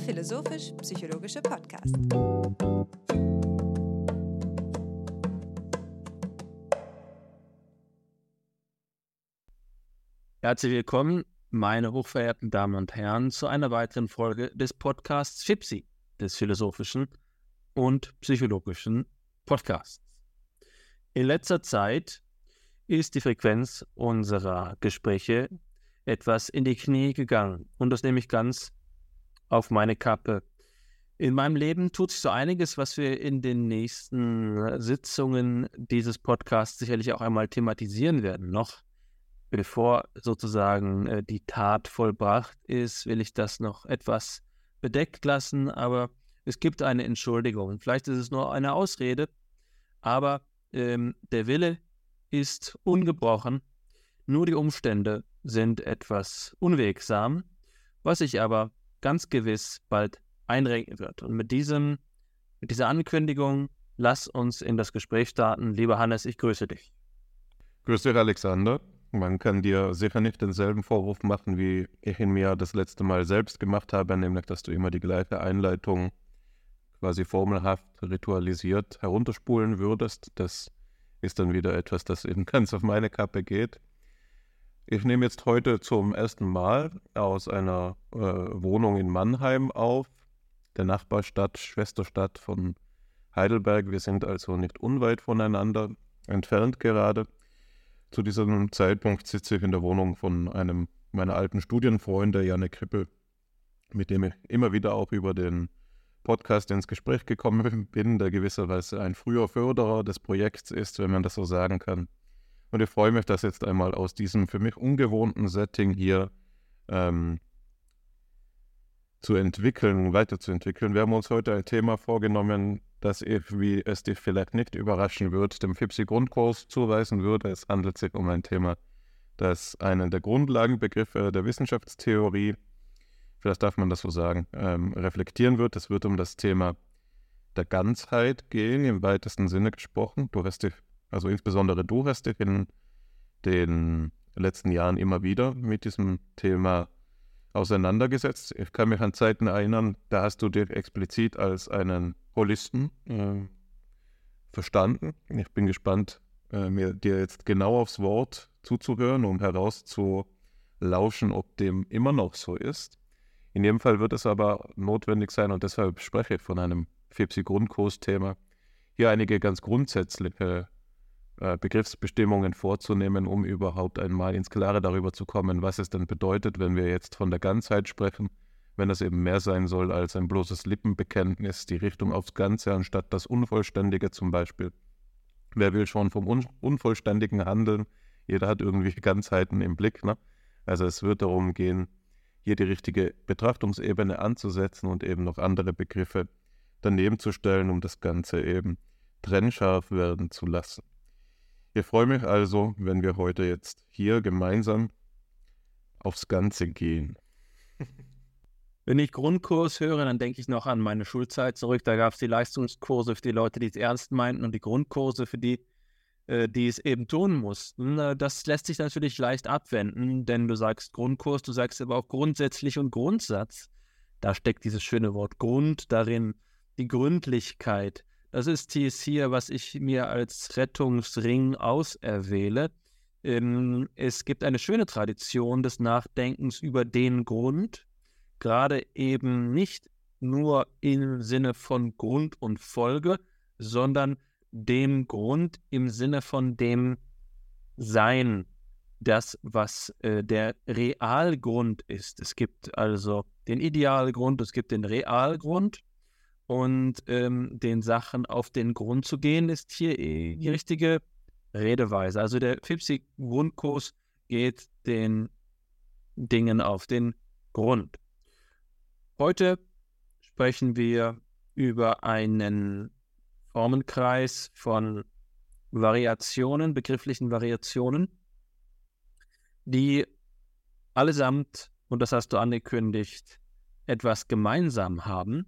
philosophisch-psychologische Podcast. Herzlich willkommen, meine hochverehrten Damen und Herren, zu einer weiteren Folge des Podcasts FIPSI, des philosophischen und psychologischen Podcasts. In letzter Zeit ist die Frequenz unserer Gespräche etwas in die Knie gegangen. Und das nehme ich ganz auf meine Kappe. In meinem Leben tut sich so einiges, was wir in den nächsten Sitzungen dieses Podcasts sicherlich auch einmal thematisieren werden. Noch bevor sozusagen äh, die Tat vollbracht ist, will ich das noch etwas bedeckt lassen, aber es gibt eine Entschuldigung. Vielleicht ist es nur eine Ausrede, aber ähm, der Wille ist ungebrochen. Nur die Umstände sind etwas unwegsam, was sich aber ganz gewiss bald einrenken wird. Und mit, diesem, mit dieser Ankündigung, lass uns in das Gespräch starten. Lieber Hannes, ich grüße dich. Grüß dich, Alexander. Man kann dir sicher nicht denselben Vorwurf machen, wie ich ihn mir das letzte Mal selbst gemacht habe, nämlich dass du immer die gleiche Einleitung quasi formelhaft ritualisiert herunterspulen würdest. Das ist dann wieder etwas, das eben ganz auf meine Kappe geht. Ich nehme jetzt heute zum ersten Mal aus einer äh, Wohnung in Mannheim auf, der Nachbarstadt, Schwesterstadt von Heidelberg. Wir sind also nicht unweit voneinander entfernt gerade. Zu diesem Zeitpunkt sitze ich in der Wohnung von einem meiner alten Studienfreunde, Janne Krippel, mit dem ich immer wieder auch über den Podcast ins Gespräch gekommen bin, der gewisserweise ein früher Förderer des Projekts ist, wenn man das so sagen kann. Und ich freue mich, das jetzt einmal aus diesem für mich ungewohnten Setting hier ähm, zu entwickeln, weiterzuentwickeln. Wir haben uns heute ein Thema vorgenommen, das ich, wie es dich vielleicht nicht überraschen wird, dem FIPSI-Grundkurs zuweisen würde. Es handelt sich um ein Thema, das einen der Grundlagenbegriffe der Wissenschaftstheorie, vielleicht darf man das so sagen, ähm, reflektieren wird. Es wird um das Thema der Ganzheit gehen, im weitesten Sinne gesprochen. Du hast dich also insbesondere du hast dich in den letzten Jahren immer wieder mit diesem Thema auseinandergesetzt. Ich kann mich an Zeiten erinnern, da hast du dich explizit als einen Holisten äh, verstanden. Ich bin gespannt, äh, mir dir jetzt genau aufs Wort zuzuhören, um herauszulauschen, ob dem immer noch so ist. In jedem Fall wird es aber notwendig sein, und deshalb spreche ich von einem FIPSI-Grundkursthema, hier einige ganz grundsätzliche Begriffsbestimmungen vorzunehmen, um überhaupt einmal ins Klare darüber zu kommen, was es denn bedeutet, wenn wir jetzt von der Ganzheit sprechen, wenn es eben mehr sein soll als ein bloßes Lippenbekenntnis, die Richtung aufs Ganze anstatt das Unvollständige zum Beispiel. Wer will schon vom Un Unvollständigen handeln? Jeder hat irgendwie Ganzheiten im Blick. Ne? Also es wird darum gehen, hier die richtige Betrachtungsebene anzusetzen und eben noch andere Begriffe daneben zu stellen, um das Ganze eben trennscharf werden zu lassen. Ich freue mich also, wenn wir heute jetzt hier gemeinsam aufs Ganze gehen. Wenn ich Grundkurs höre, dann denke ich noch an meine Schulzeit zurück. Da gab es die Leistungskurse für die Leute, die es ernst meinten und die Grundkurse für die, äh, die es eben tun mussten. Das lässt sich natürlich leicht abwenden, denn du sagst Grundkurs, du sagst aber auch grundsätzlich und Grundsatz. Da steckt dieses schöne Wort Grund darin, die Gründlichkeit, das ist dies hier, was ich mir als Rettungsring auserwähle. Ähm, es gibt eine schöne Tradition des Nachdenkens über den Grund, gerade eben nicht nur im Sinne von Grund und Folge, sondern dem Grund im Sinne von dem Sein, das, was äh, der Realgrund ist. Es gibt also den Idealgrund, es gibt den Realgrund und ähm, den Sachen auf den Grund zu gehen, ist hier eh die richtige Redeweise. Also der FIPSI-Grundkurs geht den Dingen auf den Grund. Heute sprechen wir über einen Formenkreis von Variationen, begrifflichen Variationen, die allesamt, und das hast du angekündigt, etwas gemeinsam haben.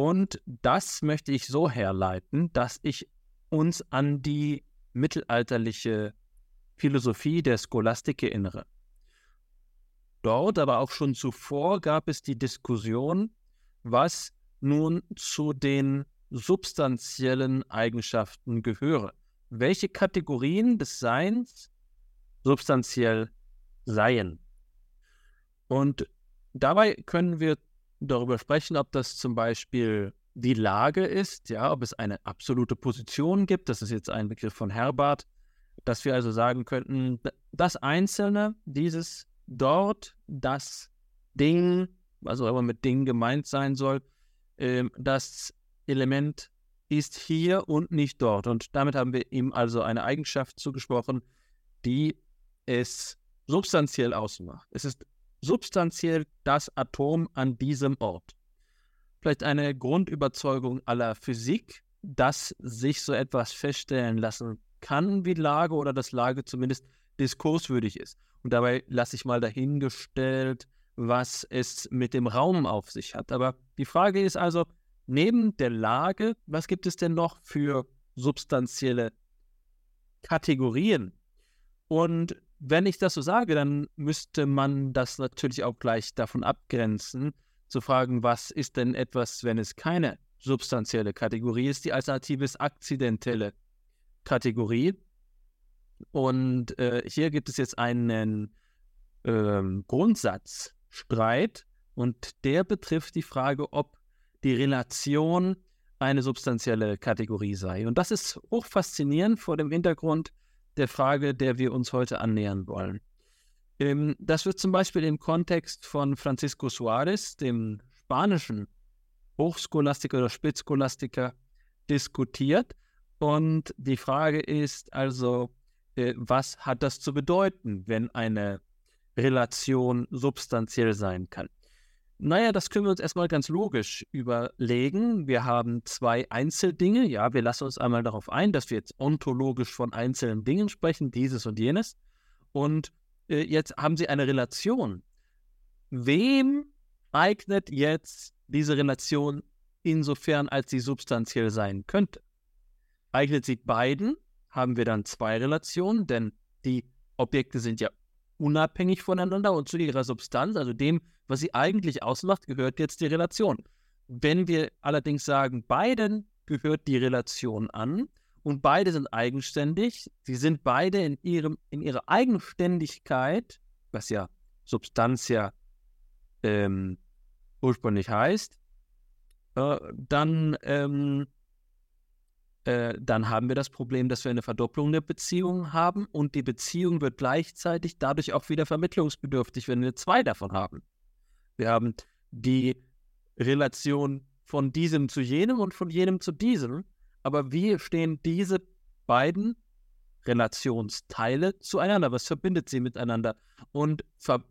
Und das möchte ich so herleiten, dass ich uns an die mittelalterliche Philosophie der Scholastik erinnere. Dort, aber auch schon zuvor, gab es die Diskussion, was nun zu den substanziellen Eigenschaften gehöre. Welche Kategorien des Seins substanziell seien. Und dabei können wir darüber sprechen, ob das zum Beispiel die Lage ist, ja, ob es eine absolute Position gibt, das ist jetzt ein Begriff von Herbart, dass wir also sagen könnten, das Einzelne, dieses dort, das Ding, was auch immer mit Ding gemeint sein soll, äh, das Element ist hier und nicht dort. Und damit haben wir ihm also eine Eigenschaft zugesprochen, die es substanziell ausmacht. Es ist substanziell das Atom an diesem Ort. Vielleicht eine Grundüberzeugung aller Physik, dass sich so etwas feststellen lassen kann wie Lage oder dass Lage zumindest diskurswürdig ist. Und dabei lasse ich mal dahingestellt, was es mit dem Raum auf sich hat. Aber die Frage ist also, neben der Lage, was gibt es denn noch für substanzielle Kategorien? Und wenn ich das so sage, dann müsste man das natürlich auch gleich davon abgrenzen, zu fragen, was ist denn etwas, wenn es keine substanzielle Kategorie ist? Die Alternative ist akzidentelle Kategorie. Und äh, hier gibt es jetzt einen ähm, Grundsatzstreit und der betrifft die Frage, ob die Relation eine substanzielle Kategorie sei. Und das ist hoch faszinierend vor dem Hintergrund der Frage, der wir uns heute annähern wollen. Ähm, das wird zum Beispiel im Kontext von Francisco Suarez, dem spanischen Hochscholastiker oder Spitzscholastiker, diskutiert. Und die Frage ist also, äh, was hat das zu bedeuten, wenn eine Relation substanziell sein kann? Naja, das können wir uns erstmal ganz logisch überlegen. Wir haben zwei Einzeldinge. Ja, wir lassen uns einmal darauf ein, dass wir jetzt ontologisch von einzelnen Dingen sprechen, dieses und jenes. Und äh, jetzt haben sie eine Relation. Wem eignet jetzt diese Relation insofern, als sie substanziell sein könnte? Eignet sie beiden, haben wir dann zwei Relationen, denn die Objekte sind ja unabhängig voneinander und zu ihrer Substanz, also dem, was sie eigentlich ausmacht, gehört jetzt die Relation. Wenn wir allerdings sagen, beiden gehört die Relation an und beide sind eigenständig, sie sind beide in, ihrem, in ihrer Eigenständigkeit, was ja Substanz ja ähm, ursprünglich heißt, äh, dann ähm, äh, dann haben wir das Problem, dass wir eine Verdopplung der Beziehung haben und die Beziehung wird gleichzeitig dadurch auch wieder vermittlungsbedürftig, wenn wir zwei davon haben. Wir haben die Relation von diesem zu jenem und von jenem zu diesem, aber wie stehen diese beiden Relationsteile zueinander? Was verbindet sie miteinander? Und ver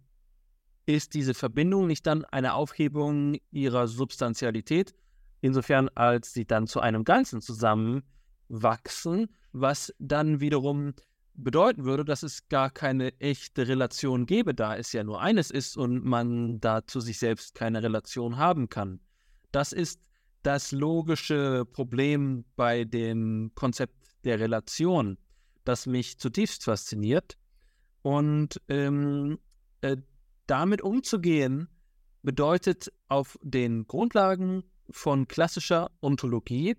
ist diese Verbindung nicht dann eine Aufhebung ihrer Substantialität, insofern als sie dann zu einem Ganzen zusammenwachsen, was dann wiederum bedeuten würde, dass es gar keine echte Relation gäbe, da es ja nur eines ist und man da zu sich selbst keine Relation haben kann. Das ist das logische Problem bei dem Konzept der Relation, das mich zutiefst fasziniert. Und ähm, äh, damit umzugehen, bedeutet auf den Grundlagen von klassischer Ontologie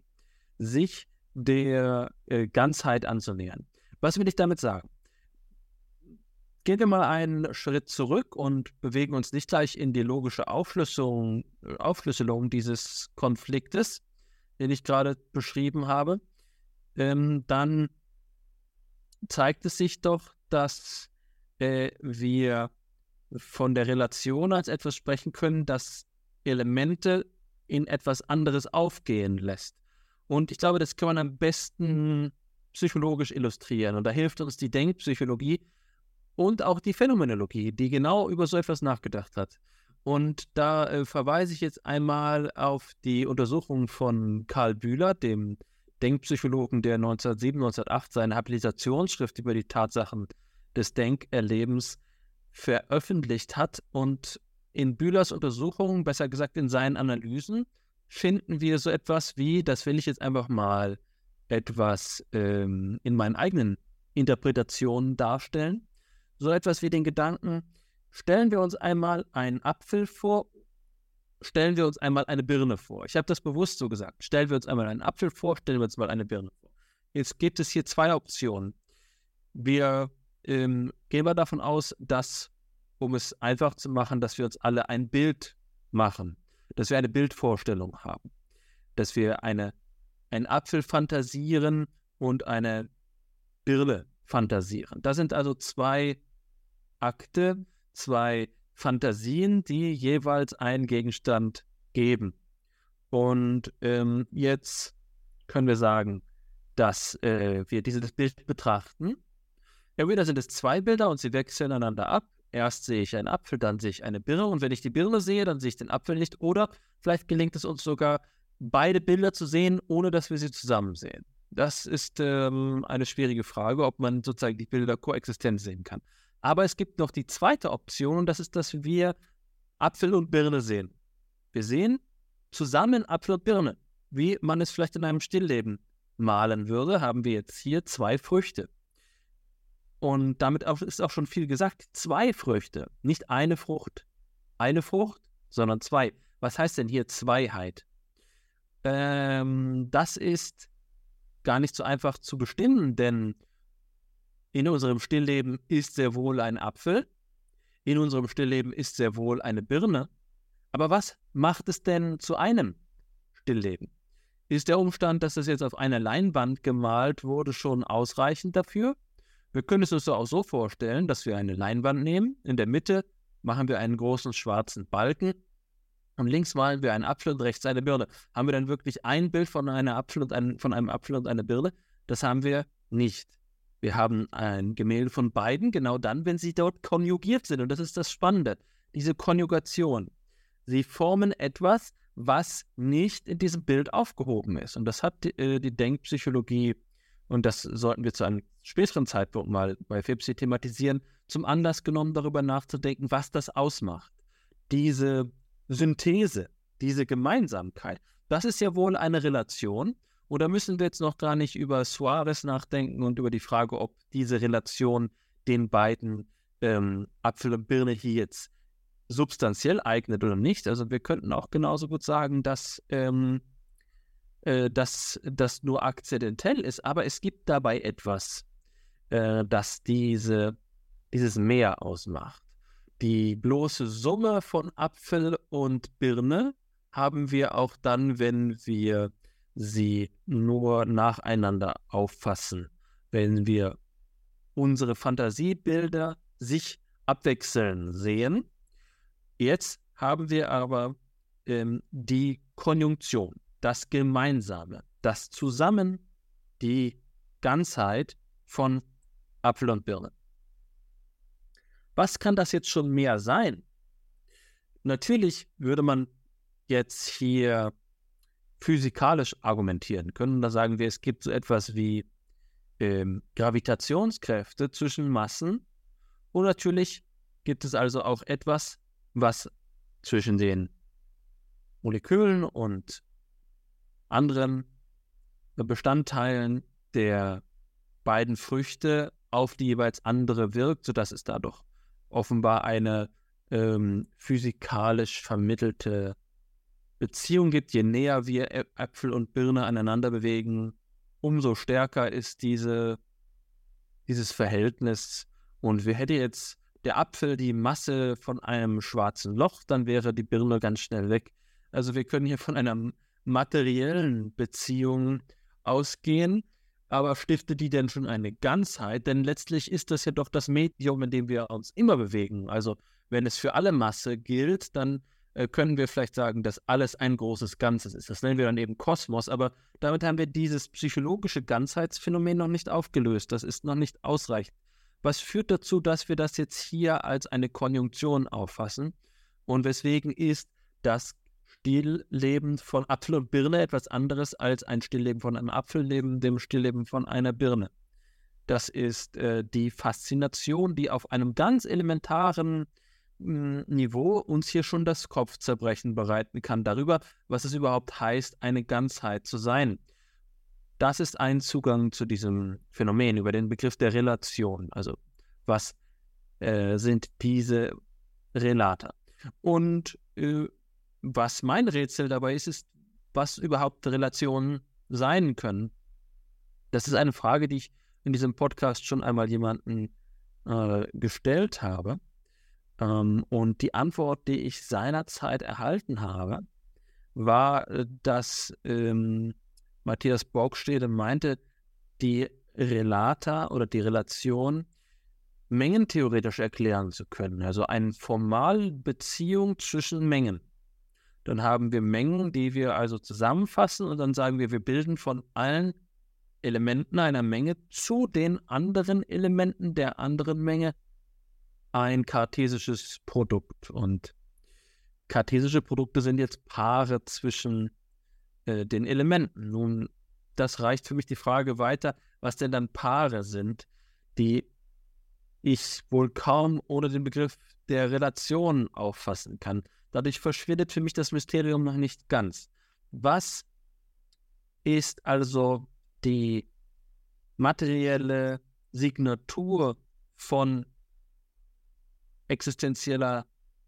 sich der äh, Ganzheit anzunähern. Was will ich damit sagen? Gehen wir mal einen Schritt zurück und bewegen uns nicht gleich in die logische Aufschlüsselung, Aufschlüsselung dieses Konfliktes, den ich gerade beschrieben habe. Ähm, dann zeigt es sich doch, dass äh, wir von der Relation als etwas sprechen können, das Elemente in etwas anderes aufgehen lässt. Und ich glaube, das kann man am besten psychologisch illustrieren. Und da hilft uns die Denkpsychologie und auch die Phänomenologie, die genau über so etwas nachgedacht hat. Und da äh, verweise ich jetzt einmal auf die Untersuchung von Karl Bühler, dem Denkpsychologen, der 1907, 1908 seine Habilitationsschrift über die Tatsachen des Denkerlebens veröffentlicht hat und in Bühlers Untersuchungen, besser gesagt in seinen Analysen, finden wir so etwas wie, das will ich jetzt einfach mal etwas ähm, in meinen eigenen Interpretationen darstellen, so etwas wie den Gedanken, stellen wir uns einmal einen Apfel vor stellen wir uns einmal eine Birne vor. Ich habe das bewusst so gesagt. Stellen wir uns einmal einen Apfel vor, stellen wir uns mal eine Birne vor. Jetzt gibt es hier zwei Optionen. Wir ähm, gehen wir davon aus, dass, um es einfach zu machen, dass wir uns alle ein Bild machen, dass wir eine Bildvorstellung haben, dass wir eine, einen Apfel fantasieren und eine Birne fantasieren. Das sind also zwei Akte, zwei Fantasien, die jeweils einen Gegenstand geben. Und ähm, jetzt können wir sagen, dass äh, wir dieses Bild betrachten. Entweder sind es zwei Bilder und sie wechseln einander ab. Erst sehe ich einen Apfel, dann sehe ich eine Birne. Und wenn ich die Birne sehe, dann sehe ich den Apfel nicht. Oder vielleicht gelingt es uns sogar, beide Bilder zu sehen, ohne dass wir sie zusammen sehen. Das ist ähm, eine schwierige Frage, ob man sozusagen die Bilder koexistent sehen kann. Aber es gibt noch die zweite Option und das ist, dass wir Apfel und Birne sehen. Wir sehen zusammen Apfel und Birne. Wie man es vielleicht in einem Stillleben malen würde, haben wir jetzt hier zwei Früchte. Und damit ist auch schon viel gesagt. Zwei Früchte, nicht eine Frucht. Eine Frucht, sondern zwei. Was heißt denn hier Zweiheit? Ähm, das ist gar nicht so einfach zu bestimmen, denn in unserem Stillleben ist sehr wohl ein Apfel, in unserem Stillleben ist sehr wohl eine Birne. Aber was macht es denn zu einem Stillleben? Ist der Umstand, dass es jetzt auf einer Leinwand gemalt wurde, schon ausreichend dafür? Wir können es uns auch so vorstellen, dass wir eine Leinwand nehmen. In der Mitte machen wir einen großen schwarzen Balken und links malen wir einen Apfel und rechts eine Birne. Haben wir dann wirklich ein Bild von, einer Apfel und ein, von einem Apfel und einer Birne? Das haben wir nicht. Wir haben ein Gemälde von beiden, genau dann, wenn sie dort konjugiert sind. Und das ist das Spannende, diese Konjugation. Sie formen etwas, was nicht in diesem Bild aufgehoben ist. Und das hat die, äh, die Denkpsychologie, und das sollten wir zu einem späteren Zeitpunkt mal bei FIPSI thematisieren, zum Anlass genommen, darüber nachzudenken, was das ausmacht. Diese Synthese, diese Gemeinsamkeit, das ist ja wohl eine Relation. Oder müssen wir jetzt noch gar nicht über Suarez nachdenken und über die Frage, ob diese Relation den beiden ähm, Apfel und Birne hier jetzt substanziell eignet oder nicht. Also wir könnten auch genauso gut sagen, dass, ähm, äh, dass das nur akzidentell ist, aber es gibt dabei etwas, äh, das diese, dieses Mehr ausmacht. Die bloße Summe von Apfel und Birne haben wir auch dann, wenn wir sie nur nacheinander auffassen, wenn wir unsere Fantasiebilder sich abwechseln sehen Jetzt haben wir aber ähm, die Konjunktion, das Gemeinsame, das Zusammen, die Ganzheit von Apfel und Birne. Was kann das jetzt schon mehr sein? Natürlich würde man jetzt hier physikalisch argumentieren können. Da sagen wir, es gibt so etwas wie ähm, Gravitationskräfte zwischen Massen. Und natürlich gibt es also auch etwas, was zwischen den Molekülen und anderen Bestandteilen der beiden Früchte auf die jeweils andere wirkt, sodass es dadurch offenbar eine ähm, physikalisch vermittelte Beziehung gibt. Je näher wir Äpfel und Birne aneinander bewegen, umso stärker ist diese, dieses Verhältnis. Und wer hätte jetzt der Apfel die Masse von einem schwarzen Loch, dann wäre die Birne ganz schnell weg. Also wir können hier von einer materiellen Beziehung ausgehen, aber stiftet die denn schon eine Ganzheit? Denn letztlich ist das ja doch das Medium, in dem wir uns immer bewegen. Also wenn es für alle Masse gilt, dann äh, können wir vielleicht sagen, dass alles ein großes Ganzes ist. Das nennen wir dann eben Kosmos, aber damit haben wir dieses psychologische Ganzheitsphänomen noch nicht aufgelöst. Das ist noch nicht ausreichend. Was führt dazu, dass wir das jetzt hier als eine Konjunktion auffassen? Und weswegen ist das Stillleben von Apfel und Birne etwas anderes als ein Stillleben von einem Apfel neben dem Stillleben von einer Birne? Das ist äh, die Faszination, die auf einem ganz elementaren hm, Niveau uns hier schon das Kopfzerbrechen bereiten kann darüber, was es überhaupt heißt, eine Ganzheit zu sein. Das ist ein Zugang zu diesem Phänomen über den Begriff der Relation. Also was äh, sind diese Relata? Und äh, was mein Rätsel dabei ist, ist, was überhaupt Relationen sein können. Das ist eine Frage, die ich in diesem Podcast schon einmal jemanden äh, gestellt habe. Ähm, und die Antwort, die ich seinerzeit erhalten habe, war, äh, dass ähm, Matthias Borgstede meinte, die Relata oder die Relation mengentheoretisch erklären zu können. Also eine Formalbeziehung zwischen Mengen. Dann haben wir Mengen, die wir also zusammenfassen und dann sagen wir, wir bilden von allen Elementen einer Menge zu den anderen Elementen der anderen Menge ein kartesisches Produkt. Und kartesische Produkte sind jetzt Paare zwischen äh, den Elementen. Nun, das reicht für mich die Frage weiter, was denn dann Paare sind, die ich wohl kaum ohne den Begriff der Relation auffassen kann. Dadurch verschwindet für mich das Mysterium noch nicht ganz. Was ist also die materielle Signatur von existenzieller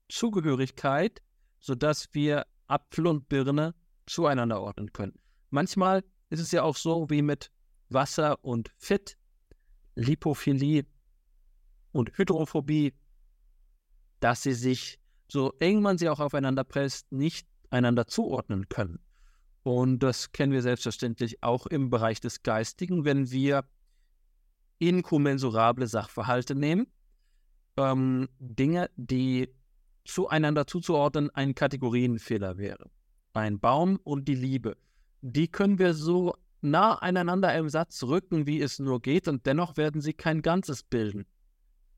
Zugehörigkeit, sodass wir Apfel und Birne zueinander ordnen können. Manchmal ist es ja auch so wie mit Wasser und Fett, Lipophilie und Hydrophobie, dass sie sich, so eng man sie auch aufeinander presst, nicht einander zuordnen können. Und das kennen wir selbstverständlich auch im Bereich des Geistigen, wenn wir inkommensurable Sachverhalte nehmen, ähm, Dinge, die zueinander zuzuordnen ein Kategorienfehler wäre. Ein Baum und die Liebe. Die können wir so nah aneinander im Satz rücken, wie es nur geht, und dennoch werden sie kein Ganzes bilden.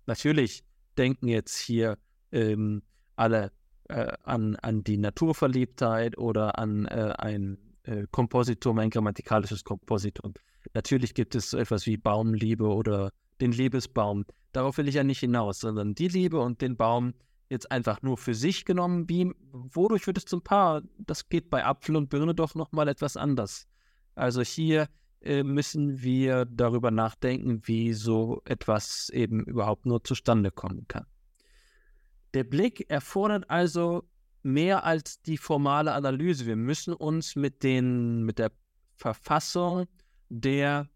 Natürlich denken jetzt hier ähm, alle äh, an, an die Naturverliebtheit oder an äh, ein äh, Kompositum, ein grammatikalisches Kompositum. Natürlich gibt es so etwas wie Baumliebe oder den Liebesbaum. Darauf will ich ja nicht hinaus, sondern die Liebe und den Baum jetzt einfach nur für sich genommen, wie, wodurch wird es zum Paar? Das geht bei Apfel und Birne doch nochmal etwas anders. Also hier äh, müssen wir darüber nachdenken, wie so etwas eben überhaupt nur zustande kommen kann. Der Blick erfordert also mehr als die formale Analyse. Wir müssen uns mit, den, mit der Verfassung der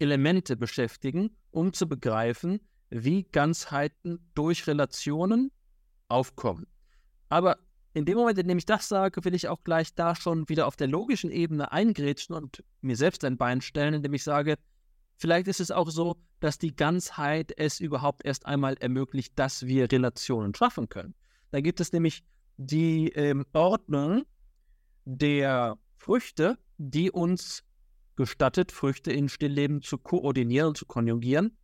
Elemente beschäftigen, um zu begreifen, wie Ganzheiten durch Relationen aufkommen. Aber in dem Moment, in dem ich das sage, will ich auch gleich da schon wieder auf der logischen Ebene eingrätschen und mir selbst ein Bein stellen, indem ich sage, vielleicht ist es auch so, dass die Ganzheit es überhaupt erst einmal ermöglicht, dass wir Relationen schaffen können. Da gibt es nämlich die ähm, Ordnung der Früchte, die uns gestattet, Früchte in Stillleben zu koordinieren, zu konjugieren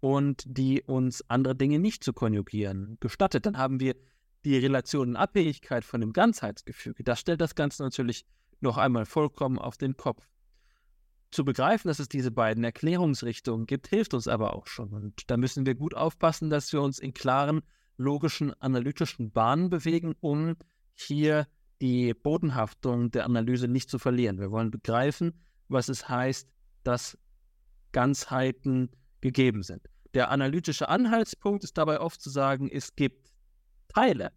und die uns andere Dinge nicht zu konjugieren gestattet. Dann haben wir die Relationenabhängigkeit von dem Ganzheitsgefüge. Das stellt das Ganze natürlich noch einmal vollkommen auf den Kopf. Zu begreifen, dass es diese beiden Erklärungsrichtungen gibt, hilft uns aber auch schon. Und da müssen wir gut aufpassen, dass wir uns in klaren, logischen, analytischen Bahnen bewegen, um hier die Bodenhaftung der Analyse nicht zu verlieren. Wir wollen begreifen, was es heißt, dass Ganzheiten gegeben sind. Der analytische Anhaltspunkt ist dabei oft zu sagen, es gibt Teile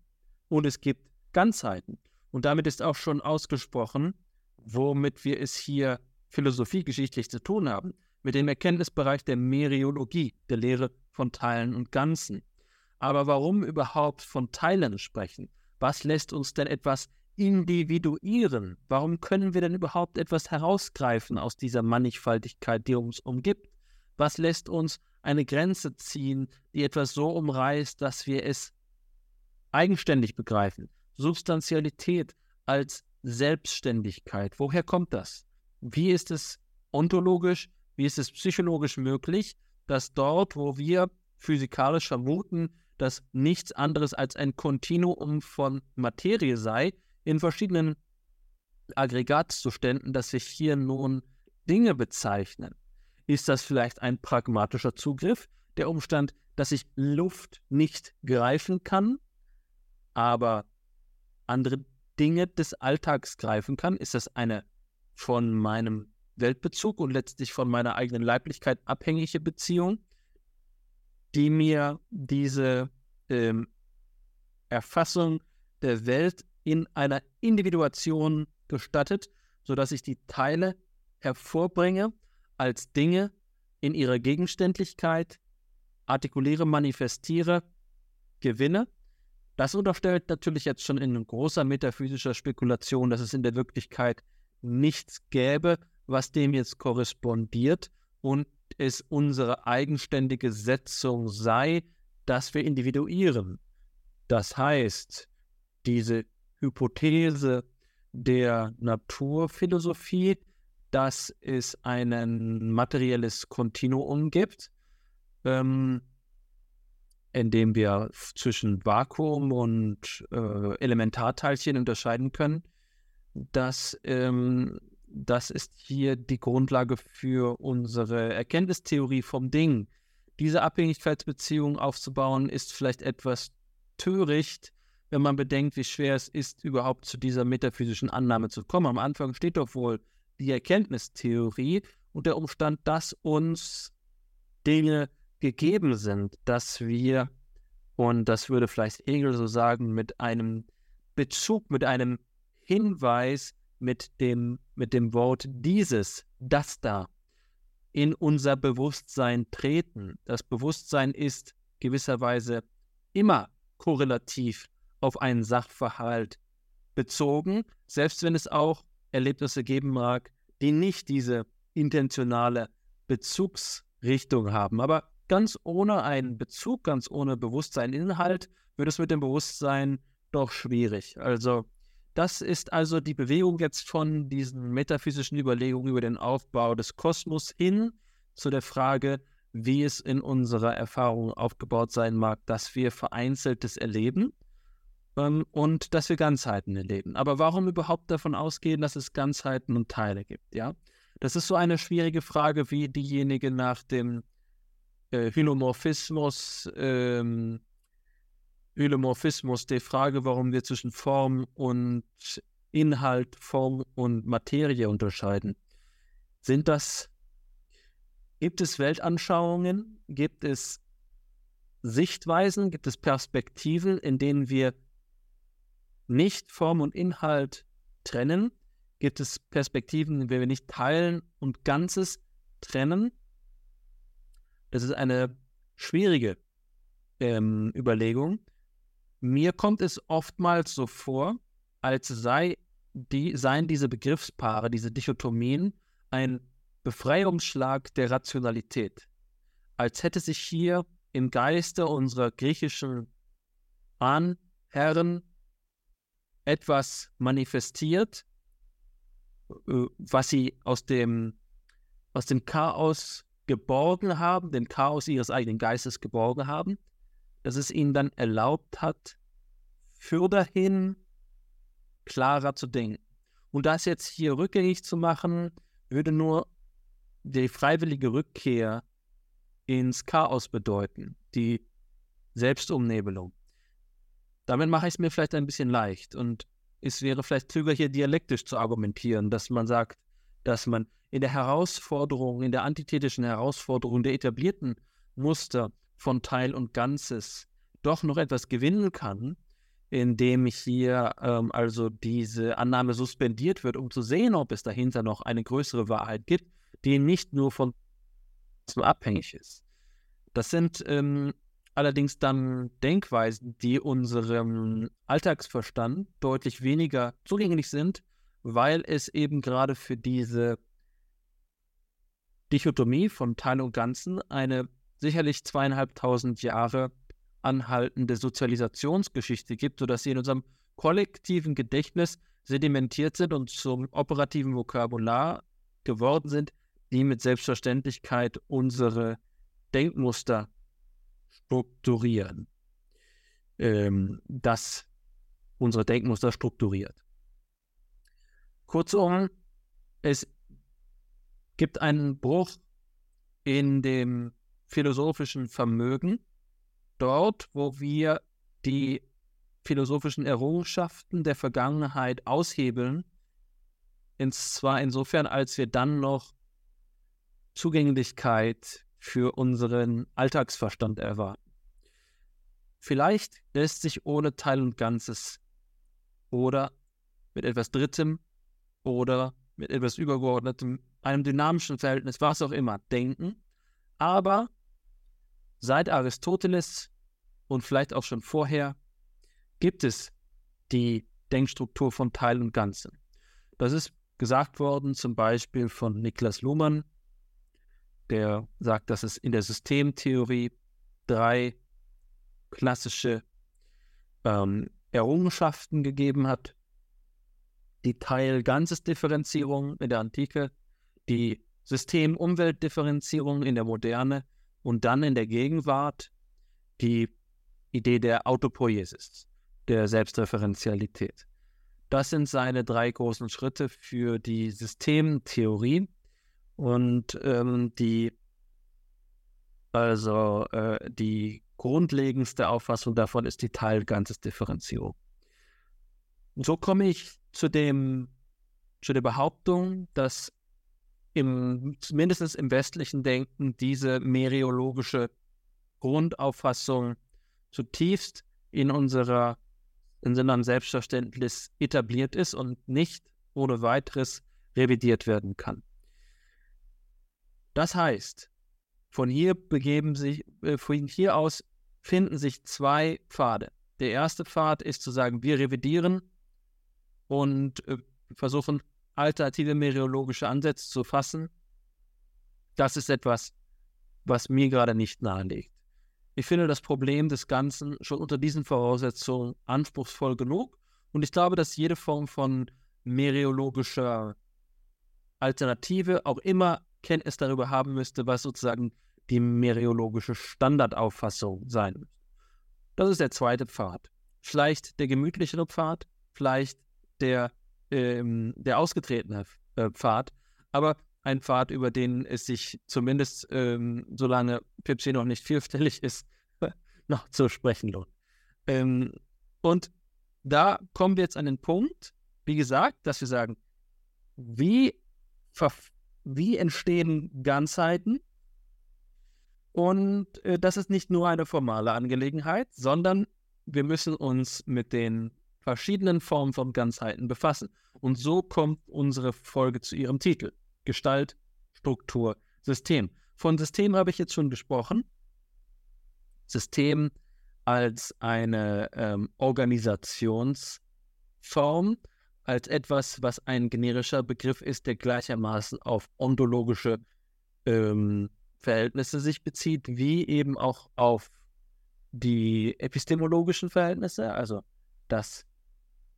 und es gibt Ganzheiten. Und damit ist auch schon ausgesprochen, womit wir es hier philosophiegeschichtlich zu tun haben, mit dem Erkenntnisbereich der Meriologie, der Lehre von Teilen und Ganzen. Aber warum überhaupt von Teilen sprechen? Was lässt uns denn etwas individuieren? Warum können wir denn überhaupt etwas herausgreifen aus dieser Mannigfaltigkeit, die uns umgibt? Was lässt uns eine Grenze ziehen, die etwas so umreißt, dass wir es eigenständig begreifen? Substantialität als Selbstständigkeit. Woher kommt das? Wie ist es ontologisch, wie ist es psychologisch möglich, dass dort, wo wir physikalisch vermuten, dass nichts anderes als ein Kontinuum von Materie sei, in verschiedenen Aggregatzuständen, dass sich hier nun Dinge bezeichnen. Ist das vielleicht ein pragmatischer Zugriff? Der Umstand, dass ich Luft nicht greifen kann, aber andere Dinge des Alltags greifen kann? Ist das eine von meinem Weltbezug und letztlich von meiner eigenen Leiblichkeit abhängige Beziehung, die mir diese ähm, Erfassung der Welt in einer Individuation gestattet, sodass ich die Teile hervorbringe als Dinge in ihrer Gegenständlichkeit, artikuliere, manifestiere, gewinne. Das unterstellt natürlich jetzt schon in großer metaphysischer Spekulation, dass es in der Wirklichkeit nichts gäbe, was dem jetzt korrespondiert und es unsere eigenständige Setzung sei, dass wir individuieren. Das heißt, diese Hypothese der Naturphilosophie, dass es ein materielles Kontinuum gibt, ähm, in dem wir zwischen Vakuum und äh, Elementarteilchen unterscheiden können, das, ähm, das ist hier die Grundlage für unsere Erkenntnistheorie vom Ding. Diese Abhängigkeitsbeziehung aufzubauen, ist vielleicht etwas töricht, wenn man bedenkt, wie schwer es ist, überhaupt zu dieser metaphysischen Annahme zu kommen. Am Anfang steht doch wohl die Erkenntnistheorie und der Umstand, dass uns Dinge gegeben sind, dass wir, und das würde vielleicht Hegel so sagen, mit einem Bezug, mit einem Hinweis, mit dem, mit dem Wort dieses, das da, in unser Bewusstsein treten. Das Bewusstsein ist gewisserweise immer korrelativ auf einen Sachverhalt bezogen, selbst wenn es auch Erlebnisse geben mag, die nicht diese intentionale Bezugsrichtung haben. Aber ganz ohne einen Bezug, ganz ohne Bewusstsein, Inhalt, wird es mit dem Bewusstsein doch schwierig. Also das ist also die Bewegung jetzt von diesen metaphysischen Überlegungen über den Aufbau des Kosmos hin zu der Frage, wie es in unserer Erfahrung aufgebaut sein mag, dass wir Vereinzeltes erleben ähm, und dass wir Ganzheiten erleben. Aber warum überhaupt davon ausgehen, dass es Ganzheiten und Teile gibt? Ja, das ist so eine schwierige Frage wie diejenige nach dem äh, Hylomorphismus ähm, Hylomorphismus, die Frage, warum wir zwischen Form und Inhalt, Form und Materie unterscheiden. Sind das, gibt es Weltanschauungen, gibt es Sichtweisen, gibt es Perspektiven, in denen wir nicht Form und Inhalt trennen? Gibt es Perspektiven, in denen wir nicht Teilen und Ganzes trennen? Das ist eine schwierige ähm, Überlegung. Mir kommt es oftmals so vor, als sei die, seien diese Begriffspaare, diese Dichotomien ein Befreiungsschlag der Rationalität. Als hätte sich hier im Geiste unserer griechischen Ahnherren etwas manifestiert, äh, was sie aus dem, aus dem Chaos geborgen haben, den Chaos ihres eigenen Geistes geborgen haben dass es ihnen dann erlaubt hat, für dahin klarer zu denken. Und das jetzt hier rückgängig zu machen, würde nur die freiwillige Rückkehr ins Chaos bedeuten, die Selbstumnebelung. Damit mache ich es mir vielleicht ein bisschen leicht und es wäre vielleicht klüger, hier dialektisch zu argumentieren, dass man sagt, dass man in der Herausforderung, in der antithetischen Herausforderung der etablierten Muster von Teil und Ganzes doch noch etwas gewinnen kann, indem hier ähm, also diese Annahme suspendiert wird, um zu sehen, ob es dahinter noch eine größere Wahrheit gibt, die nicht nur von abhängig ist. Das sind ähm, allerdings dann Denkweisen, die unserem Alltagsverstand deutlich weniger zugänglich sind, weil es eben gerade für diese Dichotomie von Teil und Ganzen eine sicherlich zweieinhalbtausend Jahre anhaltende Sozialisationsgeschichte gibt, sodass sie in unserem kollektiven Gedächtnis sedimentiert sind und zum operativen Vokabular geworden sind, die mit Selbstverständlichkeit unsere Denkmuster strukturieren. Ähm, das unsere Denkmuster strukturiert. Kurzum, es gibt einen Bruch in dem philosophischen Vermögen, dort, wo wir die philosophischen Errungenschaften der Vergangenheit aushebeln, ins, zwar insofern, als wir dann noch Zugänglichkeit für unseren Alltagsverstand erwarten. Vielleicht lässt sich ohne Teil und Ganzes oder mit etwas Drittem oder mit etwas Übergeordnetem, einem dynamischen Verhältnis, was auch immer, denken. Aber seit Aristoteles und vielleicht auch schon vorher gibt es die Denkstruktur von Teil und Ganzen. Das ist gesagt worden zum Beispiel von Niklas Luhmann, der sagt, dass es in der Systemtheorie drei klassische ähm, Errungenschaften gegeben hat. Die Teil-Ganzes-Differenzierung in der Antike, die System-Umwelt-Differenzierung in der Moderne und dann in der Gegenwart die Idee der Autopoiesis, der Selbstreferenzialität. Das sind seine drei großen Schritte für die Systemtheorie und ähm, die also äh, die grundlegendste Auffassung davon ist die Teil-Ganzes-Differenzierung. So komme ich zu dem zu der Behauptung, dass im, mindestens im westlichen Denken diese meriologische Grundauffassung zutiefst in unserer in unserem Selbstverständnis etabliert ist und nicht ohne weiteres revidiert werden kann. Das heißt, von hier begeben sich, äh, von hier aus finden sich zwei Pfade. Der erste Pfad ist zu sagen, wir revidieren und äh, versuchen alternative meteorologische Ansätze zu fassen. Das ist etwas, was mir gerade nicht nahelegt. Ich finde das Problem des Ganzen schon unter diesen Voraussetzungen anspruchsvoll genug. Und ich glaube, dass jede Form von meteorologischer Alternative auch immer Kenntnis darüber haben müsste, was sozusagen die meteorologische Standardauffassung sein müsste. Das ist der zweite Pfad. Vielleicht der gemütlichere Pfad, vielleicht der, ähm, der ausgetretene äh, Pfad, aber ein Pfad, über den es sich zumindest, ähm, solange Pipsi noch nicht vierstellig ist, noch zu sprechen lohnt. Ähm, und da kommen wir jetzt an den Punkt, wie gesagt, dass wir sagen, wie, wie entstehen Ganzheiten? Und äh, das ist nicht nur eine formale Angelegenheit, sondern wir müssen uns mit den verschiedenen Formen von Ganzheiten befassen. Und so kommt unsere Folge zu ihrem Titel. Gestalt, Struktur, System. Von System habe ich jetzt schon gesprochen. System als eine ähm, Organisationsform, als etwas, was ein generischer Begriff ist, der gleichermaßen auf ontologische ähm, Verhältnisse sich bezieht, wie eben auch auf die epistemologischen Verhältnisse, also das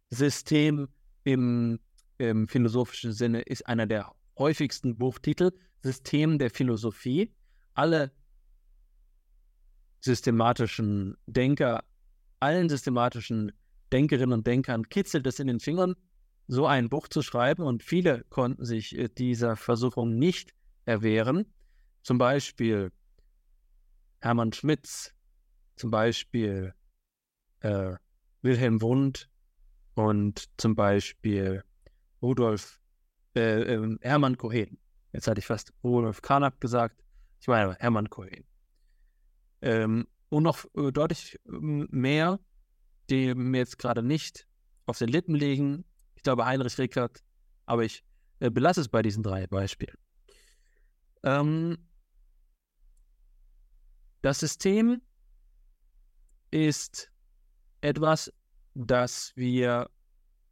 System im, im philosophischen Sinne ist einer der häufigsten Buchtitel, System der Philosophie. Alle systematischen Denker, allen systematischen Denkerinnen und Denkern kitzelt es in den Fingern, so ein Buch zu schreiben und viele konnten sich äh, dieser Versuchung nicht erwehren. Zum Beispiel Hermann Schmitz, zum Beispiel äh, Wilhelm Wundt und zum Beispiel Rudolf äh, äh, Hermann Cohen. Jetzt hatte ich fast Rudolf Karnack gesagt. Ich meine Hermann Cohen. Ähm, und noch äh, deutlich ähm, mehr, die mir jetzt gerade nicht auf den Lippen liegen. Ich glaube Heinrich Rickert, aber ich äh, belasse es bei diesen drei Beispielen. Ähm, das System ist etwas, das wir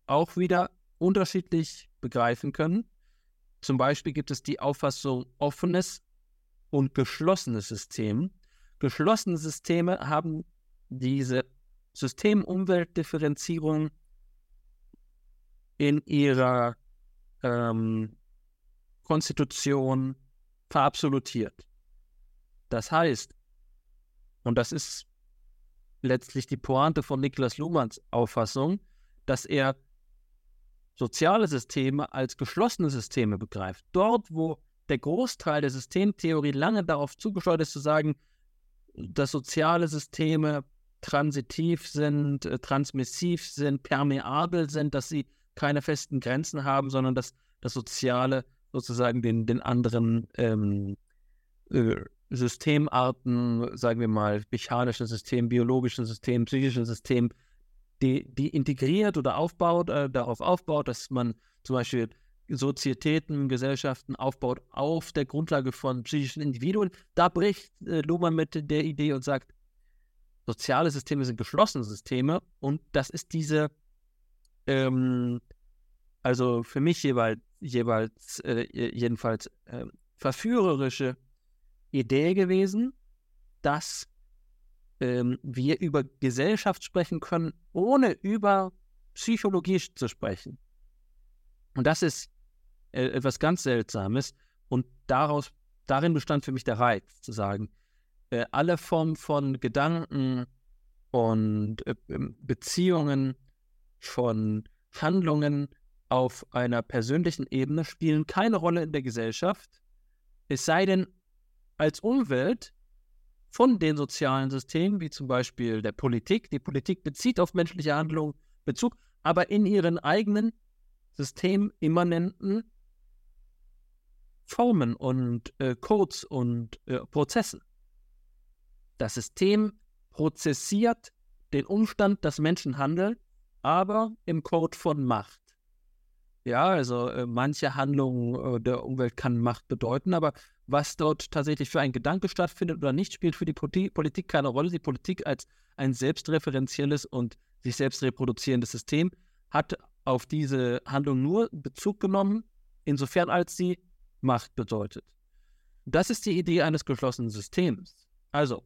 auch wieder unterschiedlich begreifen können. Zum Beispiel gibt es die Auffassung offenes und geschlossenes System. Geschlossene Systeme haben diese System-Umwelt-Differenzierung in ihrer ähm, Konstitution verabsolutiert. Das heißt, und das ist letztlich die Pointe von Niklas Luhmanns Auffassung, dass er soziale Systeme als geschlossene Systeme begreift. Dort, wo der Großteil der Systemtheorie lange darauf zugesteuert ist, zu sagen, dass soziale Systeme transitiv sind, äh, transmissiv sind, permeabel sind, dass sie keine festen Grenzen haben, sondern dass das Soziale sozusagen den, den anderen ähm, äh, Systemarten, sagen wir mal, mechanischen Systemen, biologischen Systemen, psychischen Systemen, die, die integriert oder aufbaut, äh, darauf aufbaut, dass man zum Beispiel Sozietäten, Gesellschaften aufbaut auf der Grundlage von psychischen Individuen. Da bricht äh, Luhmann mit der Idee und sagt, soziale Systeme sind geschlossene Systeme und das ist diese, ähm, also für mich jeweils, jeweils äh, jedenfalls äh, verführerische Idee gewesen, dass ähm, wir über Gesellschaft sprechen können, ohne über Psychologie zu sprechen. Und das ist äh, etwas ganz Seltsames. Und daraus, darin bestand für mich der Reiz, zu sagen, äh, alle Formen von Gedanken und äh, ähm, Beziehungen, von Handlungen auf einer persönlichen Ebene spielen keine Rolle in der Gesellschaft, es sei denn, als Umwelt von den sozialen Systemen, wie zum Beispiel der Politik. Die Politik bezieht auf menschliche Handlungen Bezug, aber in ihren eigenen systemimmanenten Formen und äh, Codes und äh, Prozessen. Das System prozessiert den Umstand, dass Menschen handeln, aber im Code von Macht. Ja, also äh, manche Handlungen äh, der Umwelt kann Macht bedeuten, aber was dort tatsächlich für ein Gedanke stattfindet oder nicht, spielt für die Politik keine Rolle. Die Politik als ein selbstreferenzielles und sich selbst reproduzierendes System hat auf diese Handlung nur Bezug genommen, insofern als sie Macht bedeutet. Das ist die Idee eines geschlossenen Systems. Also,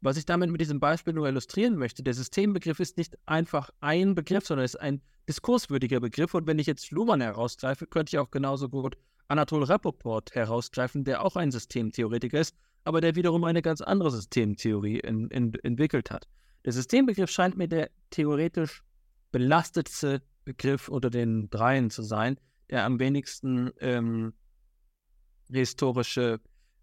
was ich damit mit diesem Beispiel nur illustrieren möchte, der Systembegriff ist nicht einfach ein Begriff, sondern ist ein diskurswürdiger Begriff. Und wenn ich jetzt Luhmann herausgreife, könnte ich auch genauso gut Anatol Rappaport herausgreifen, der auch ein Systemtheoretiker ist, aber der wiederum eine ganz andere Systemtheorie in, in, entwickelt hat. Der Systembegriff scheint mir der theoretisch belastetste Begriff unter den dreien zu sein, der am wenigsten ähm, historische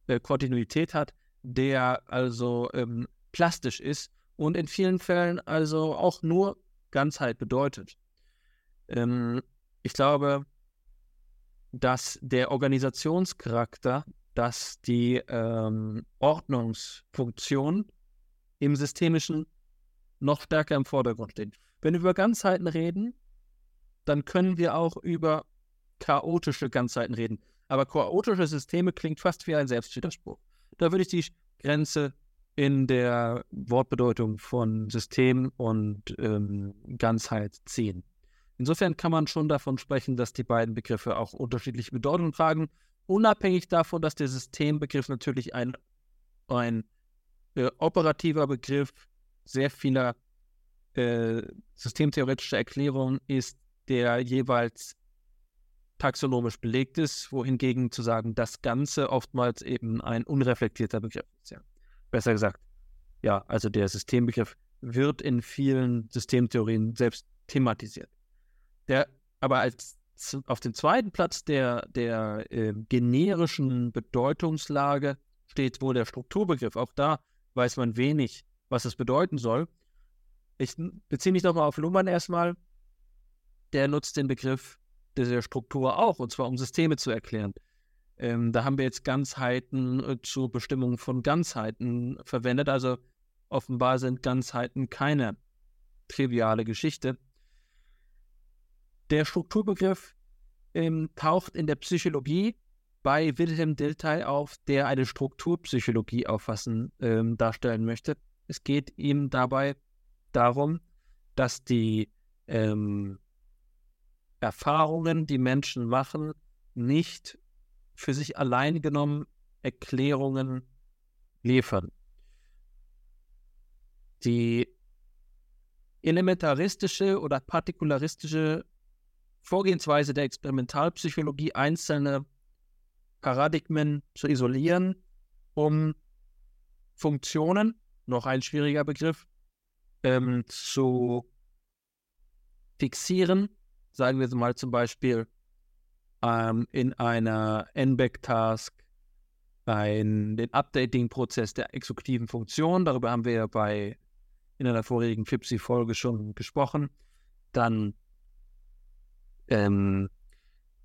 äh, Kontinuität hat, der also ähm, plastisch ist und in vielen Fällen also auch nur Ganzheit bedeutet. Ähm, ich glaube, dass der Organisationscharakter, dass die ähm, Ordnungsfunktion im Systemischen noch stärker im Vordergrund stehen. Wenn wir über Ganzheiten reden, dann können wir auch über chaotische Ganzheiten reden. Aber chaotische Systeme klingt fast wie ein Selbstwiderspruch. Da würde ich die Grenze in der Wortbedeutung von System und ähm, Ganzheit ziehen. Insofern kann man schon davon sprechen, dass die beiden Begriffe auch unterschiedliche Bedeutungen tragen, unabhängig davon, dass der Systembegriff natürlich ein, ein äh, operativer Begriff sehr vieler äh, systemtheoretischer Erklärungen ist, der jeweils taxonomisch belegt ist, wohingegen zu sagen, das Ganze oftmals eben ein unreflektierter Begriff ist. Ja. Besser gesagt, ja, also der Systembegriff wird in vielen Systemtheorien selbst thematisiert. Der aber als auf dem zweiten Platz der, der äh, generischen Bedeutungslage steht wohl der Strukturbegriff. Auch da weiß man wenig, was es bedeuten soll. Ich beziehe mich nochmal auf Luhmann erstmal. Der nutzt den Begriff der Struktur auch, und zwar um Systeme zu erklären. Ähm, da haben wir jetzt Ganzheiten äh, zur Bestimmung von Ganzheiten verwendet. Also offenbar sind Ganzheiten keine triviale Geschichte. Der Strukturbegriff ähm, taucht in der Psychologie bei Wilhelm Dilthey auf, der eine Strukturpsychologie auffassen, ähm, darstellen möchte. Es geht ihm dabei darum, dass die ähm, Erfahrungen, die Menschen machen, nicht für sich allein genommen Erklärungen liefern. Die elementaristische oder partikularistische Vorgehensweise der Experimentalpsychologie einzelne Paradigmen zu isolieren, um Funktionen, noch ein schwieriger Begriff, ähm, zu fixieren. Sagen wir mal zum Beispiel ähm, in einer NBAC-Task den Updating-Prozess der exekutiven Funktion. Darüber haben wir ja bei in einer vorigen FIPSI-Folge schon gesprochen. Dann ähm,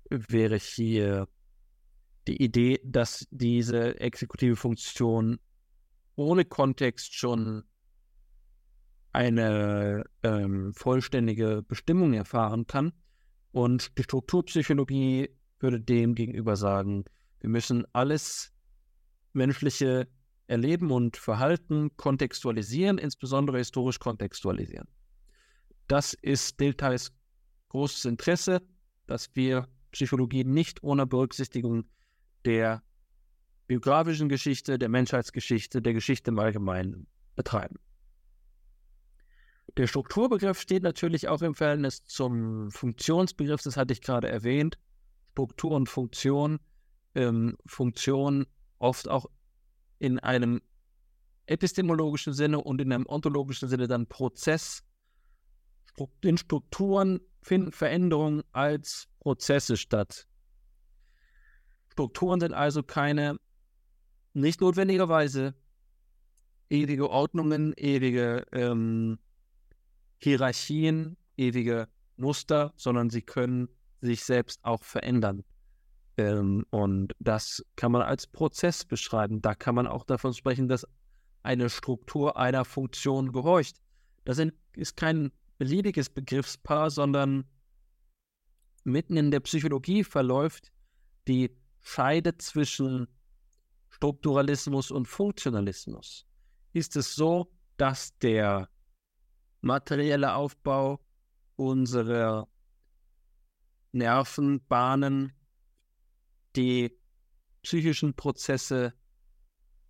wäre hier die Idee, dass diese exekutive Funktion ohne Kontext schon eine ähm, vollständige Bestimmung erfahren kann. Und die Strukturpsychologie würde dem gegenüber sagen, wir müssen alles menschliche Erleben und Verhalten kontextualisieren, insbesondere historisch kontextualisieren. Das ist Deltais großes Interesse, dass wir Psychologie nicht ohne Berücksichtigung der biografischen Geschichte, der Menschheitsgeschichte, der Geschichte im Allgemeinen betreiben. Der Strukturbegriff steht natürlich auch im Verhältnis zum Funktionsbegriff, das hatte ich gerade erwähnt. Struktur und Funktion. Ähm, Funktion oft auch in einem epistemologischen Sinne und in einem ontologischen Sinne dann Prozess. In Strukturen finden Veränderungen als Prozesse statt. Strukturen sind also keine, nicht notwendigerweise ewige Ordnungen, ewige ähm, Hierarchien, ewige Muster, sondern sie können sich selbst auch verändern. Ähm, und das kann man als Prozess beschreiben. Da kann man auch davon sprechen, dass eine Struktur einer Funktion gehorcht. Das ist kein beliebiges Begriffspaar, sondern mitten in der Psychologie verläuft die Scheide zwischen Strukturalismus und Funktionalismus. Ist es so, dass der materielle Aufbau unserer Nervenbahnen die psychischen Prozesse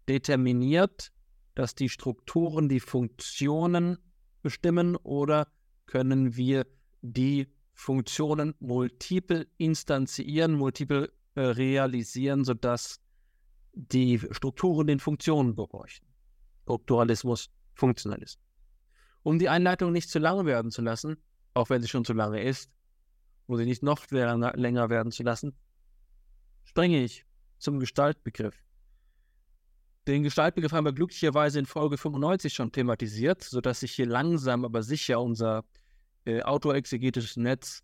determiniert, dass die Strukturen die Funktionen bestimmen oder können wir die Funktionen multiple instanzieren, multiple äh, realisieren, sodass die Strukturen den Funktionen gehorchen. Strukturalismus, Funktionalismus. Um die Einleitung nicht zu lange werden zu lassen, auch wenn sie schon zu lange ist, um sie nicht noch länger werden zu lassen, springe ich zum Gestaltbegriff. Den Gestaltbegriff haben wir glücklicherweise in Folge 95 schon thematisiert, sodass sich hier langsam aber sicher unser äh, autoexegetisches Netz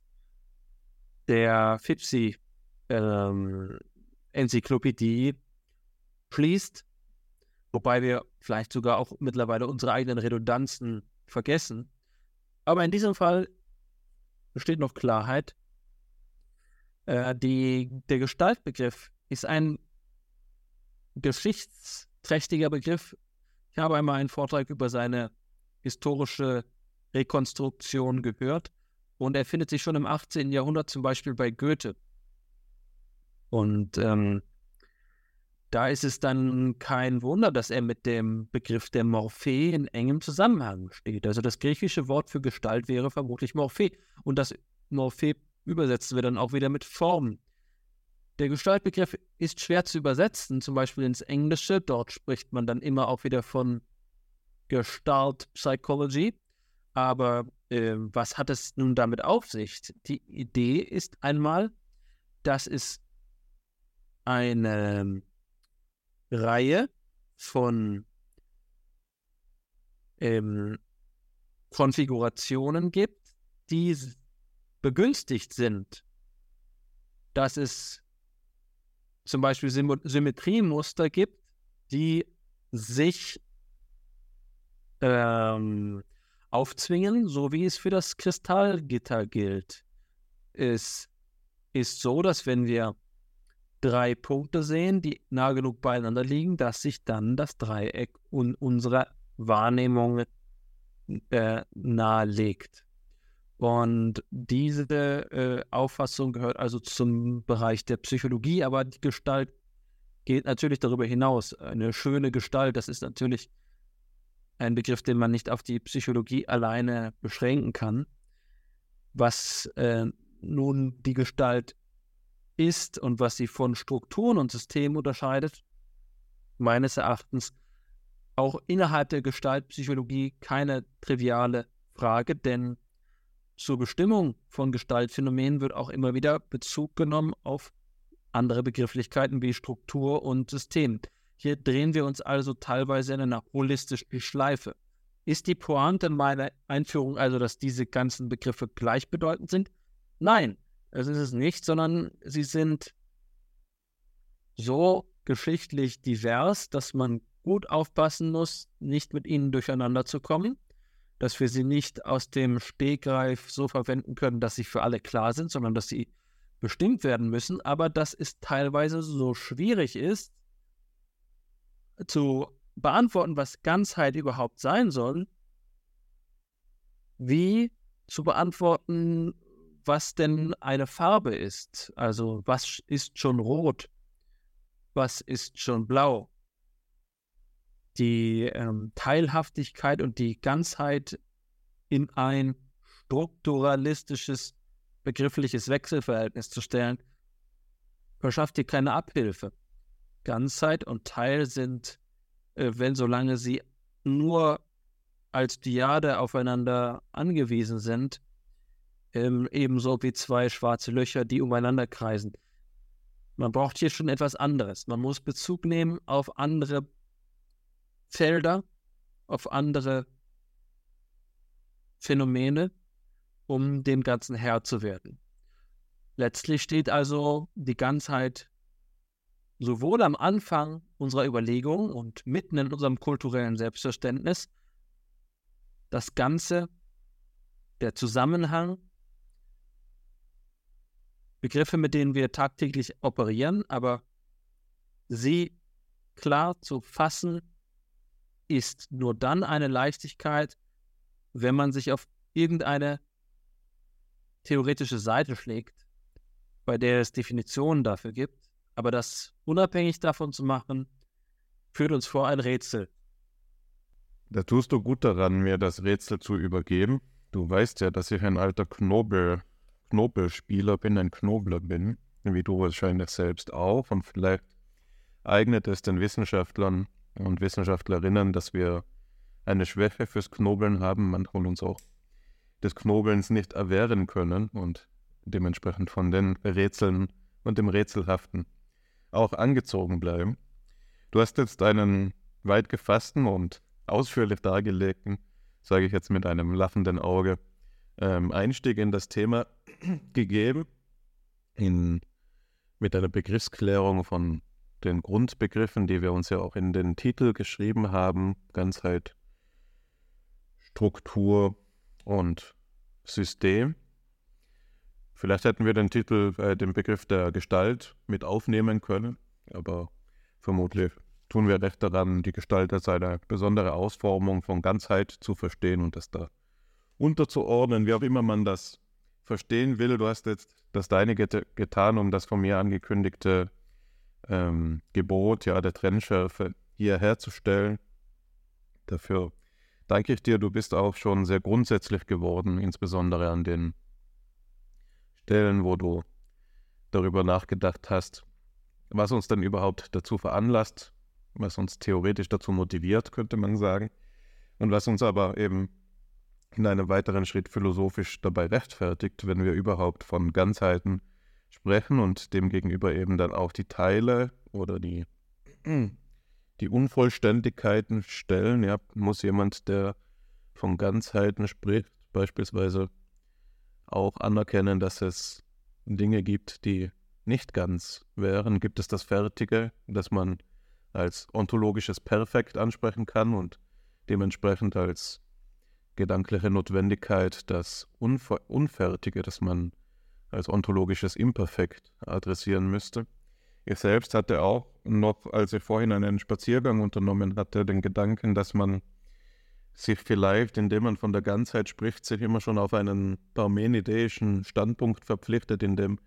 der FIPSI ähm, Enzyklopädie schließt, wobei wir vielleicht sogar auch mittlerweile unsere eigenen Redundanzen vergessen. Aber in diesem Fall besteht noch Klarheit. Äh, die, der Gestaltbegriff ist ein geschichtsträchtiger Begriff. Ich habe einmal einen Vortrag über seine historische Rekonstruktion gehört und er findet sich schon im 18. Jahrhundert zum Beispiel bei Goethe. Und ähm, da ist es dann kein Wunder, dass er mit dem Begriff der Morphe in engem Zusammenhang steht. Also das griechische Wort für Gestalt wäre vermutlich Morphe. Und das Morphe übersetzen wir dann auch wieder mit Form. Der Gestaltbegriff ist schwer zu übersetzen, zum Beispiel ins Englische. Dort spricht man dann immer auch wieder von Gestalt Psychology. Aber äh, was hat es nun damit auf sich? Die Idee ist einmal, dass es eine Reihe von ähm, Konfigurationen gibt, die begünstigt sind, dass es zum Beispiel Sym Symmetriemuster gibt, die sich ähm, aufzwingen, so wie es für das Kristallgitter gilt. Es ist so, dass wenn wir drei Punkte sehen, die nah genug beieinander liegen, dass sich dann das Dreieck un unserer Wahrnehmung äh, nahelegt. Und diese äh, Auffassung gehört also zum Bereich der Psychologie, aber die Gestalt geht natürlich darüber hinaus. Eine schöne Gestalt, das ist natürlich ein Begriff, den man nicht auf die Psychologie alleine beschränken kann. Was äh, nun die Gestalt ist und was sie von Strukturen und Systemen unterscheidet, meines Erachtens auch innerhalb der Gestaltpsychologie keine triviale Frage, denn zur Bestimmung von Gestaltphänomenen wird auch immer wieder Bezug genommen auf andere Begrifflichkeiten wie Struktur und System. Hier drehen wir uns also teilweise in einer holistischen Schleife. Ist die Pointe meiner Einführung also, dass diese ganzen Begriffe gleichbedeutend sind? Nein, das ist es nicht, sondern sie sind so geschichtlich divers, dass man gut aufpassen muss, nicht mit ihnen durcheinander zu kommen. dass wir sie nicht aus dem Stegreif so verwenden können, dass sie für alle klar sind, sondern dass sie bestimmt werden müssen, aber dass es teilweise so schwierig ist, zu beantworten, was Ganzheit überhaupt sein soll, wie zu beantworten, was denn eine Farbe ist. Also was ist schon rot, was ist schon blau. Die ähm, Teilhaftigkeit und die Ganzheit in ein strukturalistisches, begriffliches Wechselverhältnis zu stellen, verschafft dir keine Abhilfe. Ganzheit und Teil sind, äh, wenn solange sie nur als Diade aufeinander angewiesen sind, ähm, ebenso wie zwei schwarze Löcher, die umeinander kreisen. Man braucht hier schon etwas anderes. Man muss Bezug nehmen auf andere Felder, auf andere Phänomene, um dem Ganzen Herr zu werden. Letztlich steht also die Ganzheit sowohl am Anfang unserer Überlegung und mitten in unserem kulturellen Selbstverständnis, das Ganze, der Zusammenhang, Begriffe, mit denen wir tagtäglich operieren, aber sie klar zu fassen, ist nur dann eine Leichtigkeit, wenn man sich auf irgendeine theoretische Seite schlägt, bei der es Definitionen dafür gibt aber das unabhängig davon zu machen, führt uns vor ein Rätsel. Da tust du gut daran, mir das Rätsel zu übergeben. Du weißt ja, dass ich ein alter Knobel, Knobelspieler bin, ein Knobler bin, wie du wahrscheinlich selbst auch. Und vielleicht eignet es den Wissenschaftlern und Wissenschaftlerinnen, dass wir eine Schwäche fürs Knobeln haben, manchmal uns auch des Knobelns nicht erwehren können und dementsprechend von den Rätseln und dem Rätselhaften auch angezogen bleiben. Du hast jetzt einen weit gefassten und ausführlich dargelegten, sage ich jetzt mit einem lachenden Auge, ähm, Einstieg in das Thema gegeben, in, mit einer Begriffsklärung von den Grundbegriffen, die wir uns ja auch in den Titel geschrieben haben, Ganzheit, Struktur und System. Vielleicht hätten wir den Titel, äh, den Begriff der Gestalt mit aufnehmen können, aber vermutlich tun wir recht daran, die Gestalt als eine besondere Ausformung von Ganzheit zu verstehen und das da unterzuordnen, wie auch immer man das verstehen will. Du hast jetzt das Deine get getan, um das von mir angekündigte ähm, Gebot ja, der Trennschärfe hier herzustellen. Dafür danke ich dir. Du bist auch schon sehr grundsätzlich geworden, insbesondere an den Stellen, wo du darüber nachgedacht hast, was uns dann überhaupt dazu veranlasst, was uns theoretisch dazu motiviert, könnte man sagen, und was uns aber eben in einem weiteren Schritt philosophisch dabei rechtfertigt, wenn wir überhaupt von Ganzheiten sprechen und demgegenüber eben dann auch die Teile oder die, die Unvollständigkeiten stellen. Ja, muss jemand, der von Ganzheiten spricht, beispielsweise auch anerkennen, dass es Dinge gibt, die nicht ganz wären. Gibt es das Fertige, das man als ontologisches Perfekt ansprechen kann und dementsprechend als gedankliche Notwendigkeit das Unfer Unfertige, das man als ontologisches Imperfekt adressieren müsste. Ich selbst hatte auch noch, als ich vorhin einen Spaziergang unternommen hatte, den Gedanken, dass man sich vielleicht, indem man von der Ganzheit spricht, sich immer schon auf einen parmenideischen Standpunkt verpflichtet, in dem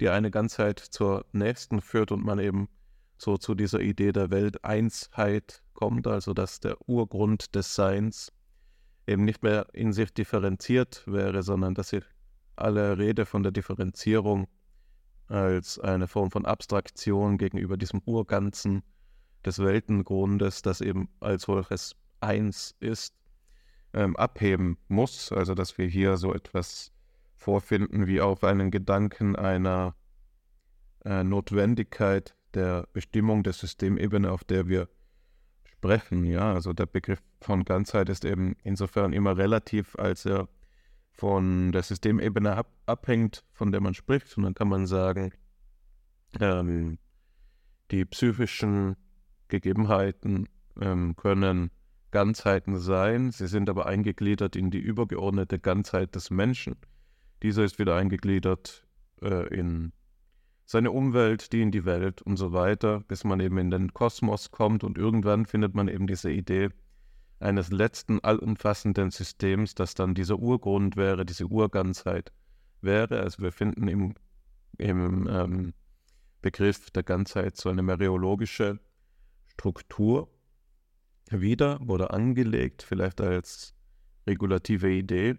die eine Ganzheit zur nächsten führt und man eben so zu dieser Idee der Welteinsheit kommt, also dass der Urgrund des Seins eben nicht mehr in sich differenziert wäre, sondern dass sich alle Rede von der Differenzierung als eine Form von Abstraktion gegenüber diesem Urganzen des Weltengrundes, das eben als solches eins ist, ähm, abheben muss. Also dass wir hier so etwas vorfinden wie auch einen Gedanken einer äh, Notwendigkeit der Bestimmung der Systemebene, auf der wir sprechen. Ja, also der Begriff von Ganzheit ist eben insofern immer relativ, als er von der Systemebene ab abhängt, von der man spricht. Und dann kann man sagen, ähm, die psychischen Gegebenheiten ähm, können Ganzheiten sein, sie sind aber eingegliedert in die übergeordnete Ganzheit des Menschen. Dieser ist wieder eingegliedert äh, in seine Umwelt, die in die Welt und so weiter, bis man eben in den Kosmos kommt und irgendwann findet man eben diese Idee eines letzten allumfassenden Systems, das dann dieser Urgrund wäre, diese Urganzheit wäre. Also wir finden im, im ähm, Begriff der Ganzheit so eine mereologische Struktur wieder oder angelegt, vielleicht als regulative Idee,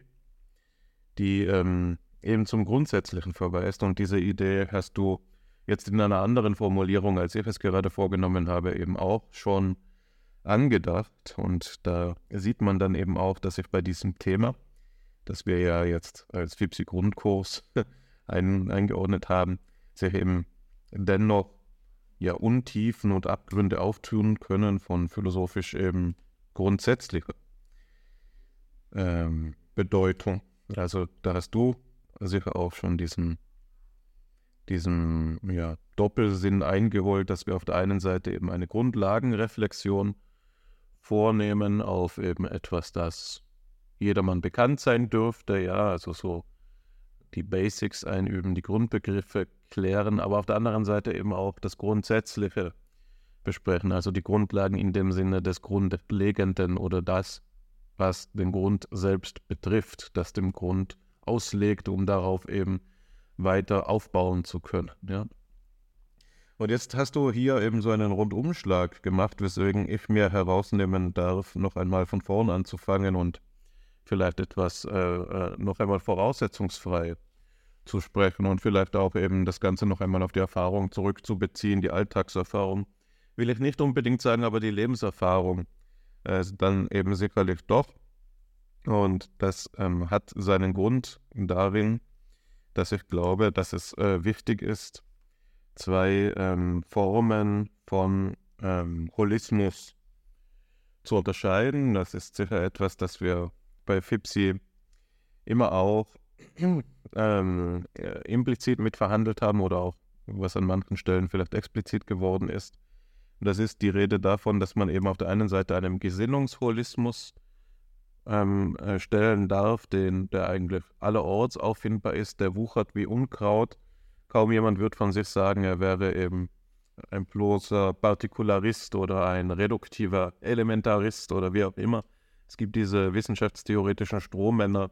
die ähm, eben zum Grundsätzlichen verweist. Und diese Idee hast du jetzt in einer anderen Formulierung, als ich es gerade vorgenommen habe, eben auch schon angedacht. Und da sieht man dann eben auch, dass ich bei diesem Thema, das wir ja jetzt als FIPSI-Grundkurs ein, eingeordnet haben, sich eben dennoch ja Untiefen und Abgründe auftun können von philosophisch eben grundsätzlicher ähm, Bedeutung. Also da hast du sicher auch schon diesen, diesen ja, Doppelsinn eingeholt, dass wir auf der einen Seite eben eine Grundlagenreflexion vornehmen auf eben etwas, das jedermann bekannt sein dürfte, ja, also so die Basics einüben, die Grundbegriffe klären, aber auf der anderen Seite eben auch das Grundsätzliche besprechen, also die Grundlagen in dem Sinne des Grundlegenden oder das, was den Grund selbst betrifft, das dem Grund auslegt, um darauf eben weiter aufbauen zu können. Ja. Und jetzt hast du hier eben so einen Rundumschlag gemacht, weswegen ich mir herausnehmen darf, noch einmal von vorn anzufangen und vielleicht etwas äh, äh, noch einmal voraussetzungsfrei zu sprechen und vielleicht auch eben das Ganze noch einmal auf die Erfahrung zurückzubeziehen, die Alltagserfahrung. Will ich nicht unbedingt sagen, aber die Lebenserfahrung äh, dann eben sicherlich doch. Und das ähm, hat seinen Grund darin, dass ich glaube, dass es äh, wichtig ist, zwei ähm, Formen von ähm, Holismus zu unterscheiden. Das ist sicher etwas, das wir bei FIPSI immer auch ähm, äh, implizit mitverhandelt haben oder auch was an manchen Stellen vielleicht explizit geworden ist. Das ist die Rede davon, dass man eben auf der einen Seite einem Gesinnungsholismus ähm, äh, stellen darf, den, der eigentlich allerorts auffindbar ist, der wuchert wie Unkraut. Kaum jemand wird von sich sagen, er wäre eben ein bloßer Partikularist oder ein reduktiver Elementarist oder wie auch immer. Es gibt diese wissenschaftstheoretischen Strohmänner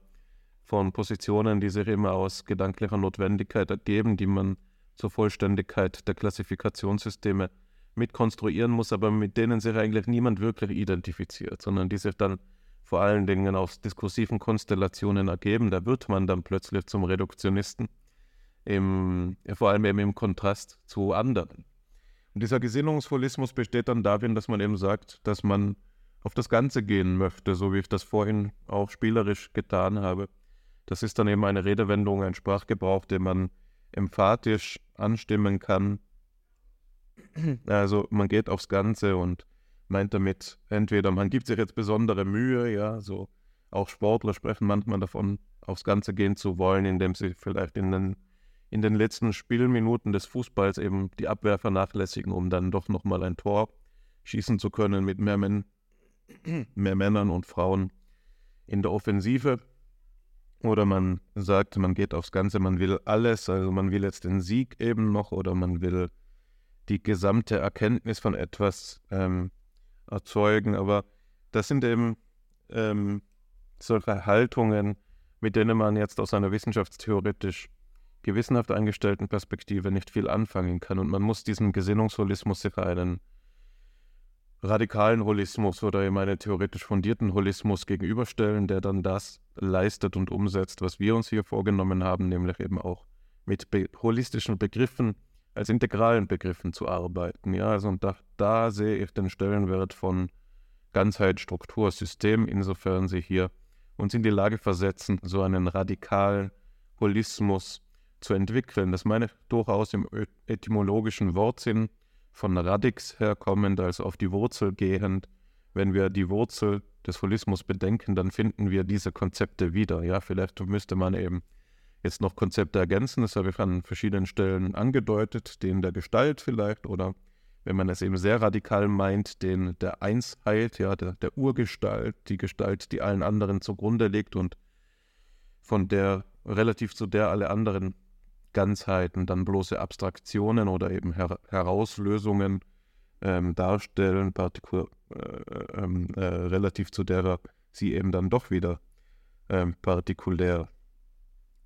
von Positionen, die sich immer aus gedanklicher Notwendigkeit ergeben, die man zur Vollständigkeit der Klassifikationssysteme mitkonstruieren muss, aber mit denen sich eigentlich niemand wirklich identifiziert, sondern die sich dann vor allen Dingen aus diskursiven Konstellationen ergeben. Da wird man dann plötzlich zum Reduktionisten, im, vor allem eben im Kontrast zu anderen. Und dieser Gesinnungsholismus besteht dann darin, dass man eben sagt, dass man auf das Ganze gehen möchte, so wie ich das vorhin auch spielerisch getan habe. Das ist dann eben eine Redewendung, ein Sprachgebrauch, den man emphatisch anstimmen kann. Also man geht aufs Ganze und meint damit entweder, man gibt sich jetzt besondere Mühe, ja, so auch Sportler sprechen manchmal davon, aufs Ganze gehen zu wollen, indem sie vielleicht in den, in den letzten Spielminuten des Fußballs eben die Abwehr vernachlässigen, um dann doch nochmal ein Tor schießen zu können mit mehr, Men mehr Männern und Frauen in der Offensive. Oder man sagt, man geht aufs Ganze, man will alles, also man will jetzt den Sieg eben noch oder man will die gesamte Erkenntnis von etwas ähm, erzeugen. Aber das sind eben ähm, solche Haltungen, mit denen man jetzt aus einer wissenschaftstheoretisch gewissenhaft eingestellten Perspektive nicht viel anfangen kann. Und man muss diesem Gesinnungsholismus sicher einen radikalen Holismus oder eben einen theoretisch fundierten Holismus gegenüberstellen, der dann das leistet und umsetzt, was wir uns hier vorgenommen haben, nämlich eben auch mit be holistischen Begriffen als integralen Begriffen zu arbeiten. Ja, also und da, da sehe ich den Stellenwert von Ganzheit, Struktur, System, insofern sie hier uns in die Lage versetzen, so einen radikalen Holismus zu entwickeln. Das meine ich durchaus im etymologischen Wortsinn von Radix herkommend, also auf die Wurzel gehend. Wenn wir die Wurzel des Holismus bedenken, dann finden wir diese Konzepte wieder. Ja, vielleicht müsste man eben jetzt noch Konzepte ergänzen. Das habe ich an verschiedenen Stellen angedeutet, die in der Gestalt vielleicht oder wenn man es eben sehr radikal meint, den der Einsheit, ja, der, der Urgestalt, die Gestalt, die allen anderen zugrunde liegt und von der relativ zu der alle anderen Ganzheiten dann bloße Abstraktionen oder eben Her Herauslösungen ähm, darstellen, partikur äh, ähm, äh, relativ zu der sie eben dann doch wieder ähm, partikulär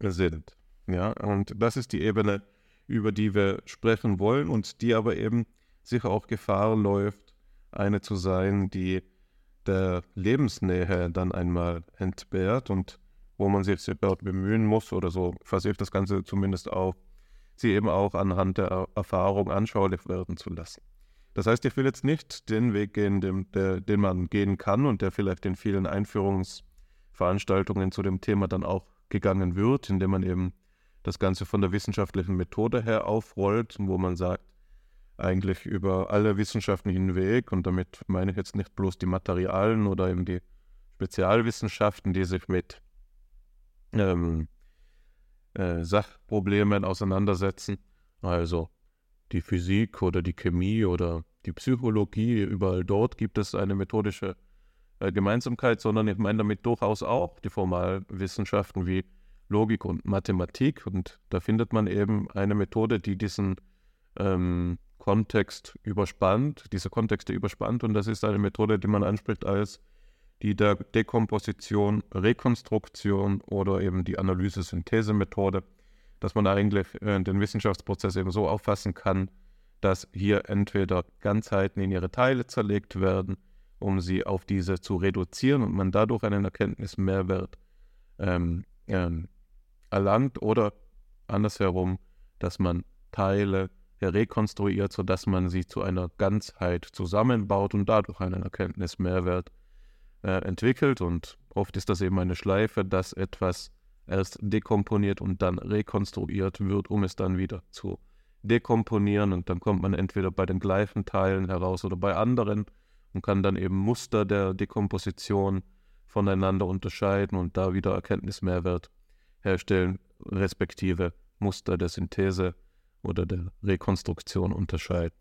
sind. Ja, und das ist die Ebene, über die wir sprechen wollen und die aber eben sicher auch Gefahr läuft, eine zu sein, die der Lebensnähe dann einmal entbehrt und wo man sich dort bemühen muss oder so versucht das Ganze zumindest auch, sie eben auch anhand der Erfahrung anschaulich werden zu lassen. Das heißt, ich will jetzt nicht den Weg gehen, den, der, den man gehen kann und der vielleicht in vielen Einführungsveranstaltungen zu dem Thema dann auch gegangen wird, indem man eben das Ganze von der wissenschaftlichen Methode her aufrollt, wo man sagt, eigentlich über alle Wissenschaften hinweg, und damit meine ich jetzt nicht bloß die Materialien oder eben die Spezialwissenschaften, die sich mit ähm, äh, Sachproblemen auseinandersetzen, also die Physik oder die Chemie oder die Psychologie, überall dort gibt es eine methodische äh, Gemeinsamkeit, sondern ich meine damit durchaus auch die Formalwissenschaften wie Logik und Mathematik. Und da findet man eben eine Methode, die diesen ähm, Kontext überspannt, diese Kontexte überspannt. Und das ist eine Methode, die man anspricht als die der Dekomposition, Rekonstruktion oder eben die Analyse-Synthese-Methode, dass man eigentlich äh, den Wissenschaftsprozess eben so auffassen kann, dass hier entweder Ganzheiten in ihre Teile zerlegt werden, um sie auf diese zu reduzieren und man dadurch einen Erkenntnismehrwert ähm, ähm, erlangt oder andersherum, dass man Teile rekonstruiert, sodass man sie zu einer Ganzheit zusammenbaut und dadurch einen Erkenntnismehrwert äh, entwickelt. Und oft ist das eben eine Schleife, dass etwas erst dekomponiert und dann rekonstruiert wird, um es dann wieder zu dekomponieren. Und dann kommt man entweder bei den gleichen Teilen heraus oder bei anderen und kann dann eben Muster der Dekomposition voneinander unterscheiden und da wieder Erkenntnismehrwert herstellen, respektive Muster der Synthese oder der Rekonstruktion unterscheiden.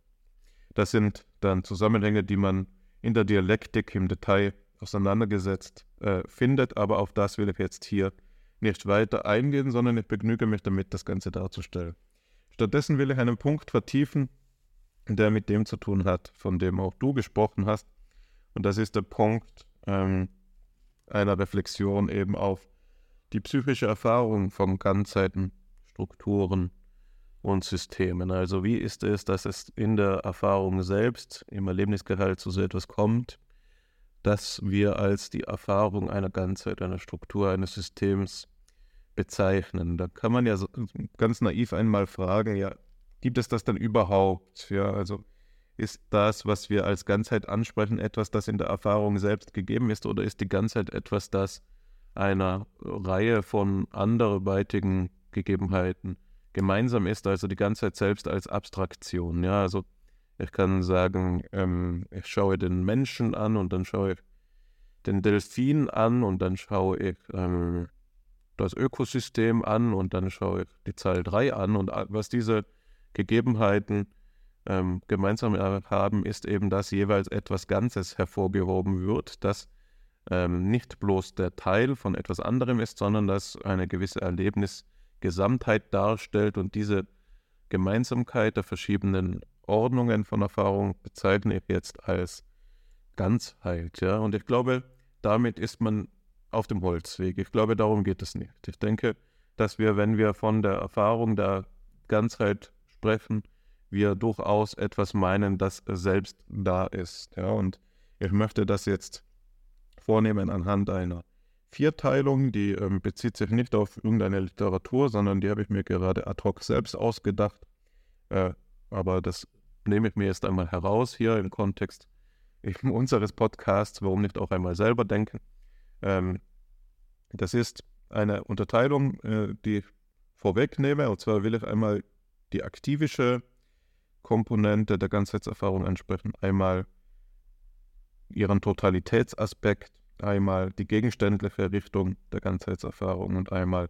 Das sind dann Zusammenhänge, die man in der Dialektik im Detail auseinandergesetzt äh, findet, aber auf das will ich jetzt hier nicht weiter eingehen, sondern ich begnüge mich damit, das Ganze darzustellen. Stattdessen will ich einen Punkt vertiefen, der mit dem zu tun hat, von dem auch du gesprochen hast. Und das ist der Punkt ähm, einer Reflexion eben auf die psychische Erfahrung von Ganzheiten, Strukturen und Systemen. Also wie ist es, dass es in der Erfahrung selbst, im Erlebnisgehalt zu so etwas kommt, dass wir als die Erfahrung einer Ganzheit, einer Struktur, eines Systems bezeichnen. Da kann man ja so, ganz naiv einmal fragen, ja, gibt es das dann überhaupt? Ja, also ist das, was wir als Ganzheit ansprechen, etwas, das in der Erfahrung selbst gegeben ist, oder ist die Ganzheit etwas, das einer Reihe von anderweitigen Gegebenheiten gemeinsam ist, also die Ganzheit selbst als Abstraktion. Ja, also ich kann sagen, ähm, ich schaue den Menschen an und dann schaue ich den Delfin an und dann schaue ich ähm, das Ökosystem an und dann schaue ich die Zahl 3 an. Und was diese Gegebenheiten ähm, gemeinsam haben, ist eben, dass jeweils etwas Ganzes hervorgehoben wird, das ähm, nicht bloß der Teil von etwas anderem ist, sondern dass eine gewisse Erlebnisgesamtheit darstellt und diese Gemeinsamkeit der verschiedenen Ordnungen von Erfahrung bezeichne ich jetzt als Ganzheit. Ja? Und ich glaube, damit ist man auf dem Holzweg. Ich glaube, darum geht es nicht. Ich denke, dass wir, wenn wir von der Erfahrung der Ganzheit sprechen, wir durchaus etwas meinen, das selbst da ist. Ja? Und ich möchte das jetzt vornehmen anhand einer Vierteilung, die ähm, bezieht sich nicht auf irgendeine Literatur, sondern die habe ich mir gerade ad hoc selbst ausgedacht. Äh, aber das nehme ich mir jetzt einmal heraus hier im Kontext unseres Podcasts, warum nicht auch einmal selber denken. Ähm, das ist eine Unterteilung, äh, die ich vorwegnehme. Und zwar will ich einmal die aktivische Komponente der Ganzheitserfahrung ansprechen. Einmal ihren Totalitätsaspekt, einmal die gegenständliche Richtung der Ganzheitserfahrung und einmal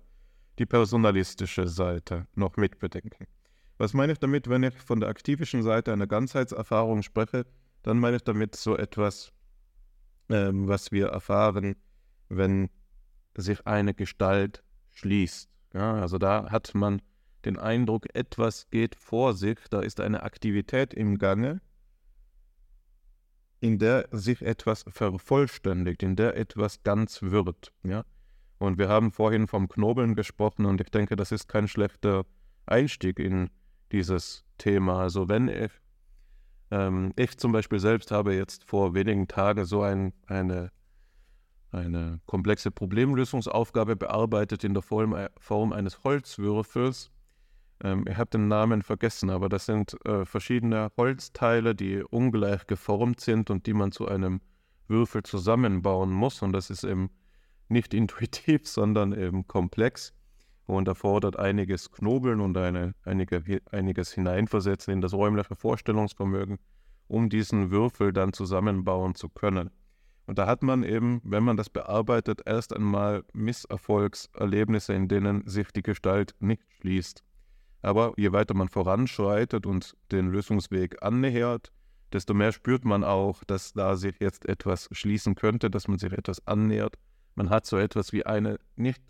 die personalistische Seite noch mitbedenken. Was meine ich damit, wenn ich von der aktivischen Seite einer Ganzheitserfahrung spreche? Dann meine ich damit so etwas, ähm, was wir erfahren, wenn sich eine Gestalt schließt. Ja, also da hat man den Eindruck, etwas geht vor sich, da ist eine Aktivität im Gange, in der sich etwas vervollständigt, in der etwas ganz wird. Ja? Und wir haben vorhin vom Knobeln gesprochen und ich denke, das ist kein schlechter Einstieg in dieses Thema. Also wenn ich, ähm, ich zum Beispiel selbst habe jetzt vor wenigen Tagen so ein, eine, eine komplexe Problemlösungsaufgabe bearbeitet in der Form, Form eines Holzwürfels. Ähm, ich habe den Namen vergessen, aber das sind äh, verschiedene Holzteile, die ungleich geformt sind und die man zu einem Würfel zusammenbauen muss. Und das ist eben nicht intuitiv, sondern eben komplex und erfordert einiges Knobeln und eine, einige, einiges Hineinversetzen in das räumliche Vorstellungsvermögen, um diesen Würfel dann zusammenbauen zu können. Und da hat man eben, wenn man das bearbeitet, erst einmal Misserfolgserlebnisse, in denen sich die Gestalt nicht schließt. Aber je weiter man voranschreitet und den Lösungsweg annähert, desto mehr spürt man auch, dass da sich jetzt etwas schließen könnte, dass man sich etwas annähert. Man hat so etwas wie eine nicht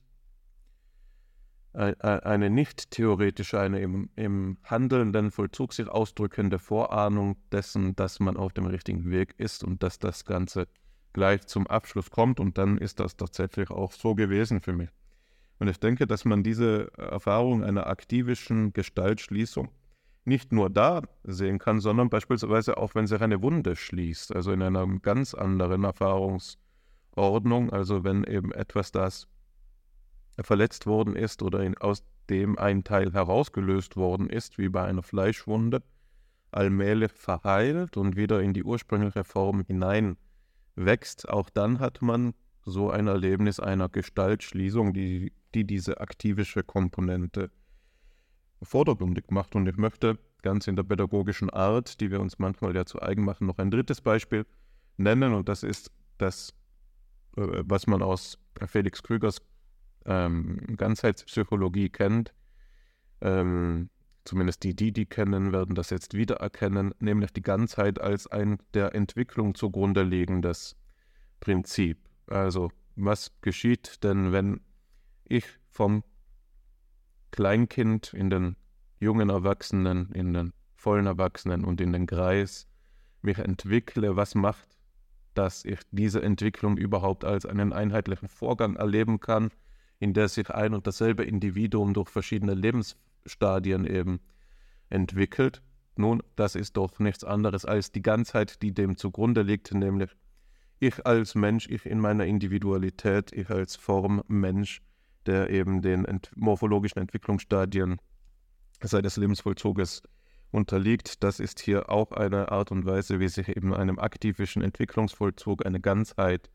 eine nicht theoretische, eine im, im handelnden Vollzug sich ausdrückende Vorahnung dessen, dass man auf dem richtigen Weg ist und dass das Ganze gleich zum Abschluss kommt. Und dann ist das tatsächlich auch so gewesen für mich. Und ich denke, dass man diese Erfahrung einer aktivischen Gestaltschließung nicht nur da sehen kann, sondern beispielsweise auch, wenn sich eine Wunde schließt, also in einer ganz anderen Erfahrungsordnung, also wenn eben etwas, das verletzt worden ist oder in, aus dem ein Teil herausgelöst worden ist, wie bei einer Fleischwunde, allmählich verheilt und wieder in die ursprüngliche Form hinein wächst, auch dann hat man so ein Erlebnis einer Gestaltschließung, die, die diese aktivische Komponente vordergründig macht. Und ich möchte ganz in der pädagogischen Art, die wir uns manchmal ja zu eigen machen, noch ein drittes Beispiel nennen. Und das ist das, äh, was man aus Felix Krügers ähm, Ganzheitspsychologie kennt, ähm, zumindest die, die die kennen, werden das jetzt wiedererkennen, nämlich die Ganzheit als ein der Entwicklung zugrunde liegendes Prinzip. Also was geschieht denn, wenn ich vom Kleinkind in den jungen Erwachsenen, in den vollen Erwachsenen und in den Kreis mich entwickle, was macht, dass ich diese Entwicklung überhaupt als einen einheitlichen Vorgang erleben kann in der sich ein und dasselbe Individuum durch verschiedene Lebensstadien eben entwickelt. Nun, das ist doch nichts anderes als die Ganzheit, die dem zugrunde liegt, nämlich ich als Mensch, ich in meiner Individualität, ich als Form Mensch, der eben den ent morphologischen Entwicklungsstadien seines Lebensvollzuges unterliegt. Das ist hier auch eine Art und Weise, wie sich eben einem aktivischen Entwicklungsvollzug eine Ganzheit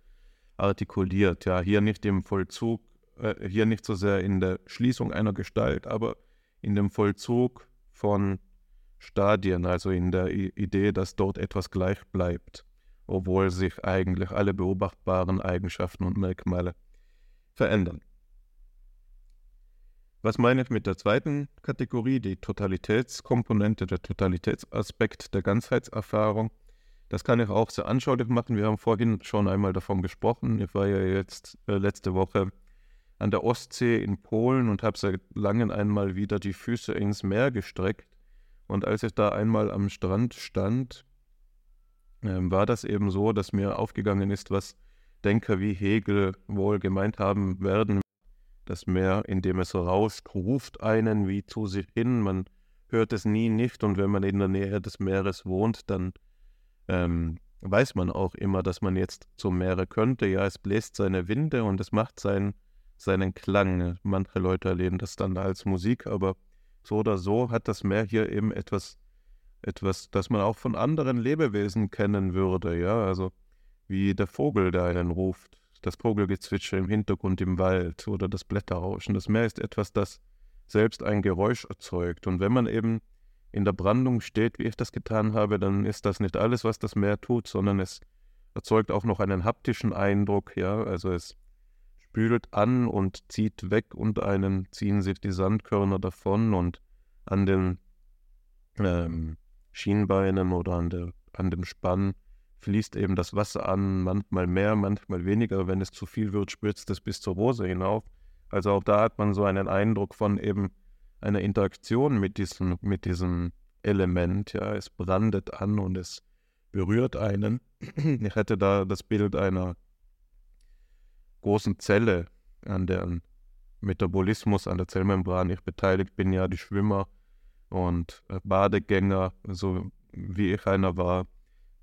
artikuliert. Ja, hier nicht im Vollzug äh, hier nicht so sehr in der Schließung einer Gestalt, aber in dem Vollzug von Stadien, also in der I Idee, dass dort etwas gleich bleibt, obwohl sich eigentlich alle beobachtbaren Eigenschaften und Merkmale verändern. Was meine ich mit der zweiten Kategorie, die Totalitätskomponente, der Totalitätsaspekt der Ganzheitserfahrung? Das kann ich auch sehr anschaulich machen. Wir haben vorhin schon einmal davon gesprochen. Ich war ja jetzt äh, letzte Woche an der Ostsee in Polen und habe seit langem einmal wieder die Füße ins Meer gestreckt. Und als ich da einmal am Strand stand, äh, war das eben so, dass mir aufgegangen ist, was Denker wie Hegel wohl gemeint haben werden. Das Meer, in dem es rauscht, ruft einen wie zu sich hin. Man hört es nie nicht und wenn man in der Nähe des Meeres wohnt, dann ähm, weiß man auch immer, dass man jetzt zum Meere könnte. Ja, es bläst seine Winde und es macht sein seinen Klang. Manche Leute erleben das dann als Musik, aber so oder so hat das Meer hier eben etwas, etwas, das man auch von anderen Lebewesen kennen würde, ja, also wie der Vogel, der einen ruft, das Vogelgezwitscher im Hintergrund im Wald oder das Blätterrauschen. Das Meer ist etwas, das selbst ein Geräusch erzeugt. Und wenn man eben in der Brandung steht, wie ich das getan habe, dann ist das nicht alles, was das Meer tut, sondern es erzeugt auch noch einen haptischen Eindruck, ja, also es spült an und zieht weg und einen ziehen sich die Sandkörner davon und an den ähm, Schienbeinen oder an, der, an dem Spann fließt eben das Wasser an, manchmal mehr, manchmal weniger. Wenn es zu viel wird, spritzt es bis zur Hose hinauf. Also auch da hat man so einen Eindruck von eben einer Interaktion mit diesem, mit diesem Element. Ja, es brandet an und es berührt einen. Ich hätte da das Bild einer großen Zelle, an deren Metabolismus an der Zellmembran. Ich beteiligt bin, ja die Schwimmer und äh, Badegänger, so wie ich einer war,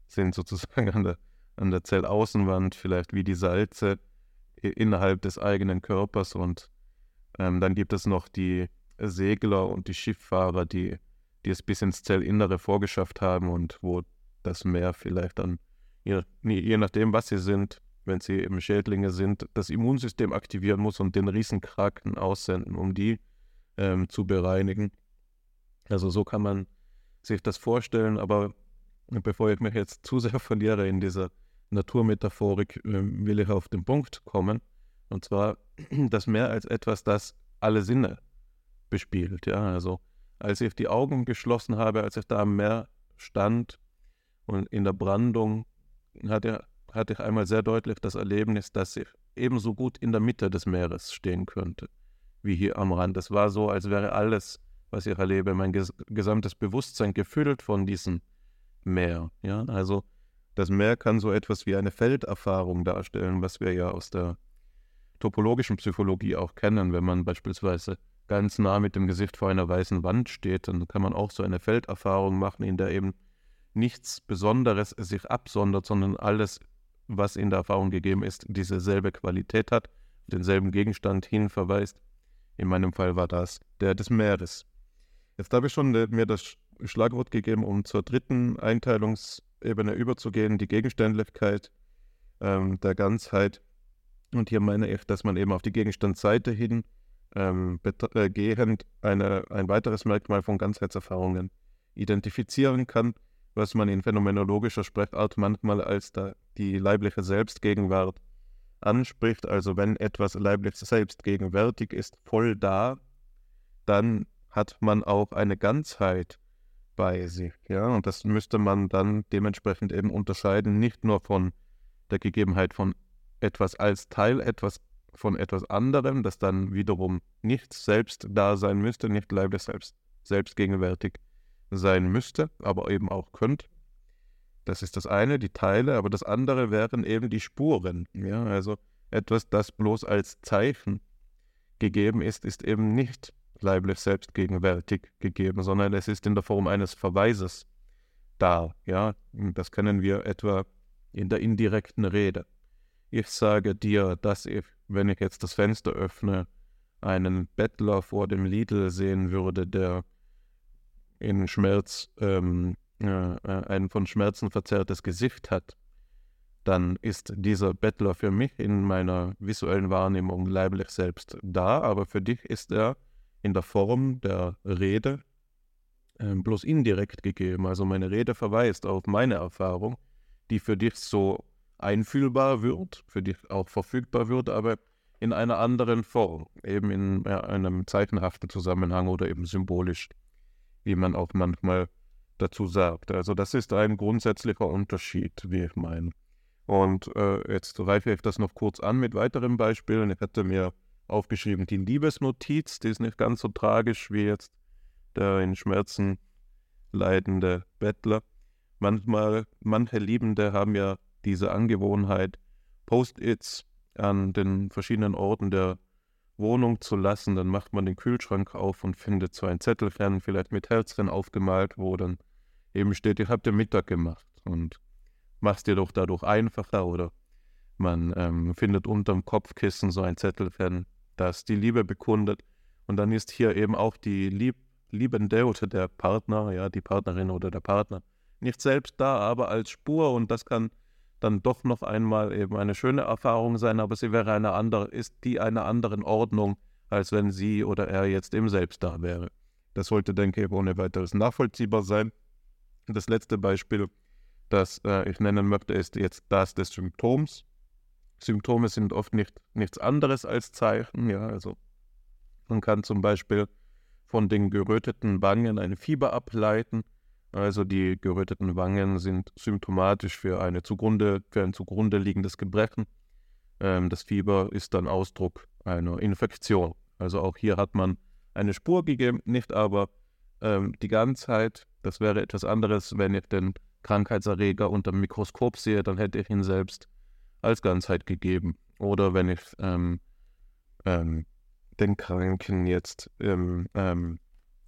sind sozusagen an der, an der Zellaußenwand vielleicht wie die Salze innerhalb des eigenen Körpers. Und ähm, dann gibt es noch die Segler und die Schifffahrer, die, die es bis ins Zellinnere vorgeschafft haben und wo das Meer vielleicht dann, je, je nachdem, was sie sind, wenn sie eben Schädlinge sind, das Immunsystem aktivieren muss und den Riesenkraken aussenden, um die ähm, zu bereinigen. Also so kann man sich das vorstellen, aber bevor ich mich jetzt zu sehr verliere in dieser Naturmetaphorik, äh, will ich auf den Punkt kommen. Und zwar das Meer als etwas, das alle Sinne bespielt. Ja, also als ich die Augen geschlossen habe, als ich da am Meer stand und in der Brandung, hatte, hatte ich einmal sehr deutlich das Erlebnis, dass ich ebenso gut in der Mitte des Meeres stehen könnte, wie hier am Rand. Es war so, als wäre alles, was ich erlebe, mein ges gesamtes Bewusstsein gefüllt von diesem Meer. Ja, also das Meer kann so etwas wie eine Felderfahrung darstellen, was wir ja aus der topologischen Psychologie auch kennen, wenn man beispielsweise ganz nah mit dem Gesicht vor einer weißen Wand steht, dann kann man auch so eine Felderfahrung machen, in der eben nichts Besonderes sich absondert, sondern alles, was in der Erfahrung gegeben ist, dieselbe Qualität hat, denselben Gegenstand hinverweist. In meinem Fall war das der des Meeres. Jetzt habe ich schon äh, mir das Schlagwort gegeben, um zur dritten Einteilungsebene überzugehen, die Gegenständlichkeit ähm, der Ganzheit. Und hier meine ich, dass man eben auf die Gegenstandsseite hin ähm, äh, gehend eine, ein weiteres Merkmal von Ganzheitserfahrungen identifizieren kann, was man in phänomenologischer Sprechart manchmal als da, die leibliche Selbstgegenwart anspricht. Also wenn etwas leiblich selbstgegenwärtig ist, voll da, dann hat man auch eine Ganzheit bei sich. Ja? Und das müsste man dann dementsprechend eben unterscheiden, nicht nur von der Gegebenheit von etwas als Teil etwas von etwas anderem, das dann wiederum nicht selbst da sein müsste, nicht leiblich selbst, selbstgegenwärtig sein müsste, aber eben auch könnte. Das ist das eine, die Teile, aber das andere wären eben die Spuren. Ja, also etwas, das bloß als Zeichen gegeben ist, ist eben nicht leiblich selbstgegenwärtig gegeben, sondern es ist in der Form eines Verweises da. Ja, das kennen wir etwa in der indirekten Rede. Ich sage dir, dass ich wenn ich jetzt das Fenster öffne, einen Bettler vor dem Lidl sehen würde, der in Schmerz, ähm, äh, ein von Schmerzen verzerrtes Gesicht hat, dann ist dieser Bettler für mich in meiner visuellen Wahrnehmung leiblich selbst da, aber für dich ist er in der Form der Rede äh, bloß indirekt gegeben. Also meine Rede verweist auf meine Erfahrung, die für dich so einfühlbar wird, für dich auch verfügbar wird, aber in einer anderen Form, eben in ja, einem zeichenhaften Zusammenhang oder eben symbolisch, wie man auch manchmal dazu sagt. Also das ist ein grundsätzlicher Unterschied, wie ich meine. Und äh, jetzt reife ich das noch kurz an mit weiteren Beispielen. Ich hatte mir aufgeschrieben, die Liebesnotiz, die ist nicht ganz so tragisch wie jetzt der in Schmerzen leidende Bettler. Manchmal, manche Liebende haben ja diese Angewohnheit, Post-its an den verschiedenen Orten der Wohnung zu lassen. Dann macht man den Kühlschrank auf und findet so ein Zettelchen, vielleicht mit Herzchen aufgemalt, wo dann eben steht, ich habe den Mittag gemacht und machst dir doch dadurch einfacher oder man ähm, findet unterm Kopfkissen so ein Zettelchen, das die Liebe bekundet. Und dann ist hier eben auch die Lieb Liebende oder der Partner, ja, die Partnerin oder der Partner, nicht selbst da, aber als Spur und das kann dann doch noch einmal eben eine schöne Erfahrung sein, aber sie wäre eine andere, ist die einer anderen Ordnung, als wenn sie oder er jetzt eben selbst da wäre. Das sollte, denke ich, ohne weiteres nachvollziehbar sein. Das letzte Beispiel, das äh, ich nennen möchte, ist jetzt das des Symptoms. Symptome sind oft nicht, nichts anderes als Zeichen. Ja, also man kann zum Beispiel von den geröteten Wangen ein Fieber ableiten. Also die geröteten Wangen sind symptomatisch für, eine zugrunde, für ein zugrunde liegendes Gebrechen. Ähm, das Fieber ist dann Ausdruck einer Infektion. Also auch hier hat man eine Spur gegeben, nicht aber ähm, die Ganzheit. Das wäre etwas anderes, wenn ich den Krankheitserreger unter dem Mikroskop sehe, dann hätte ich ihn selbst als Ganzheit gegeben. Oder wenn ich ähm, ähm, den Kranken jetzt ähm, ähm,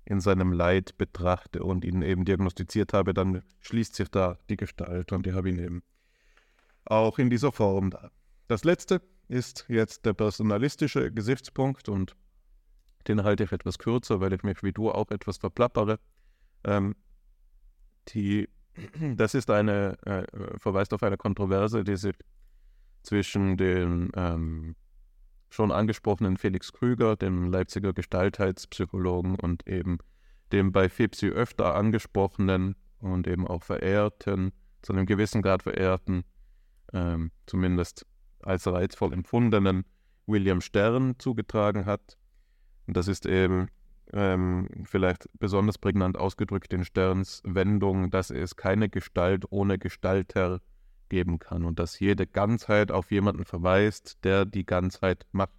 in seinem Leid betrachte und ihn eben diagnostiziert habe, dann schließt sich da die Gestalt und ich habe ihn eben auch in dieser Form da. Das letzte ist jetzt der personalistische Gesichtspunkt und den halte ich etwas kürzer, weil ich mich wie du auch etwas verplappere. Ähm, die, das ist eine, äh, verweist auf eine Kontroverse, die sich zwischen dem ähm, schon angesprochenen Felix Krüger, dem Leipziger Gestaltheitspsychologen und eben dem bei FIPSI öfter angesprochenen und eben auch verehrten, zu einem gewissen Grad verehrten, ähm, zumindest als reizvoll empfundenen William Stern zugetragen hat. Und das ist eben ähm, vielleicht besonders prägnant ausgedrückt in Sterns Wendung, dass es keine Gestalt ohne Gestalter geben kann und dass jede Ganzheit auf jemanden verweist, der die Ganzheit macht.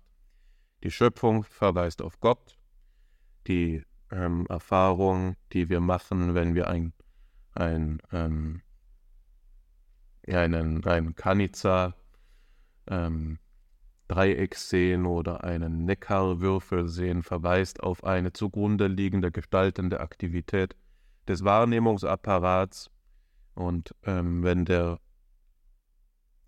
Die Schöpfung verweist auf Gott, die ähm, Erfahrung, die wir machen, wenn wir ein, ein, ähm, einen, einen Kanica ähm, Dreieck sehen oder einen Neckarwürfel sehen, verweist auf eine zugrunde liegende gestaltende Aktivität des Wahrnehmungsapparats. Und ähm, wenn der,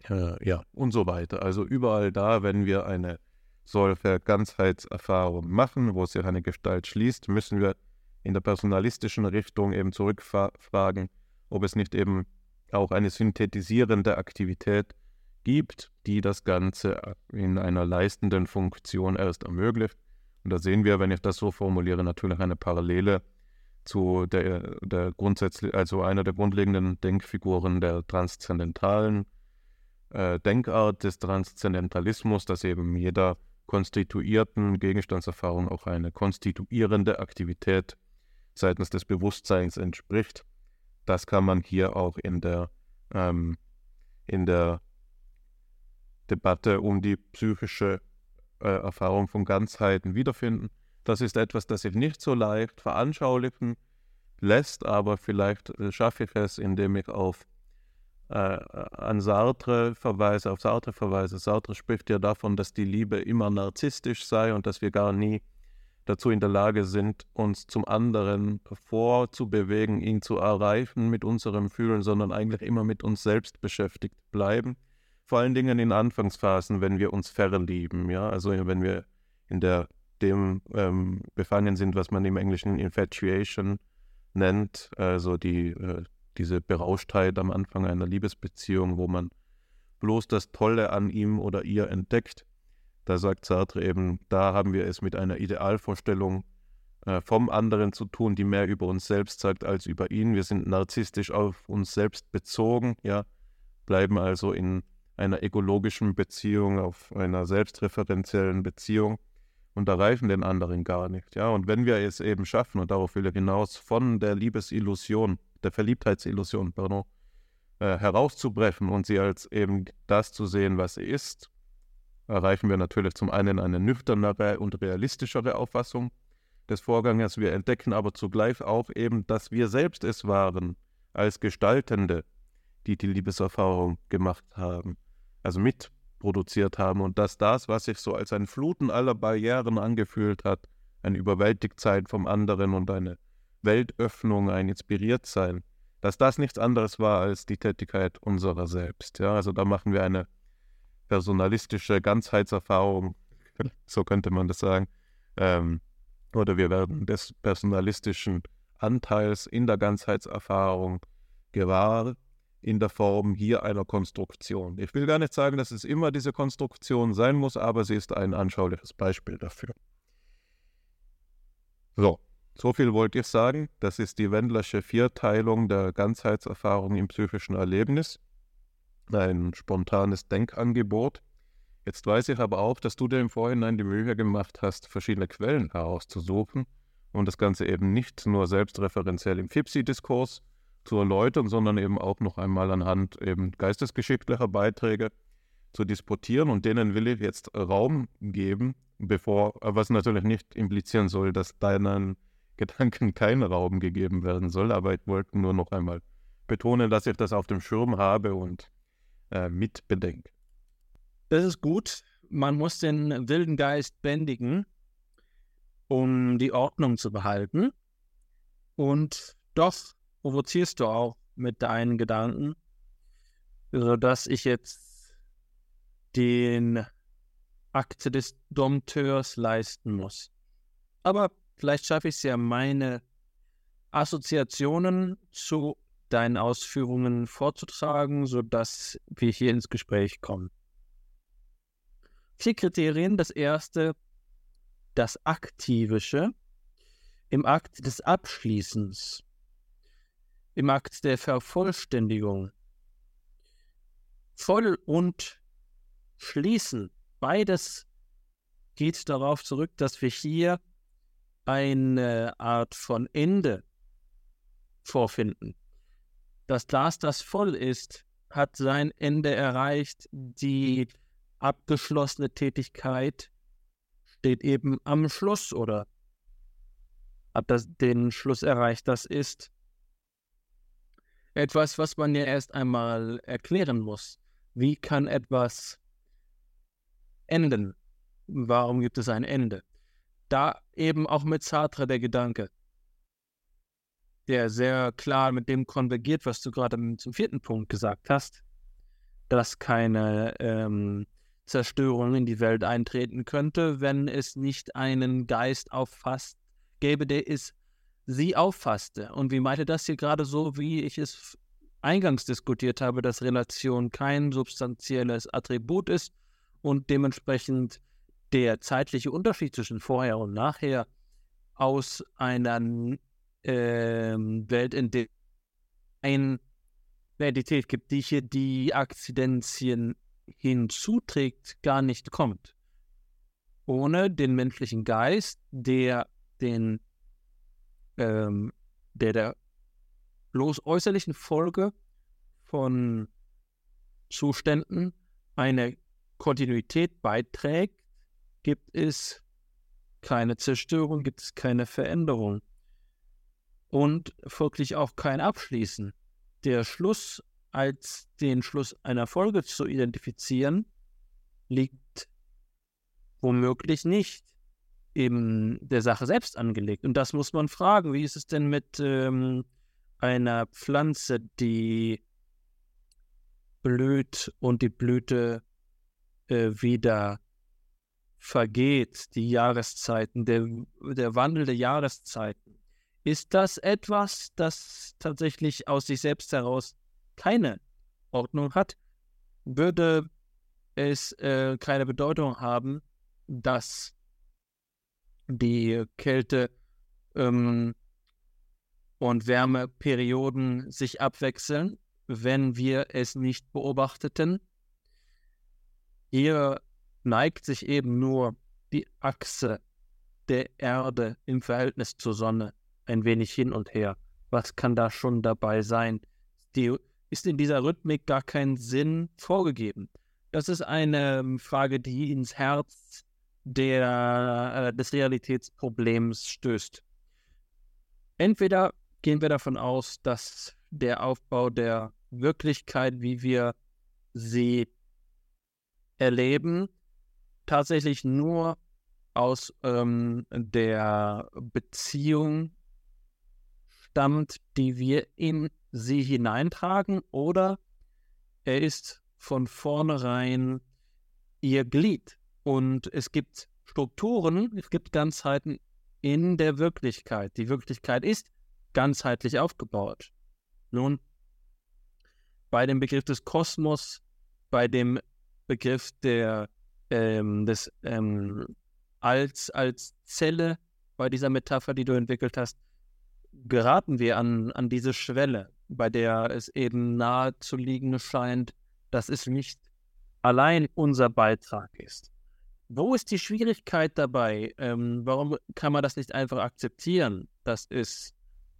äh, ja, und so weiter. Also überall da, wenn wir eine solche Ganzheitserfahrung machen, wo sich eine Gestalt schließt, müssen wir in der personalistischen Richtung eben zurückfragen, ob es nicht eben auch eine synthetisierende Aktivität gibt, die das Ganze in einer leistenden Funktion erst ermöglicht. Und da sehen wir, wenn ich das so formuliere, natürlich eine Parallele zu der, der grundsätzlich, also einer der grundlegenden Denkfiguren der transzendentalen äh, Denkart des Transzendentalismus, dass eben jeder konstituierten Gegenstandserfahrung auch eine konstituierende Aktivität seitens des Bewusstseins entspricht. Das kann man hier auch in der, ähm, in der Debatte um die psychische äh, Erfahrung von Ganzheiten wiederfinden. Das ist etwas, das sich nicht so leicht veranschaulichen lässt, aber vielleicht äh, schaffe ich es, indem ich auf äh, an Sartre verweise, auf Sartre verweise. Sartre spricht ja davon, dass die Liebe immer narzisstisch sei und dass wir gar nie dazu in der Lage sind, uns zum anderen vorzubewegen, ihn zu erreichen mit unserem Fühlen, sondern eigentlich immer mit uns selbst beschäftigt bleiben vor allen Dingen in Anfangsphasen, wenn wir uns verlieben, ja, also wenn wir in der dem ähm, befangen sind, was man im Englischen Infatuation nennt, also die, äh, diese Berauschtheit am Anfang einer Liebesbeziehung, wo man bloß das Tolle an ihm oder ihr entdeckt. Da sagt Sartre eben, da haben wir es mit einer Idealvorstellung äh, vom anderen zu tun, die mehr über uns selbst sagt als über ihn. Wir sind narzisstisch auf uns selbst bezogen, ja, bleiben also in einer ekologischen Beziehung, auf einer selbstreferenziellen Beziehung und erreichen den anderen gar nicht. Ja, und wenn wir es eben schaffen, und darauf will er hinaus, von der Liebesillusion, der Verliebtheitsillusion, pardon, äh, herauszubrechen und sie als eben das zu sehen, was sie ist, erreichen wir natürlich zum einen eine nüchternere und realistischere Auffassung des Vorganges. Wir entdecken aber zugleich auch eben, dass wir selbst es waren, als Gestaltende, die die Liebeserfahrung gemacht haben also mitproduziert haben und dass das, was sich so als ein Fluten aller Barrieren angefühlt hat, ein Überwältigtsein vom anderen und eine Weltöffnung, ein Inspiriertsein, dass das nichts anderes war als die Tätigkeit unserer selbst. Ja, also da machen wir eine personalistische Ganzheitserfahrung, so könnte man das sagen, ähm, oder wir werden des personalistischen Anteils in der Ganzheitserfahrung gewahr in der Form hier einer Konstruktion. Ich will gar nicht sagen, dass es immer diese Konstruktion sein muss, aber sie ist ein anschauliches Beispiel dafür. So, so viel wollte ich sagen. Das ist die Wendlersche Vierteilung der Ganzheitserfahrung im psychischen Erlebnis. Ein spontanes Denkangebot. Jetzt weiß ich aber auch, dass du dir im Vorhinein die Mühe gemacht hast, verschiedene Quellen herauszusuchen und das Ganze eben nicht nur selbstreferenziell im FIPSI-Diskurs zu erläutern, sondern eben auch noch einmal anhand eben geistesgeschichtlicher Beiträge zu disputieren und denen will ich jetzt Raum geben, bevor, was natürlich nicht implizieren soll, dass deinen Gedanken kein Raum gegeben werden soll, aber ich wollte nur noch einmal betonen, dass ich das auf dem Schirm habe und äh, mit bedenke. Das ist gut. Man muss den wilden Geist bändigen, um die Ordnung zu behalten. Und doch provozierst du auch mit deinen Gedanken, sodass ich jetzt den Akte des Dompteurs leisten muss. Aber vielleicht schaffe ich es ja, meine Assoziationen zu deinen Ausführungen vorzutragen, sodass wir hier ins Gespräch kommen. Vier Kriterien. Das erste, das Aktivische im Akt des Abschließens, im Akt der Vervollständigung. Voll und schließen, beides geht darauf zurück, dass wir hier eine Art von Ende vorfinden. Das Glas, das voll ist, hat sein Ende erreicht. Die abgeschlossene Tätigkeit steht eben am Schluss oder hat das, den Schluss erreicht. Das ist etwas, was man ja erst einmal erklären muss. Wie kann etwas enden? Warum gibt es ein Ende? Da eben auch mit Sartre der Gedanke der sehr klar mit dem konvergiert, was du gerade zum vierten Punkt gesagt hast, dass keine ähm, Zerstörung in die Welt eintreten könnte, wenn es nicht einen Geist auffasst, gäbe, der es sie auffasste. Und wie meinte das hier gerade so, wie ich es eingangs diskutiert habe, dass Relation kein substanzielles Attribut ist und dementsprechend der zeitliche Unterschied zwischen vorher und nachher aus einer ähm, Welt, in der eine Realität gibt, die hier die Akzidenzien hinzuträgt, gar nicht kommt. Ohne den menschlichen Geist, der den, ähm, der der bloß äußerlichen Folge von Zuständen eine Kontinuität beiträgt, gibt es keine Zerstörung, gibt es keine Veränderung und folglich auch kein Abschließen. Der Schluss als den Schluss einer Folge zu identifizieren, liegt womöglich nicht in der Sache selbst angelegt. Und das muss man fragen. Wie ist es denn mit ähm, einer Pflanze, die blüht und die Blüte äh, wieder vergeht, die Jahreszeiten, der, der Wandel der Jahreszeiten? Ist das etwas, das tatsächlich aus sich selbst heraus keine Ordnung hat? Würde es äh, keine Bedeutung haben, dass die Kälte ähm, und Wärmeperioden sich abwechseln, wenn wir es nicht beobachteten? Hier neigt sich eben nur die Achse der Erde im Verhältnis zur Sonne ein wenig hin und her. Was kann da schon dabei sein? Die, ist in dieser Rhythmik gar kein Sinn vorgegeben? Das ist eine ähm, Frage, die ins Herz der, äh, des Realitätsproblems stößt. Entweder gehen wir davon aus, dass der Aufbau der Wirklichkeit, wie wir sie erleben, tatsächlich nur aus ähm, der Beziehung stammt, die wir in sie hineintragen, oder er ist von vornherein ihr Glied. Und es gibt Strukturen, es gibt Ganzheiten in der Wirklichkeit. Die Wirklichkeit ist ganzheitlich aufgebaut. Nun, bei dem Begriff des Kosmos, bei dem Begriff der, ähm, des ähm, als, als Zelle, bei dieser Metapher, die du entwickelt hast, geraten wir an, an diese Schwelle, bei der es eben nahe zu liegen scheint, dass es nicht allein unser Beitrag ist. wo ist die Schwierigkeit dabei? Ähm, warum kann man das nicht einfach akzeptieren, dass es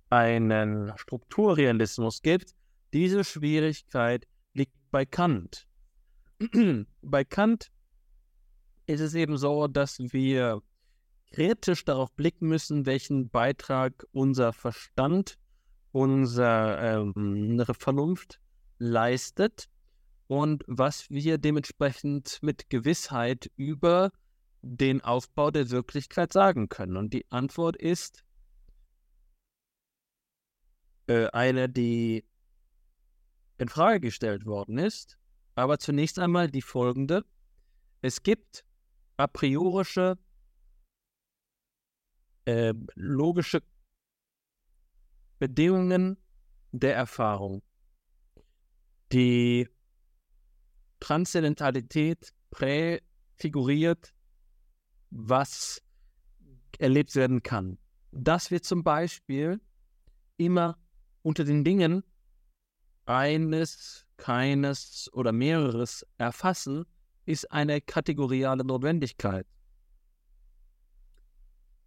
einen Strukturrealismus gibt? Diese Schwierigkeit liegt bei Kant. bei Kant ist es eben so, dass wir kritisch darauf blicken müssen, welchen Beitrag unser Verstand, unsere ähm, Vernunft leistet und was wir dementsprechend mit Gewissheit über den Aufbau der Wirklichkeit sagen können. Und die Antwort ist äh, eine, die in Frage gestellt worden ist, aber zunächst einmal die folgende. Es gibt a priorische äh, logische Bedingungen der Erfahrung, die Transzendentalität präfiguriert, was erlebt werden kann. Dass wir zum Beispiel immer unter den Dingen eines, keines oder mehreres erfassen, ist eine kategoriale Notwendigkeit.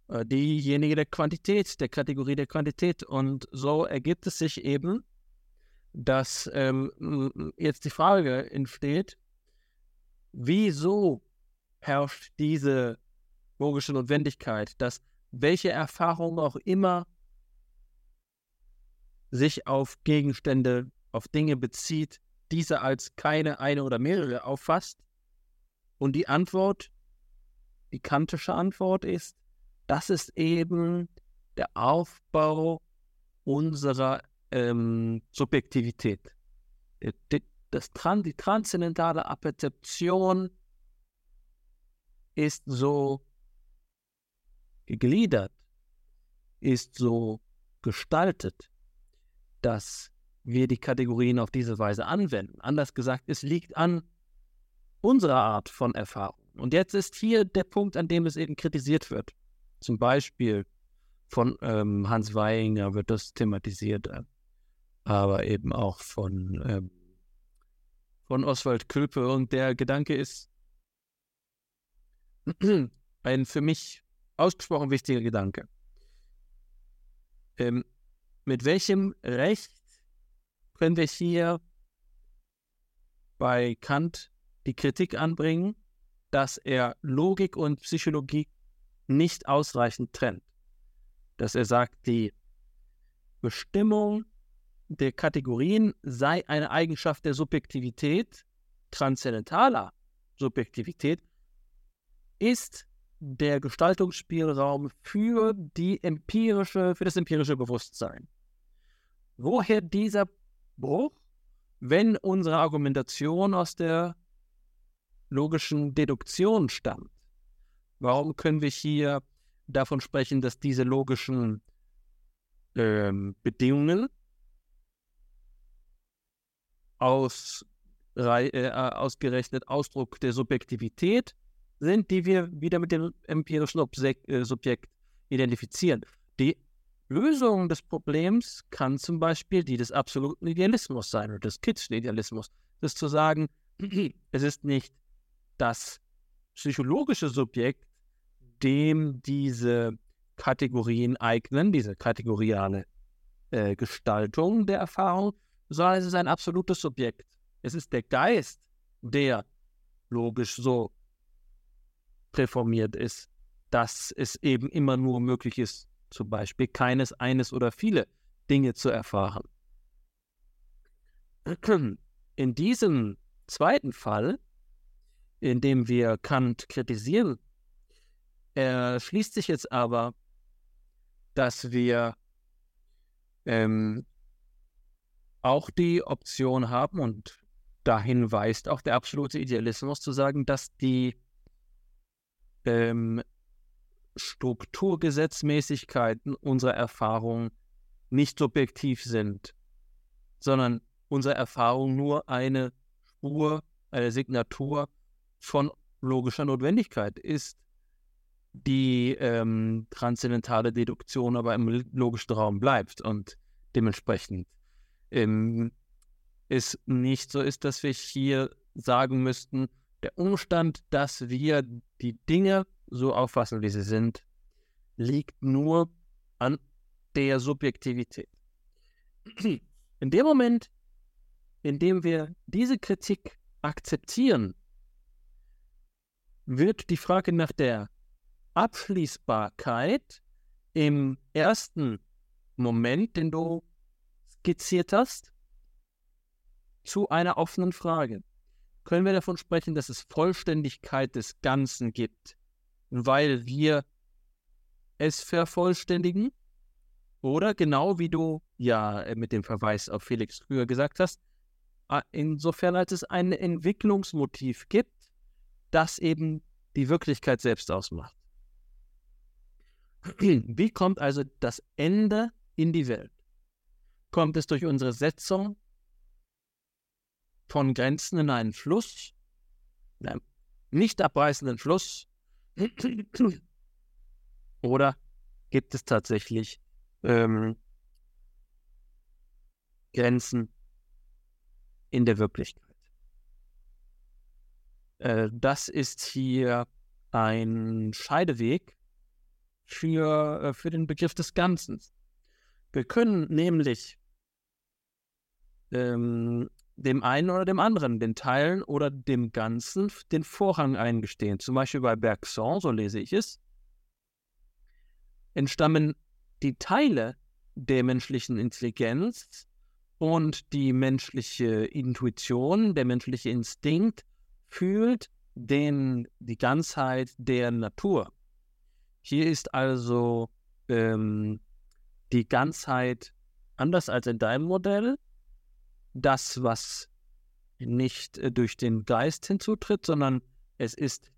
Äh, diejenige der Quantität, der Kategorie der Quantität. Und so ergibt es sich eben, dass ähm, jetzt die Frage entsteht, wieso herrscht diese logische Notwendigkeit, dass welche Erfahrung auch immer sich auf Gegenstände, auf Dinge bezieht, diese als keine, eine oder mehrere auffasst. Und die Antwort, die kantische Antwort ist, das ist eben der Aufbau unserer ähm, Subjektivität. Die, das, die transzendentale Apperzeption ist so gegliedert, ist so gestaltet, dass wir die Kategorien auf diese Weise anwenden. Anders gesagt, es liegt an unserer Art von Erfahrung. Und jetzt ist hier der Punkt, an dem es eben kritisiert wird. Zum Beispiel von ähm, Hans Weihinger wird das thematisiert. Äh, aber eben auch von, ähm, von Oswald Külpe. Und der Gedanke ist ein für mich ausgesprochen wichtiger Gedanke. Ähm, mit welchem Recht können wir hier bei Kant die Kritik anbringen, dass er Logik und Psychologie nicht ausreichend trennt? Dass er sagt, die Bestimmung der Kategorien sei eine Eigenschaft der Subjektivität, transzendentaler Subjektivität, ist der Gestaltungsspielraum für die empirische, für das empirische Bewusstsein. Woher dieser Bruch, wenn unsere Argumentation aus der logischen Deduktion stammt? Warum können wir hier davon sprechen, dass diese logischen ähm, Bedingungen aus, äh, ausgerechnet Ausdruck der Subjektivität sind, die wir wieder mit dem empirischen Objekt, äh, Subjekt identifizieren. Die Lösung des Problems kann zum Beispiel die des absoluten Idealismus sein oder des Kitschen Idealismus. Das ist zu sagen, es ist nicht das psychologische Subjekt, dem diese Kategorien eignen, diese kategoriale äh, Gestaltung der Erfahrung, sondern es ist ein absolutes Subjekt. Es ist der Geist, der logisch so präformiert ist, dass es eben immer nur möglich ist, zum Beispiel keines, eines oder viele Dinge zu erfahren. In diesem zweiten Fall, in dem wir Kant kritisieren, erschließt sich jetzt aber, dass wir ähm, auch die Option haben und dahin weist auch der absolute Idealismus zu sagen, dass die ähm, Strukturgesetzmäßigkeiten unserer Erfahrung nicht subjektiv sind, sondern unsere Erfahrung nur eine Spur, eine Signatur von logischer Notwendigkeit ist, die ähm, transzendentale Deduktion aber im logischen Raum bleibt und dementsprechend ähm, es nicht so ist, dass wir hier sagen müssten, Der Umstand, dass wir die Dinge so auffassen, wie sie sind, liegt nur an der Subjektivität. In dem Moment, in dem wir diese Kritik akzeptieren, wird die Frage nach der Abschließbarkeit im ersten Moment, den du skizziert hast, zu einer offenen Frage. Können wir davon sprechen, dass es Vollständigkeit des Ganzen gibt, weil wir es vervollständigen? Oder genau wie du ja äh, mit dem Verweis auf Felix früher gesagt hast, insofern als es ein Entwicklungsmotiv gibt, das eben die Wirklichkeit selbst ausmacht. Wie kommt also das Ende in die Welt? Kommt es durch unsere Setzung von Grenzen in einen Fluss, einem nicht abreißenden Fluss, oder gibt es tatsächlich ähm, Grenzen in der Wirklichkeit? Äh, das ist hier ein Scheideweg für, äh, für den Begriff des Ganzen. Wir können nämlich ähm, dem einen oder dem anderen, den Teilen oder dem Ganzen, den Vorrang eingestehen. Zum Beispiel bei Bergson, so lese ich es, entstammen die Teile der menschlichen Intelligenz und die menschliche Intuition, der menschliche Instinkt fühlt den, die Ganzheit der Natur. Hier ist also ähm, die Ganzheit anders als in deinem Modell, das, was nicht äh, durch den Geist hinzutritt, sondern es ist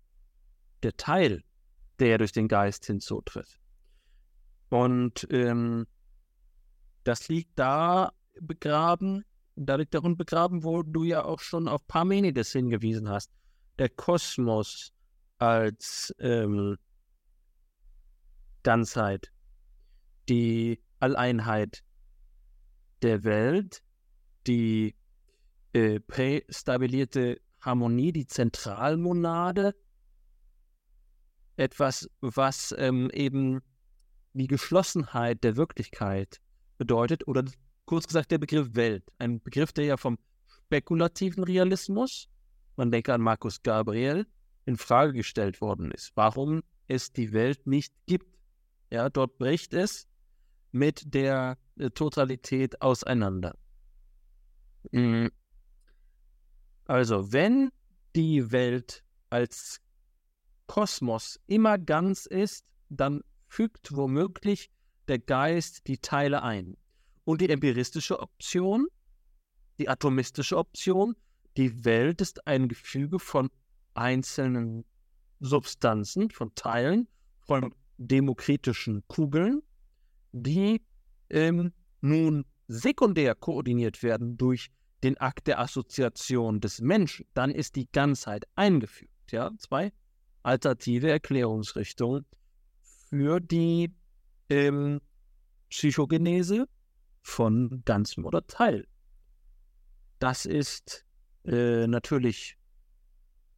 der Teil, der durch den Geist hinzutritt. Und ähm, das liegt da begraben, da liegt darin begraben, wo du ja auch schon auf Parmenides hingewiesen hast. Der Kosmos als ähm, Ganzheit, die Alleinheit der Welt, die äh, prästabilierte Harmonie, die Zentralmonade, etwas, was ähm, eben die Geschlossenheit der Wirklichkeit bedeutet, oder kurz gesagt der Begriff Welt, ein Begriff, der ja vom spekulativen Realismus, man denke an Markus Gabriel, in Frage gestellt worden ist. Warum es die Welt nicht gibt. Ja, dort bricht es mit der äh, Totalität auseinander. Mhm. Also, wenn die Welt als Kosmos immer ganz ist, dann fügt womöglich der Geist die Teile ein. Und die empiristische Option, die atomistische Option, die Welt ist ein Gefüge von einzelnen Substanzen, von Teilen, von demokritischen Kugeln, die ähm, nun sekundär koordiniert werden durch den Akt der Assoziation des Menschen, dann ist die Ganzheit eingefügt. Ja, zwei alternative Erklärungsrichtungen für die ähm, Psychogenese von Ganzem oder Teil. Das ist äh, natürlich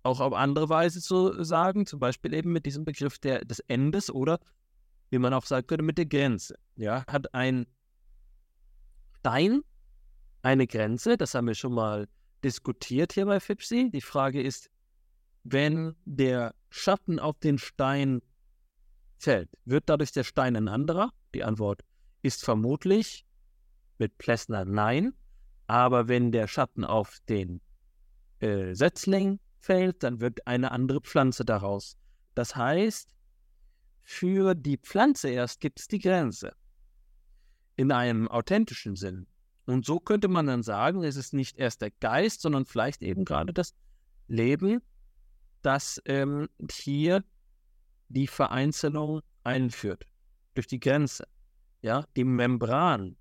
auch auf andere Weise zu sagen, zum Beispiel eben mit diesem Begriff der, des Endes oder, wie man auch sagen könnte, mit der Grenze. Ja, hat ein Stein eine Grenze, das haben wir schon mal diskutiert hier bei Fipsi. Die Frage ist, wenn der Schatten auf den Stein fällt, wird dadurch der Stein ein anderer? Die Antwort ist vermutlich mit Plessner nein. Aber wenn der Schatten auf den äh, Setzling fällt, dann wird eine andere Pflanze daraus. Das heißt, für die Pflanze erst gibt es die Grenze. In einem authentischen Sinn. Und so könnte man dann sagen, es ist nicht erst der Geist, sondern vielleicht eben gerade das Leben, das ähm, hier die Vereinzelung einführt. Durch die Grenze. Ja, die Membran.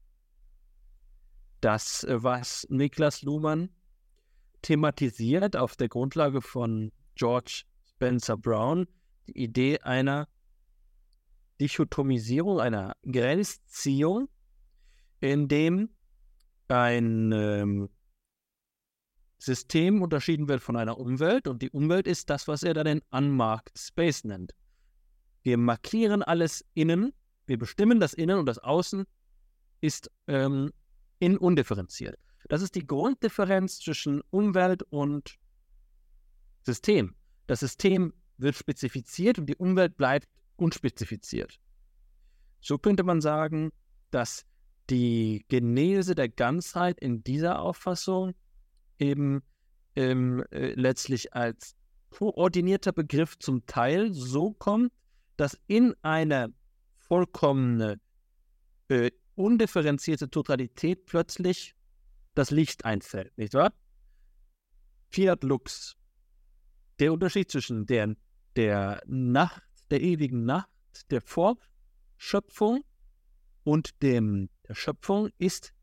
Das, äh, was Niklas Luhmann thematisiert auf der Grundlage von George Spencer Brown die Idee einer Dichotomisierung, einer Grenzziehung, in dem ein, ähm, System unterschieden wird von einer Umwelt und die Umwelt ist das, was er dann den Unmarked Space nennt. Wir markieren alles innen, wir bestimmen das Innen und das Außen ist ähm, in undifferenziert. Das ist die Grunddifferenz zwischen Umwelt und System. Das System wird spezifiziert und die Umwelt bleibt unspezifiziert. So könnte man sagen, dass die Genese der Ganzheit in dieser Auffassung eben ähm, äh, letztlich als koordinierter Begriff zum Teil so kommt, dass in eine vollkommene, äh, undifferenzierte Totalität plötzlich das Licht einfällt, nicht wahr? Fiat Lux. Der Unterschied zwischen der, der Nacht, der ewigen Nacht, der Vorschöpfung und dem, der Schöpfung ist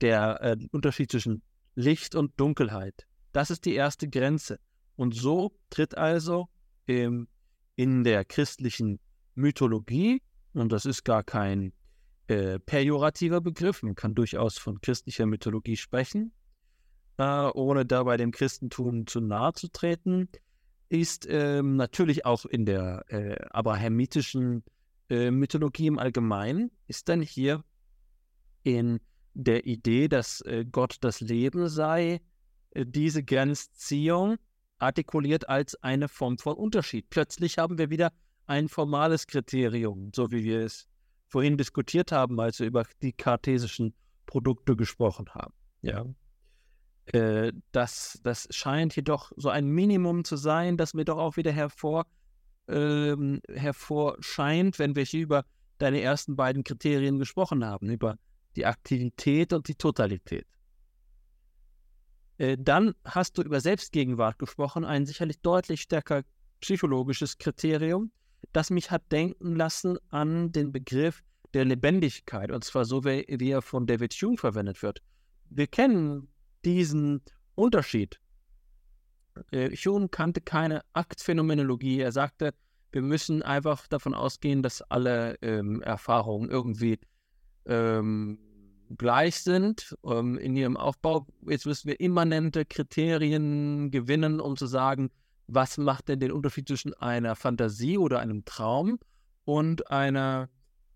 der äh, Unterschied zwischen Licht und Dunkelheit. Das ist die erste Grenze. Und so tritt also ähm, in der christlichen Mythologie, und das ist gar kein äh, pejorativer Begriff, man kann durchaus von christlicher Mythologie sprechen, äh, ohne dabei dem Christentum zu nahe zu treten, ist ähm, natürlich auch in der äh, abrahamitischen äh, Mythologie im Allgemeinen, ist dann hier in der Idee, dass äh, Gott das Leben sei, äh, diese Grenzziehung artikuliert als eine Form von Unterschied. Plötzlich haben wir wieder ein formales Kriterium, so wie wir es vorhin diskutiert haben, als wir über die kartesischen Produkte gesprochen haben. Ja. Äh, das, das scheint jedoch so ein Minimum zu sein, das mir doch auch wieder hervor, ähm, hervorscheint, wenn wir hier über deine ersten beiden Kriterien gesprochen haben, über die Aktivität und die Totalität. Äh, dann hast du über Selbstgegenwart gesprochen, ein sicherlich deutlich stärker psychologisches Kriterium, das mich hat denken lassen an den Begriff der Lebendigkeit, und zwar so, wie, wie er von David Hume verwendet wird. Wir kennen diesen Unterschied. Äh, Hume kannte keine Aktphänomenologie. Er sagte, wir müssen einfach davon ausgehen, dass alle ähm, Erfahrungen irgendwie ähm, gleich sind ähm, in ihrem Aufbau. Jetzt müssen wir immanente Kriterien gewinnen, um zu sagen, was macht denn den Unterschied zwischen einer Fantasie oder einem Traum und einer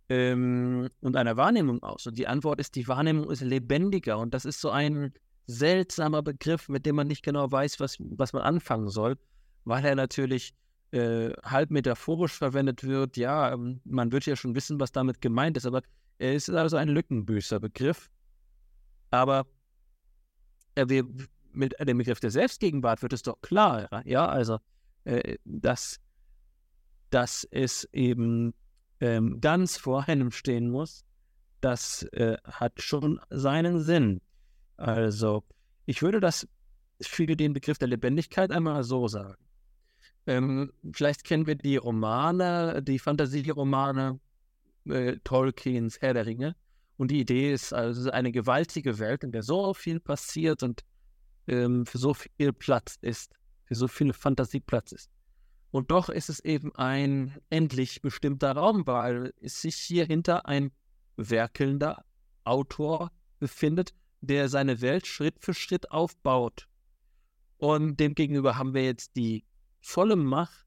ähm, und einer Wahrnehmung aus? Und die Antwort ist, die Wahrnehmung ist lebendiger und das ist so ein seltsamer Begriff, mit dem man nicht genau weiß, was, was man anfangen soll, weil er natürlich äh, halb metaphorisch verwendet wird. Ja, ähm, man wird ja schon wissen, was damit gemeint ist, aber er ist also ein lückenbüßer Begriff. Aber äh, wir, mit dem Begriff der Selbstgegenwart wird es doch klar, ja, also, äh, dass, dass es eben ähm, ganz vor einem stehen muss, das äh, hat schon seinen Sinn. Also, ich würde das für den Begriff der Lebendigkeit einmal so sagen. Ähm, vielleicht kennen wir die Romane, die Fantasieromane äh, Tolkiens Herr der Ringe. Und die Idee ist also eine gewaltige Welt, in der so viel passiert und ähm, für so viel Platz ist, für so viel Fantasie Platz ist. Und doch ist es eben ein endlich bestimmter Raum, weil es sich hier hinter ein werkelnder Autor befindet, der seine Welt Schritt für Schritt aufbaut. Und demgegenüber haben wir jetzt die volle Macht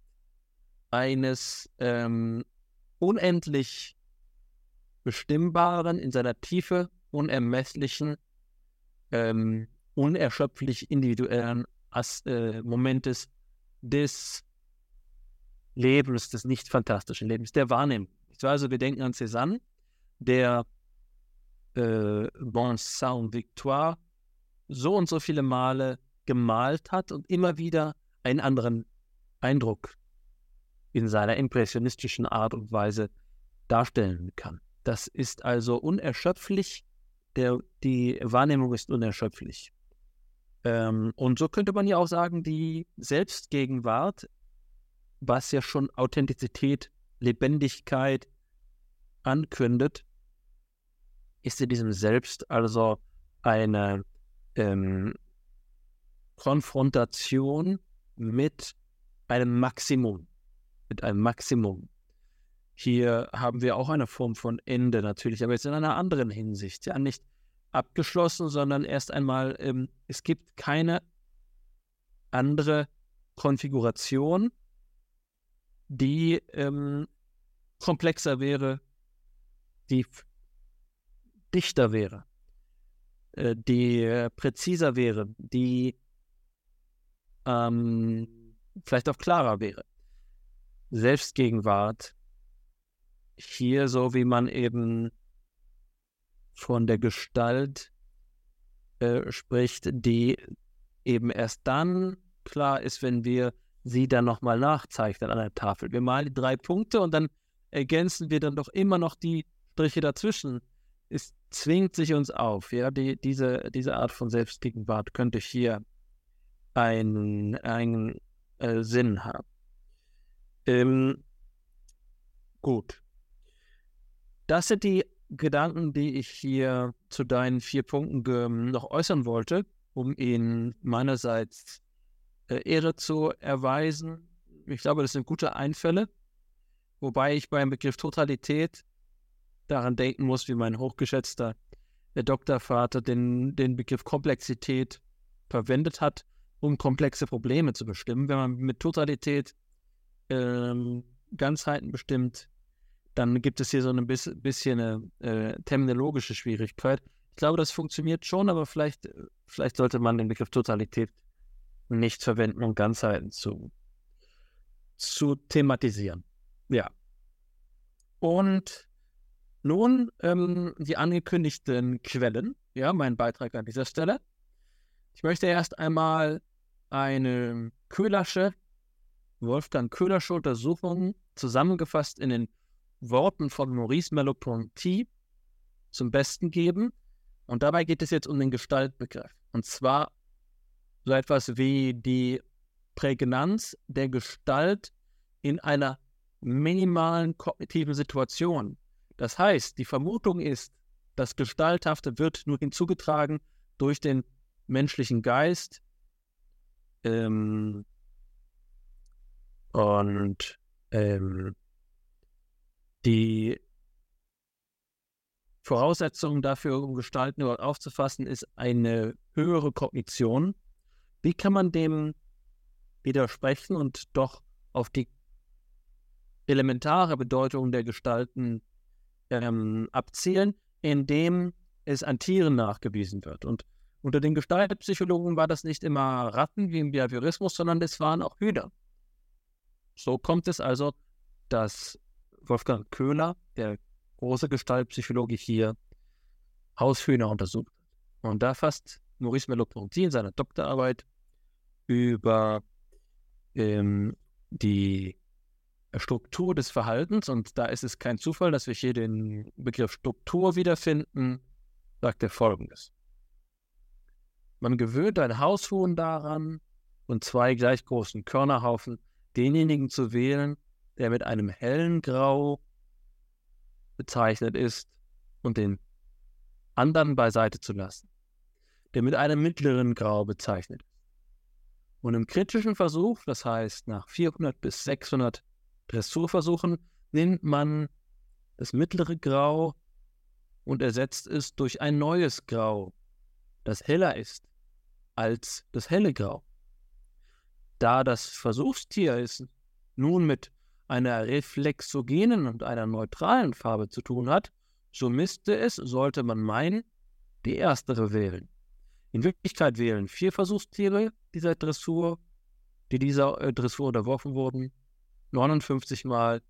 eines ähm, unendlich bestimmbaren, in seiner Tiefe unermesslichen, ähm, unerschöpflich individuellen As äh, Momentes des Lebens, des nicht fantastischen Lebens, der Wahrnehmung. Also wir denken an Cézanne, der äh, Bon Saint Victoire so und so viele Male gemalt hat und immer wieder einen anderen Eindruck in seiner impressionistischen Art und Weise darstellen kann. Das ist also unerschöpflich, der, die Wahrnehmung ist unerschöpflich. Ähm, und so könnte man ja auch sagen, die Selbstgegenwart, was ja schon Authentizität, Lebendigkeit ankündet, ist in diesem Selbst also eine ähm, Konfrontation mit einem Maximum. Mit einem Maximum. Hier haben wir auch eine Form von Ende natürlich, aber jetzt in einer anderen Hinsicht. Ja, nicht abgeschlossen, sondern erst einmal, ähm, es gibt keine andere Konfiguration, die ähm, komplexer wäre, die dichter wäre, äh, die äh, präziser wäre, die ähm, vielleicht auch klarer wäre. Selbstgegenwart hier so, wie man eben von der Gestalt äh, spricht, die eben erst dann klar ist, wenn wir sie dann nochmal nachzeichnen an der Tafel. Wir malen die drei Punkte und dann ergänzen wir dann doch immer noch die Striche dazwischen. Es zwingt sich uns auf, ja, die, diese, diese Art von Selbstgegenwart könnte hier einen, einen äh, Sinn haben. Ähm, gut. Das sind die Gedanken, die ich hier zu deinen vier Punkten noch äußern wollte, um ihnen meinerseits äh, Ehre zu erweisen. Ich glaube, das sind gute Einfälle, wobei ich beim Begriff Totalität daran denken muss, wie mein hochgeschätzter der Doktorvater den, den Begriff Komplexität verwendet hat, um komplexe Probleme zu bestimmen. Wenn man mit Totalität ähm, Ganzheiten bestimmt, dann gibt es hier so ein bisschen eine äh, terminologische Schwierigkeit. Ich glaube, das funktioniert schon, aber vielleicht, vielleicht sollte man den Begriff Totalität nicht verwenden, um Ganzheiten zu, zu thematisieren. Ja. Und nun ähm, die angekündigten Quellen. Ja, mein Beitrag an dieser Stelle. Ich möchte erst einmal eine Köhlersche, Wolfgang Köhlersche Untersuchung zusammengefasst in den Worten von Maurice Merleau-Ponty zum Besten geben. Und dabei geht es jetzt um den Gestaltbegriff. Und zwar so etwas wie die Prägnanz der Gestalt in einer minimalen kognitiven Situation. Das heißt, die Vermutung ist, das Gestalthafte wird nur hinzugetragen durch den menschlichen Geist. Ähm, und ähm, die Voraussetzung dafür, um Gestalten überhaupt aufzufassen, ist eine höhere Kognition. Wie kann man dem widersprechen und doch auf die elementare Bedeutung der Gestalten ähm, abzielen, indem es an Tieren nachgewiesen wird. Und unter den Gestaltpsychologen war das nicht immer Ratten wie im Behaviorismus, sondern es waren auch Hühner. So kommt es also, dass Wolfgang Köhler, der große Gestaltpsychologe hier, Haushühner untersucht. Und da fasst Maurice Merleau-Ponty in seiner Doktorarbeit über ähm, die Struktur des Verhaltens, und da ist es kein Zufall, dass wir hier den Begriff Struktur wiederfinden, sagt er folgendes. Man gewöhnt ein Haushuhn daran und zwei gleich großen Körnerhaufen, denjenigen zu wählen, der mit einem hellen Grau bezeichnet ist und den anderen beiseite zu lassen, der mit einem mittleren Grau bezeichnet ist. Und im kritischen Versuch, das heißt nach 400 bis 600 Dressurversuchen nimmt man das mittlere Grau und ersetzt es durch ein neues Grau, das heller ist als das helle Grau. Da das Versuchstier es nun mit einer reflexogenen und einer neutralen Farbe zu tun hat, so müsste es, sollte man meinen, die erstere wählen. In Wirklichkeit wählen vier Versuchstiere dieser Dressur, die dieser äh, Dressur unterworfen wurden, 59 Mal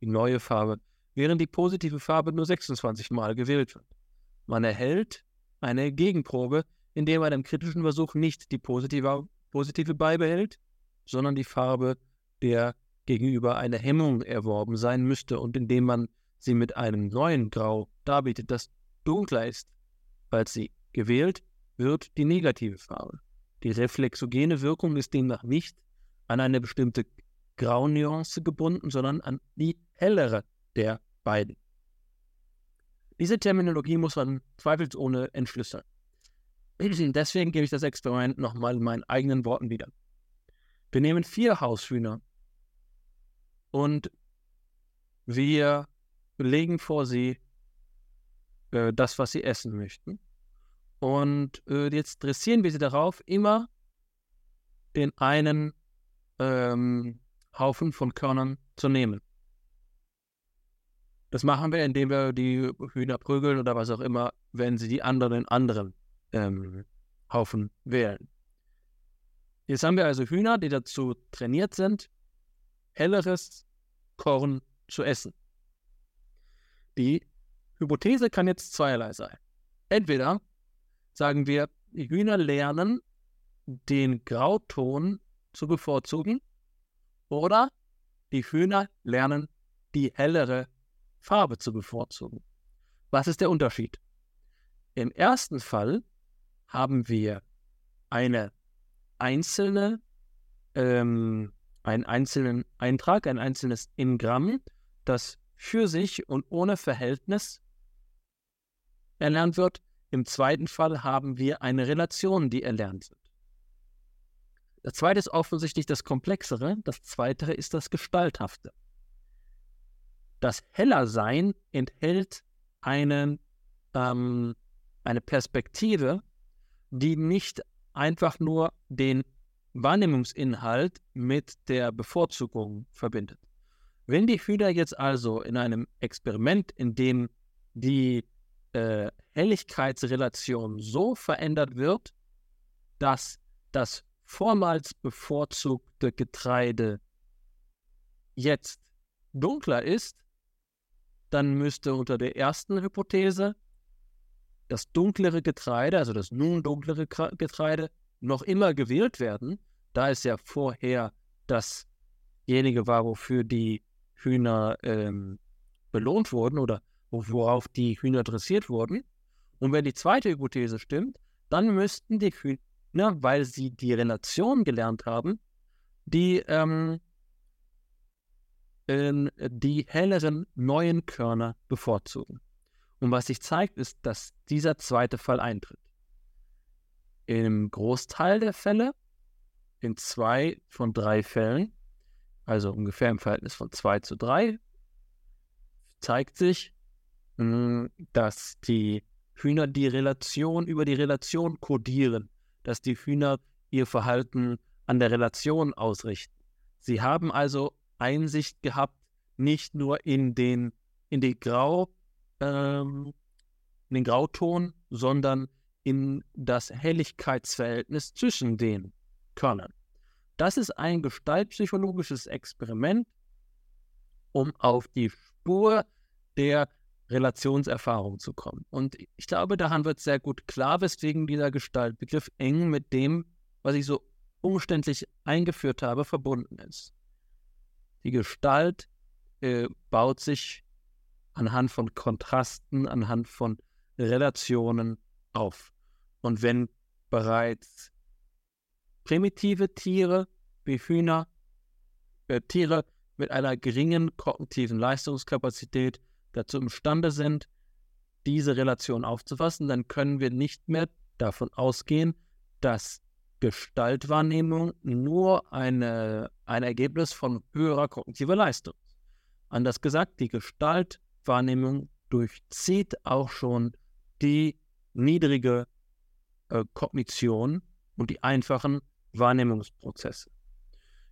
die neue Farbe, während die positive Farbe nur 26 Mal gewählt wird. Man erhält eine Gegenprobe, indem man im kritischen Versuch nicht die positive, positive beibehält, sondern die Farbe, der gegenüber eine Hemmung erworben sein müsste und indem man sie mit einem neuen Grau darbietet, das dunkler ist, als sie gewählt, wird die negative Farbe. Die reflexogene Wirkung ist demnach nicht an eine bestimmte Graunuance gebunden, sondern an die hellere der beiden. Diese Terminologie muss man zweifelsohne entschlüsseln. Deswegen gebe ich das Experiment nochmal in meinen eigenen Worten wieder. Wir nehmen vier Haushühner und wir legen vor sie äh, das, was sie essen möchten. Und äh, jetzt dressieren wir sie darauf, immer den einen ähm, Haufen von Körnern zu nehmen. Das machen wir, indem wir die Hühner prügeln oder was auch immer, wenn sie die anderen anderen ähm, Haufen wählen. Jetzt haben wir also Hühner, die dazu trainiert sind, helleres Korn zu essen. Die Hypothese kann jetzt zweierlei sein. Entweder sagen wir, die Hühner lernen, den Grauton zu bevorzugen, oder die Hühner lernen, die hellere Farbe zu bevorzugen. Was ist der Unterschied? Im ersten Fall haben wir eine einzelne, ähm, einen einzelnen Eintrag, ein einzelnes Ingramm, das für sich und ohne Verhältnis erlernt wird. Im zweiten Fall haben wir eine Relation, die erlernt wird. Das zweite ist offensichtlich das Komplexere, das zweite ist das Gestalthafte. Das Hellersein enthält einen, ähm, eine Perspektive, die nicht einfach nur den Wahrnehmungsinhalt mit der Bevorzugung verbindet. Wenn die Hühner jetzt also in einem Experiment, in dem die äh, Helligkeitsrelation so verändert wird, dass das vormals bevorzugte Getreide jetzt dunkler ist, dann müsste unter der ersten Hypothese das dunklere Getreide, also das nun dunklere Getreide, noch immer gewählt werden, da es ja vorher dasjenige war, wofür die Hühner ähm, belohnt wurden oder worauf die Hühner dressiert wurden. Und wenn die zweite Hypothese stimmt, dann müssten die Hühner, weil sie die Relation gelernt haben, die, ähm, äh, die helleren neuen Körner bevorzugen. Und was sich zeigt, ist, dass dieser zweite Fall eintritt. Im Großteil der Fälle, in zwei von drei Fällen, also ungefähr im Verhältnis von 2 zu 3, zeigt sich, hm, dass die Hühner die Relation über die Relation kodieren, dass die Hühner ihr Verhalten an der Relation ausrichten. Sie haben also Einsicht gehabt, nicht nur in den, in die Grau, ähm, in den Grauton, sondern in das Helligkeitsverhältnis zwischen den Körnern. Das ist ein gestaltpsychologisches Experiment, um auf die Spur der Relationserfahrung zu kommen. Und ich glaube, daran wird sehr gut klar, weswegen dieser Gestaltbegriff eng mit dem, was ich so umständlich eingeführt habe, verbunden ist. Die Gestalt äh, baut sich anhand von Kontrasten, anhand von Relationen auf. Und wenn bereits primitive Tiere wie Hühner, äh, Tiere mit einer geringen kognitiven Leistungskapazität dazu imstande sind, diese Relation aufzufassen, dann können wir nicht mehr davon ausgehen, dass Gestaltwahrnehmung nur eine, ein Ergebnis von höherer kognitiver Leistung. Anders gesagt, die Gestaltwahrnehmung durchzieht auch schon die niedrige äh, Kognition und die einfachen Wahrnehmungsprozesse.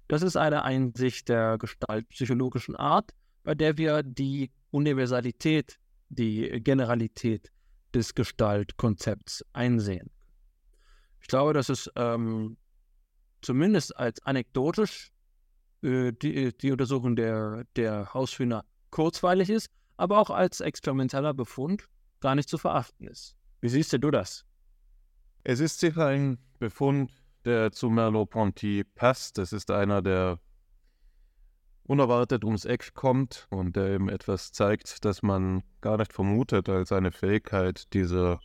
Das ist eine Einsicht der gestaltpsychologischen Art, bei der wir die Universalität, die Generalität des Gestaltkonzepts einsehen. Ich glaube, dass es ähm, zumindest als anekdotisch äh, die, die, Untersuchung der, der Haushühner kurzweilig ist, aber auch als experimenteller Befund gar nicht zu verachten ist. Wie siehst du das? Es ist sicher ein Befund, der zu Merleau-Ponty passt. Es ist einer, der unerwartet ums Eck kommt und der eben etwas zeigt, das man gar nicht vermutet als eine Fähigkeit dieser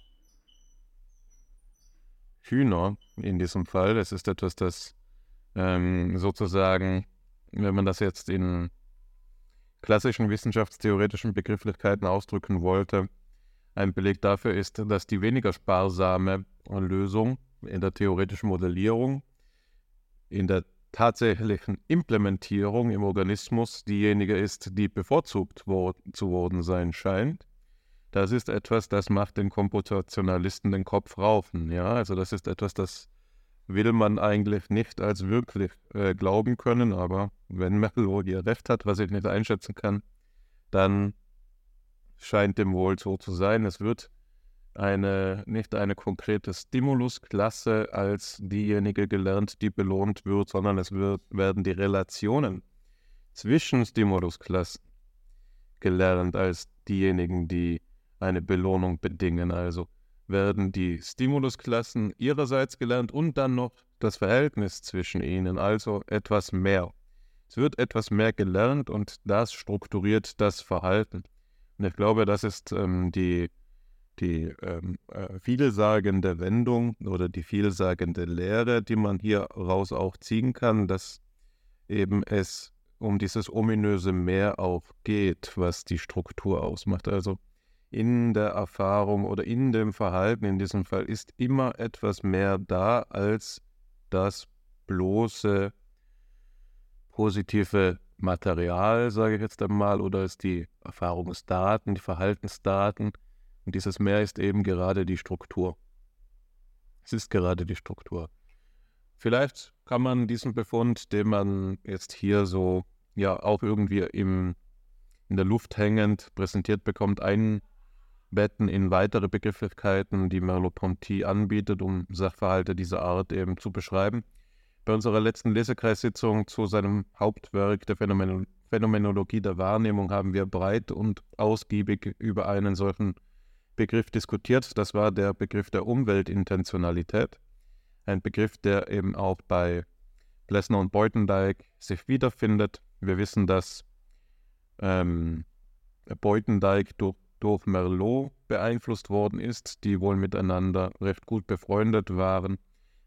Hühner in diesem Fall. Es ist etwas, das ähm, sozusagen, wenn man das jetzt in klassischen wissenschaftstheoretischen Begrifflichkeiten ausdrücken wollte, ein Beleg dafür ist, dass die weniger sparsame Lösung in der theoretischen Modellierung, in der tatsächlichen Implementierung im Organismus diejenige ist, die bevorzugt wo zu worden sein scheint. Das ist etwas, das macht den Komputationalisten den Kopf raufen. Ja? Also das ist etwas, das will man eigentlich nicht als wirklich äh, glauben können, aber wenn Merleau hier recht hat, was ich nicht einschätzen kann, dann scheint dem wohl so zu sein. Es wird eine, nicht eine konkrete Stimulusklasse als diejenige gelernt, die belohnt wird, sondern es wird, werden die Relationen zwischen Stimulusklassen gelernt als diejenigen, die eine Belohnung bedingen. Also werden die Stimulusklassen ihrerseits gelernt und dann noch das Verhältnis zwischen ihnen, also etwas mehr. Es wird etwas mehr gelernt und das strukturiert das Verhalten. Und ich glaube, das ist ähm, die, die ähm, äh, vielsagende Wendung oder die vielsagende Lehre, die man hier raus auch ziehen kann, dass eben es um dieses ominöse Mehr auch geht, was die Struktur ausmacht. Also in der Erfahrung oder in dem Verhalten in diesem Fall ist immer etwas mehr da als das bloße positive Material, sage ich jetzt einmal, oder ist die Erfahrungsdaten, die Verhaltensdaten. Und dieses Mehr ist eben gerade die Struktur. Es ist gerade die Struktur. Vielleicht kann man diesen Befund, den man jetzt hier so ja auch irgendwie im, in der Luft hängend präsentiert bekommt, einbetten in weitere Begrifflichkeiten, die Merleau-Ponty anbietet, um Sachverhalte dieser Art eben zu beschreiben. Bei unserer letzten Lesekreissitzung zu seinem Hauptwerk der Phänomen Phänomenologie der Wahrnehmung haben wir breit und ausgiebig über einen solchen Begriff diskutiert. Das war der Begriff der Umweltintentionalität. Ein Begriff, der eben auch bei Plessner und Beutendijk sich wiederfindet. Wir wissen, dass ähm, Beutendijk durch, durch Merlot beeinflusst worden ist, die wohl miteinander recht gut befreundet waren.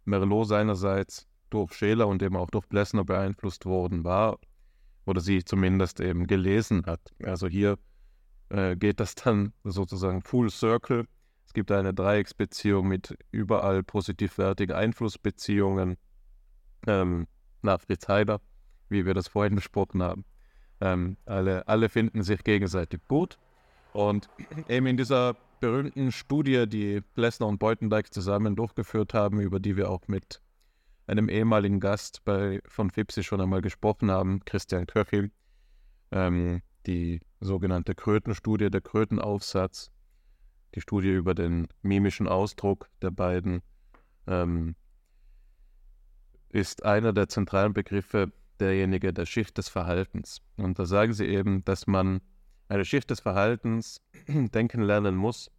Merlot seinerseits durch Scheler und eben auch durch Plessner beeinflusst worden war oder sie zumindest eben gelesen hat. Also hier äh, geht das dann sozusagen full circle. Es gibt eine Dreiecksbeziehung mit überall positivwertigen Einflussbeziehungen ähm, nach Fritz Heider, wie wir das vorhin besprochen haben. Ähm, alle, alle finden sich gegenseitig gut. Und eben in dieser berühmten Studie, die Plessner und Beutendijk zusammen durchgeführt haben, über die wir auch mit einem ehemaligen Gast bei, von Fipsi schon einmal gesprochen haben, Christian Köchel, ähm, die sogenannte Krötenstudie, der Krötenaufsatz, die Studie über den mimischen Ausdruck der beiden, ähm, ist einer der zentralen Begriffe derjenige der Schicht des Verhaltens. Und da sagen sie eben, dass man eine Schicht des Verhaltens denken lernen muss,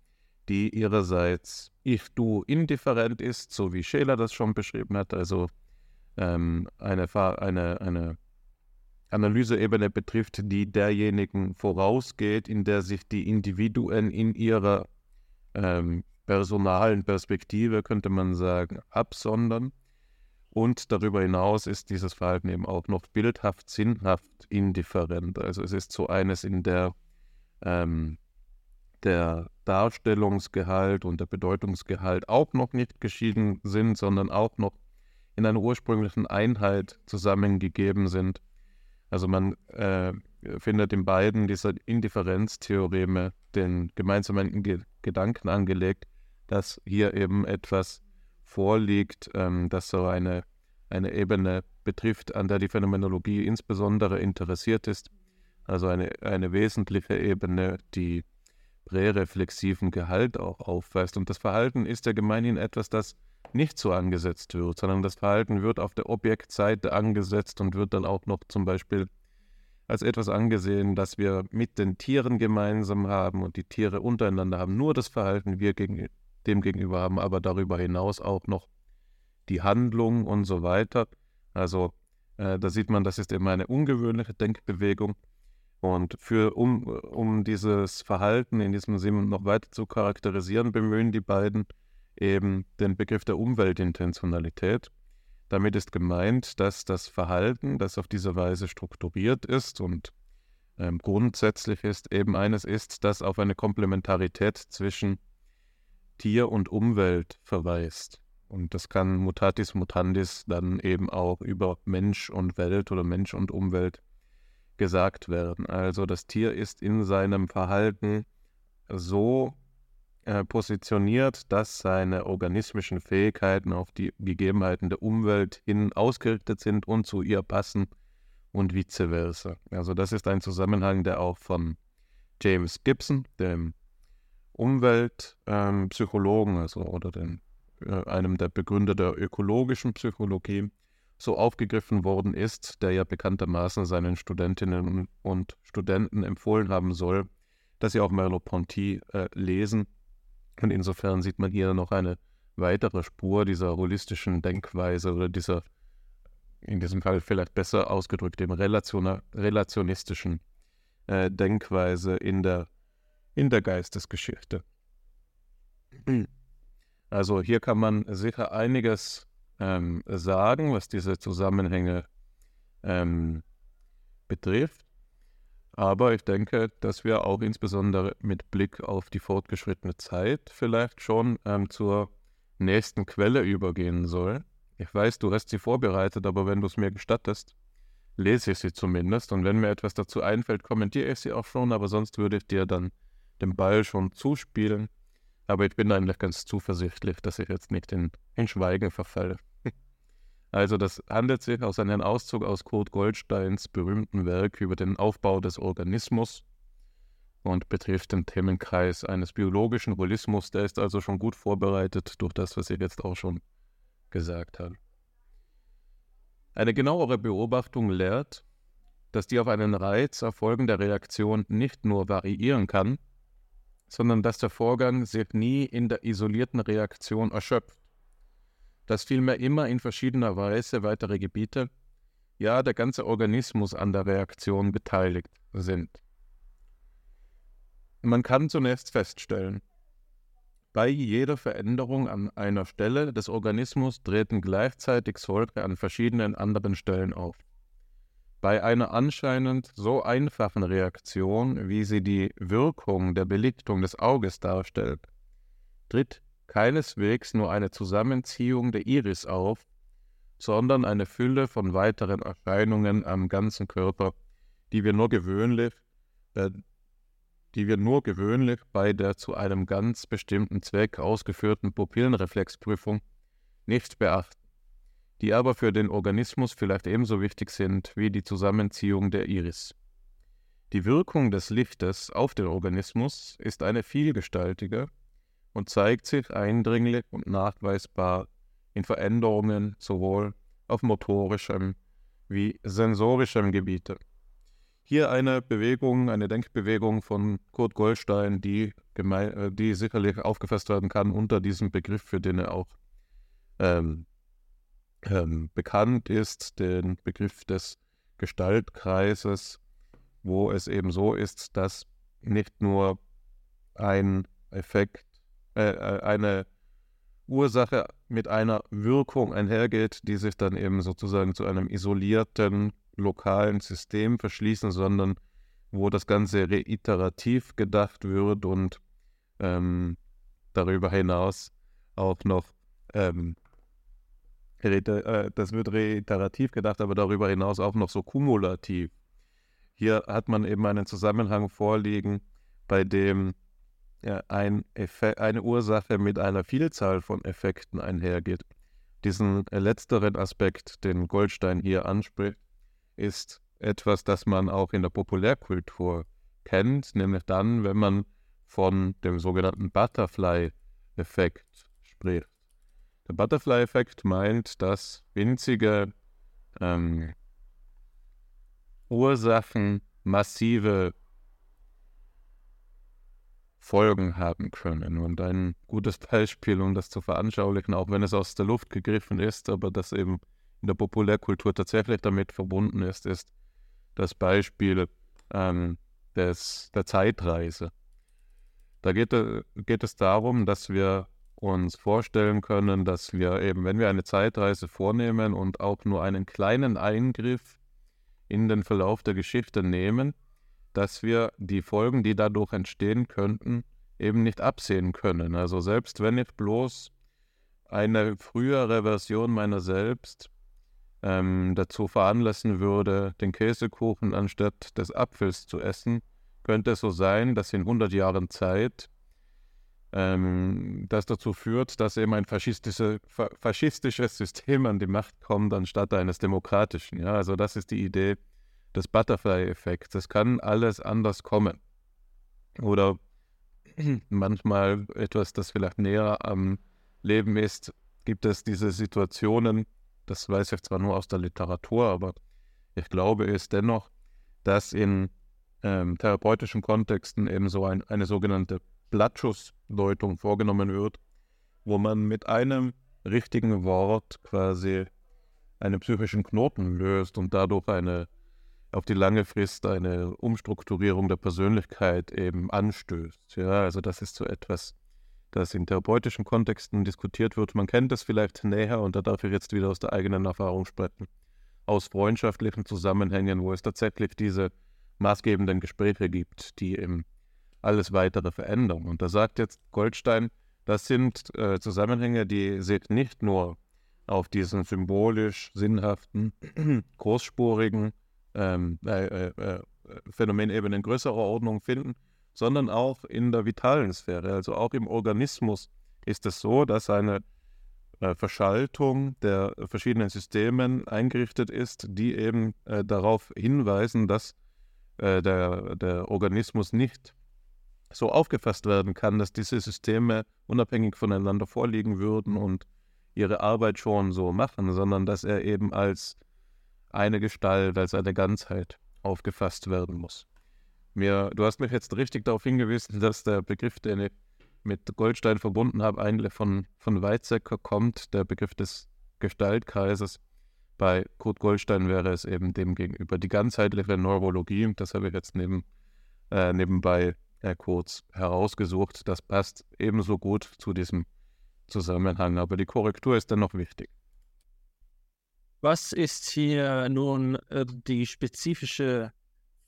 die ihrerseits ich-du indifferent ist, so wie Scheler das schon beschrieben hat, also ähm, eine, eine, eine Analyseebene betrifft, die derjenigen vorausgeht, in der sich die Individuen in ihrer ähm, personalen Perspektive, könnte man sagen, absondern. Und darüber hinaus ist dieses Verhalten eben auch noch bildhaft, sinnhaft indifferent. Also es ist so eines, in der ähm, der Darstellungsgehalt und der Bedeutungsgehalt auch noch nicht geschieden sind, sondern auch noch in einer ursprünglichen Einheit zusammengegeben sind. Also man äh, findet in beiden dieser Indifferenztheoreme den gemeinsamen Ge Gedanken angelegt, dass hier eben etwas vorliegt, ähm, das so eine, eine Ebene betrifft, an der die Phänomenologie insbesondere interessiert ist. Also eine, eine wesentliche Ebene, die präreflexiven Gehalt auch aufweist. Und das Verhalten ist ja gemeinhin etwas, das nicht so angesetzt wird, sondern das Verhalten wird auf der Objektseite angesetzt und wird dann auch noch zum Beispiel als etwas angesehen, das wir mit den Tieren gemeinsam haben und die Tiere untereinander haben nur das Verhalten, wir gegen, dem gegenüber haben, aber darüber hinaus auch noch die Handlung und so weiter. Also äh, da sieht man, das ist eben eine ungewöhnliche Denkbewegung und für, um, um dieses Verhalten in diesem Sinn noch weiter zu charakterisieren, bemühen die beiden eben den Begriff der Umweltintentionalität. Damit ist gemeint, dass das Verhalten, das auf diese Weise strukturiert ist und ähm, grundsätzlich ist, eben eines ist, das auf eine Komplementarität zwischen Tier und Umwelt verweist. Und das kann mutatis mutandis dann eben auch über Mensch und Welt oder Mensch und Umwelt gesagt werden. Also das Tier ist in seinem Verhalten so äh, positioniert, dass seine organismischen Fähigkeiten auf die Gegebenheiten der Umwelt hin ausgerichtet sind und zu ihr passen und vice versa. Also das ist ein Zusammenhang, der auch von James Gibson, dem Umweltpsychologen, ähm, also oder den, äh, einem der Begründer der ökologischen Psychologie, so aufgegriffen worden ist, der ja bekanntermaßen seinen Studentinnen und Studenten empfohlen haben soll, dass sie auch Merleau-Ponty äh, lesen. Und insofern sieht man hier noch eine weitere Spur dieser holistischen Denkweise oder dieser, in diesem Fall vielleicht besser ausgedrückt, dem relationistischen äh, Denkweise in der, in der Geistesgeschichte. Also hier kann man sicher einiges ähm, sagen, was diese Zusammenhänge ähm, betrifft. Aber ich denke, dass wir auch insbesondere mit Blick auf die fortgeschrittene Zeit vielleicht schon ähm, zur nächsten Quelle übergehen sollen. Ich weiß, du hast sie vorbereitet, aber wenn du es mir gestattest, lese ich sie zumindest. Und wenn mir etwas dazu einfällt, kommentiere ich sie auch schon, aber sonst würde ich dir dann den Ball schon zuspielen. Aber ich bin eigentlich ganz zuversichtlich, dass ich jetzt nicht in, in Schweigen verfalle. Also das handelt sich aus einem Auszug aus Kurt Goldsteins berühmten Werk über den Aufbau des Organismus und betrifft den Themenkreis eines biologischen Holismus. Der ist also schon gut vorbereitet durch das, was ich jetzt auch schon gesagt habe. Eine genauere Beobachtung lehrt, dass die auf einen Reiz erfolgende Reaktion nicht nur variieren kann, sondern dass der Vorgang sich nie in der isolierten Reaktion erschöpft dass vielmehr immer in verschiedener Weise weitere Gebiete, ja der ganze Organismus an der Reaktion beteiligt sind. Man kann zunächst feststellen, bei jeder Veränderung an einer Stelle des Organismus treten gleichzeitig solche an verschiedenen anderen Stellen auf. Bei einer anscheinend so einfachen Reaktion, wie sie die Wirkung der Belichtung des Auges darstellt, tritt keineswegs nur eine Zusammenziehung der Iris auf, sondern eine Fülle von weiteren Erscheinungen am ganzen Körper, die wir nur gewöhnlich, äh, die wir nur gewöhnlich bei der zu einem ganz bestimmten Zweck ausgeführten Pupillenreflexprüfung nicht beachten, die aber für den Organismus vielleicht ebenso wichtig sind wie die Zusammenziehung der Iris. Die Wirkung des Lichtes auf den Organismus ist eine vielgestaltige und zeigt sich eindringlich und nachweisbar in Veränderungen sowohl auf motorischem wie sensorischem Gebiete. Hier eine Bewegung, eine Denkbewegung von Kurt Goldstein, die, äh, die sicherlich aufgefasst werden kann unter diesem Begriff, für den er auch ähm, ähm, bekannt ist, den Begriff des Gestaltkreises, wo es eben so ist, dass nicht nur ein Effekt äh, äh, eine Ursache mit einer Wirkung einhergeht, die sich dann eben sozusagen zu einem isolierten lokalen System verschließen, sondern wo das Ganze reiterativ gedacht wird und ähm, darüber hinaus auch noch, ähm, äh, das wird reiterativ gedacht, aber darüber hinaus auch noch so kumulativ. Hier hat man eben einen Zusammenhang vorliegen, bei dem ein eine Ursache mit einer Vielzahl von Effekten einhergeht. Diesen äh, letzteren Aspekt, den Goldstein hier anspricht, ist etwas, das man auch in der Populärkultur kennt, nämlich dann, wenn man von dem sogenannten Butterfly-Effekt spricht. Der Butterfly-Effekt meint, dass winzige ähm, Ursachen massive Folgen haben können. Und ein gutes Beispiel, um das zu veranschaulichen, auch wenn es aus der Luft gegriffen ist, aber das eben in der Populärkultur tatsächlich damit verbunden ist, ist das Beispiel ähm, des, der Zeitreise. Da geht, äh, geht es darum, dass wir uns vorstellen können, dass wir eben, wenn wir eine Zeitreise vornehmen und auch nur einen kleinen Eingriff in den Verlauf der Geschichte nehmen, dass wir die Folgen, die dadurch entstehen könnten, eben nicht absehen können. Also selbst wenn ich bloß eine frühere Version meiner selbst ähm, dazu veranlassen würde, den Käsekuchen anstatt des Apfels zu essen, könnte es so sein, dass in 100 Jahren Zeit ähm, das dazu führt, dass eben ein faschistische, fa faschistisches System an die Macht kommt, anstatt eines demokratischen. Ja, also das ist die Idee des Butterfly-Effekts. Es kann alles anders kommen. Oder manchmal etwas, das vielleicht näher am Leben ist, gibt es diese Situationen, das weiß ich zwar nur aus der Literatur, aber ich glaube es dennoch, dass in ähm, therapeutischen Kontexten eben so ein, eine sogenannte Blattschussdeutung vorgenommen wird, wo man mit einem richtigen Wort quasi einen psychischen Knoten löst und dadurch eine auf die lange Frist eine Umstrukturierung der Persönlichkeit eben anstößt. Ja, also das ist so etwas, das in therapeutischen Kontexten diskutiert wird. Man kennt es vielleicht näher und da darf ich jetzt wieder aus der eigenen Erfahrung sprechen, aus freundschaftlichen Zusammenhängen, wo es tatsächlich diese maßgebenden Gespräche gibt, die eben alles weitere verändern. Und da sagt jetzt Goldstein, das sind äh, Zusammenhänge, die sich nicht nur auf diesen symbolisch sinnhaften, großspurigen ähm, äh, äh, äh, Phänomenebenen größerer Ordnung finden, sondern auch in der vitalen Sphäre. Also auch im Organismus ist es so, dass eine äh, Verschaltung der verschiedenen Systemen eingerichtet ist, die eben äh, darauf hinweisen, dass äh, der, der Organismus nicht so aufgefasst werden kann, dass diese Systeme unabhängig voneinander vorliegen würden und ihre Arbeit schon so machen, sondern dass er eben als eine Gestalt, als eine Ganzheit aufgefasst werden muss. Mir, du hast mich jetzt richtig darauf hingewiesen, dass der Begriff, den ich mit Goldstein verbunden habe, eigentlich von, von Weizsäcker kommt, der Begriff des Gestaltkreises. Bei Kurt Goldstein wäre es eben dem gegenüber die ganzheitliche Neurologie. Das habe ich jetzt neben, äh, nebenbei äh, kurz herausgesucht. Das passt ebenso gut zu diesem Zusammenhang, aber die Korrektur ist dennoch wichtig. Was ist hier nun äh, die spezifische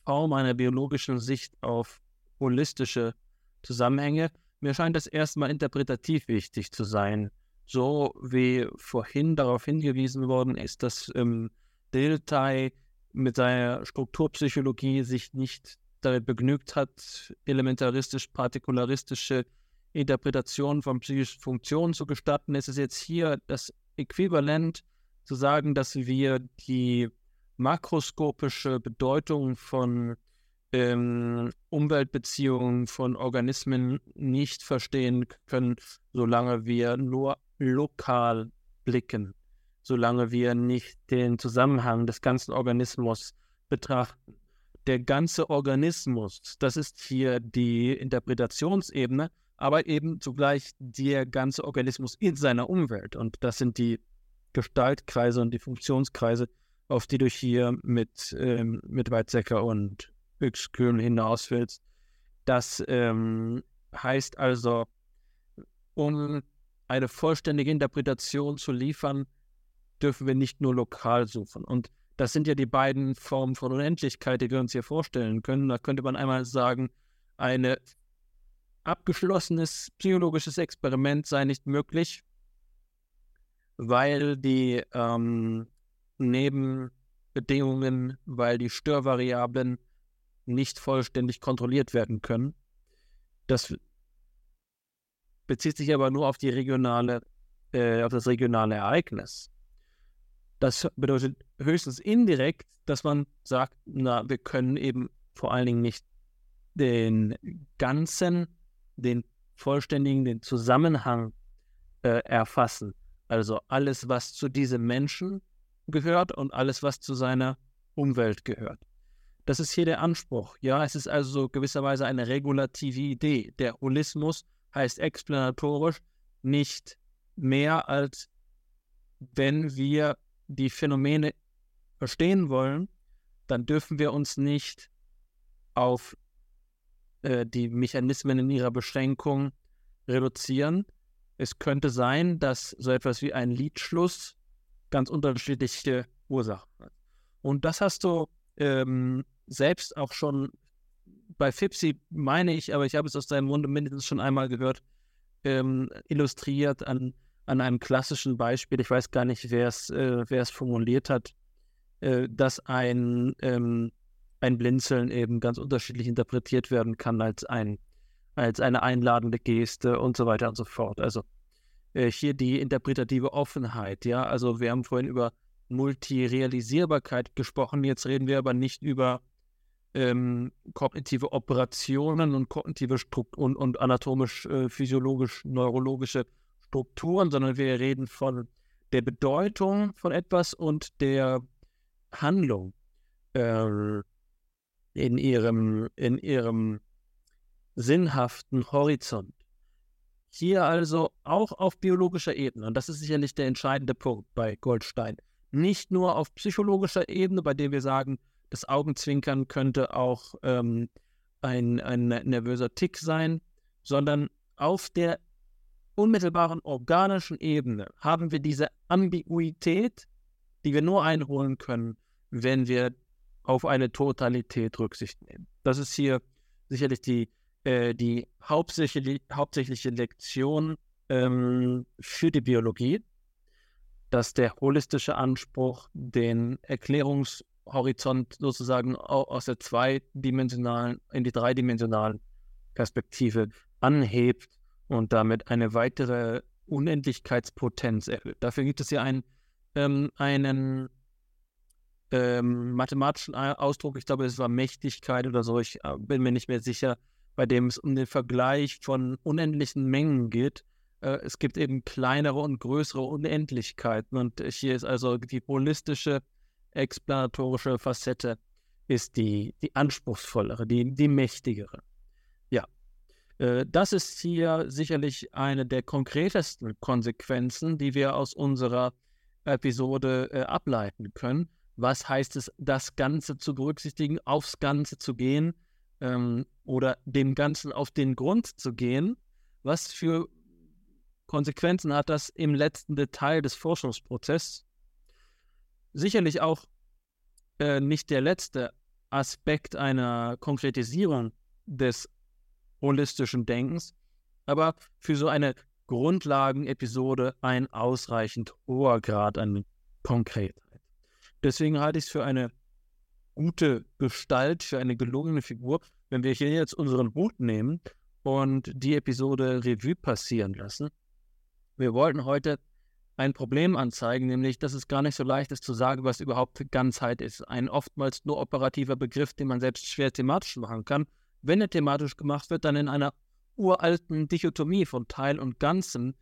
Form einer biologischen Sicht auf holistische Zusammenhänge? Mir scheint das erstmal interpretativ wichtig zu sein. So wie vorhin darauf hingewiesen worden ist, dass ähm, Dilthey mit seiner Strukturpsychologie sich nicht damit begnügt hat, elementaristisch-partikularistische Interpretationen von psychischen Funktionen zu gestatten, ist es jetzt hier das Äquivalent zu sagen, dass wir die makroskopische Bedeutung von ähm, Umweltbeziehungen von Organismen nicht verstehen können, solange wir nur lokal blicken, solange wir nicht den Zusammenhang des ganzen Organismus betrachten. Der ganze Organismus, das ist hier die Interpretationsebene, aber eben zugleich der ganze Organismus in seiner Umwelt. Und das sind die Gestaltkreise und die Funktionskreise, auf die du hier mit, ähm, mit Weizsäcker und Höchstkühn hinaus willst. Das ähm, heißt also, um eine vollständige Interpretation zu liefern, dürfen wir nicht nur lokal suchen. Und das sind ja die beiden Formen von Unendlichkeit, die wir uns hier vorstellen können. Da könnte man einmal sagen, ein abgeschlossenes psychologisches Experiment sei nicht möglich, weil die ähm, Nebenbedingungen, weil die Störvariablen nicht vollständig kontrolliert werden können. Das bezieht sich aber nur auf die regionale, äh, auf das regionale Ereignis. Das bedeutet höchstens indirekt, dass man sagt, na, wir können eben vor allen Dingen nicht den ganzen, den vollständigen, den Zusammenhang äh, erfassen. Also alles, was zu diesem Menschen gehört und alles, was zu seiner Umwelt gehört. Das ist hier der Anspruch. Ja, es ist also gewisserweise eine regulative Idee. Der Holismus heißt explanatorisch nicht mehr als wenn wir die Phänomene verstehen wollen, dann dürfen wir uns nicht auf äh, die Mechanismen in ihrer Beschränkung reduzieren, es könnte sein, dass so etwas wie ein Liedschluss ganz unterschiedliche Ursachen hat. Und das hast du ähm, selbst auch schon bei Fipsi, meine ich, aber ich habe es aus deinem Munde mindestens schon einmal gehört, ähm, illustriert an, an einem klassischen Beispiel. Ich weiß gar nicht, wer es äh, formuliert hat, äh, dass ein, ähm, ein Blinzeln eben ganz unterschiedlich interpretiert werden kann als ein als eine einladende Geste und so weiter und so fort. Also äh, hier die interpretative Offenheit, ja. Also wir haben vorhin über Multirealisierbarkeit gesprochen, jetzt reden wir aber nicht über ähm, kognitive Operationen und kognitive Strukt und, und anatomisch, äh, Strukturen, sondern wir reden von der Bedeutung von etwas und der Handlung äh, in ihrem, in ihrem sinnhaften Horizont. Hier also auch auf biologischer Ebene, und das ist sicherlich der entscheidende Punkt bei Goldstein, nicht nur auf psychologischer Ebene, bei dem wir sagen, das Augenzwinkern könnte auch ähm, ein, ein nervöser Tick sein, sondern auf der unmittelbaren organischen Ebene haben wir diese Ambiguität, die wir nur einholen können, wenn wir auf eine Totalität Rücksicht nehmen. Das ist hier sicherlich die, äh, die hauptsächliche, hauptsächliche Lektion ähm, für die Biologie, dass der holistische Anspruch den Erklärungshorizont sozusagen aus der zweidimensionalen in die dreidimensionalen Perspektive anhebt und damit eine weitere Unendlichkeitspotenz erhöht. Dafür gibt es ja ein, ähm, einen ähm, mathematischen Ausdruck, ich glaube, es war Mächtigkeit oder so, ich äh, bin mir nicht mehr sicher, bei dem es um den Vergleich von unendlichen Mengen geht. Äh, es gibt eben kleinere und größere Unendlichkeiten und hier ist also die holistische, explanatorische Facette ist die, die anspruchsvollere, die, die mächtigere. Ja, äh, das ist hier sicherlich eine der konkretesten Konsequenzen, die wir aus unserer Episode äh, ableiten können was heißt es, das Ganze zu berücksichtigen, aufs Ganze zu gehen ähm, oder dem Ganzen auf den Grund zu gehen? Was für Konsequenzen hat das im letzten Detail des Forschungsprozesses? Sicherlich auch äh, nicht der letzte Aspekt einer Konkretisierung des holistischen Denkens, aber für so eine Grundlagenepisode ein ausreichend hoher Grad an Konkretheit. Deswegen halte ich es für eine gute Gestalt, für eine gelungene Figur, wenn wir hier jetzt unseren Hut nehmen und die Episode Revue passieren lassen. Wir wollten heute ein Problem anzeigen, nämlich, dass es gar nicht so leicht ist zu sagen, was überhaupt Ganzheit ist. Ein oftmals nur operativer Begriff, den man selbst schwer thematisch machen kann. Wenn er thematisch gemacht wird, dann in einer uralten Dichotomie von Teil und Ganzen,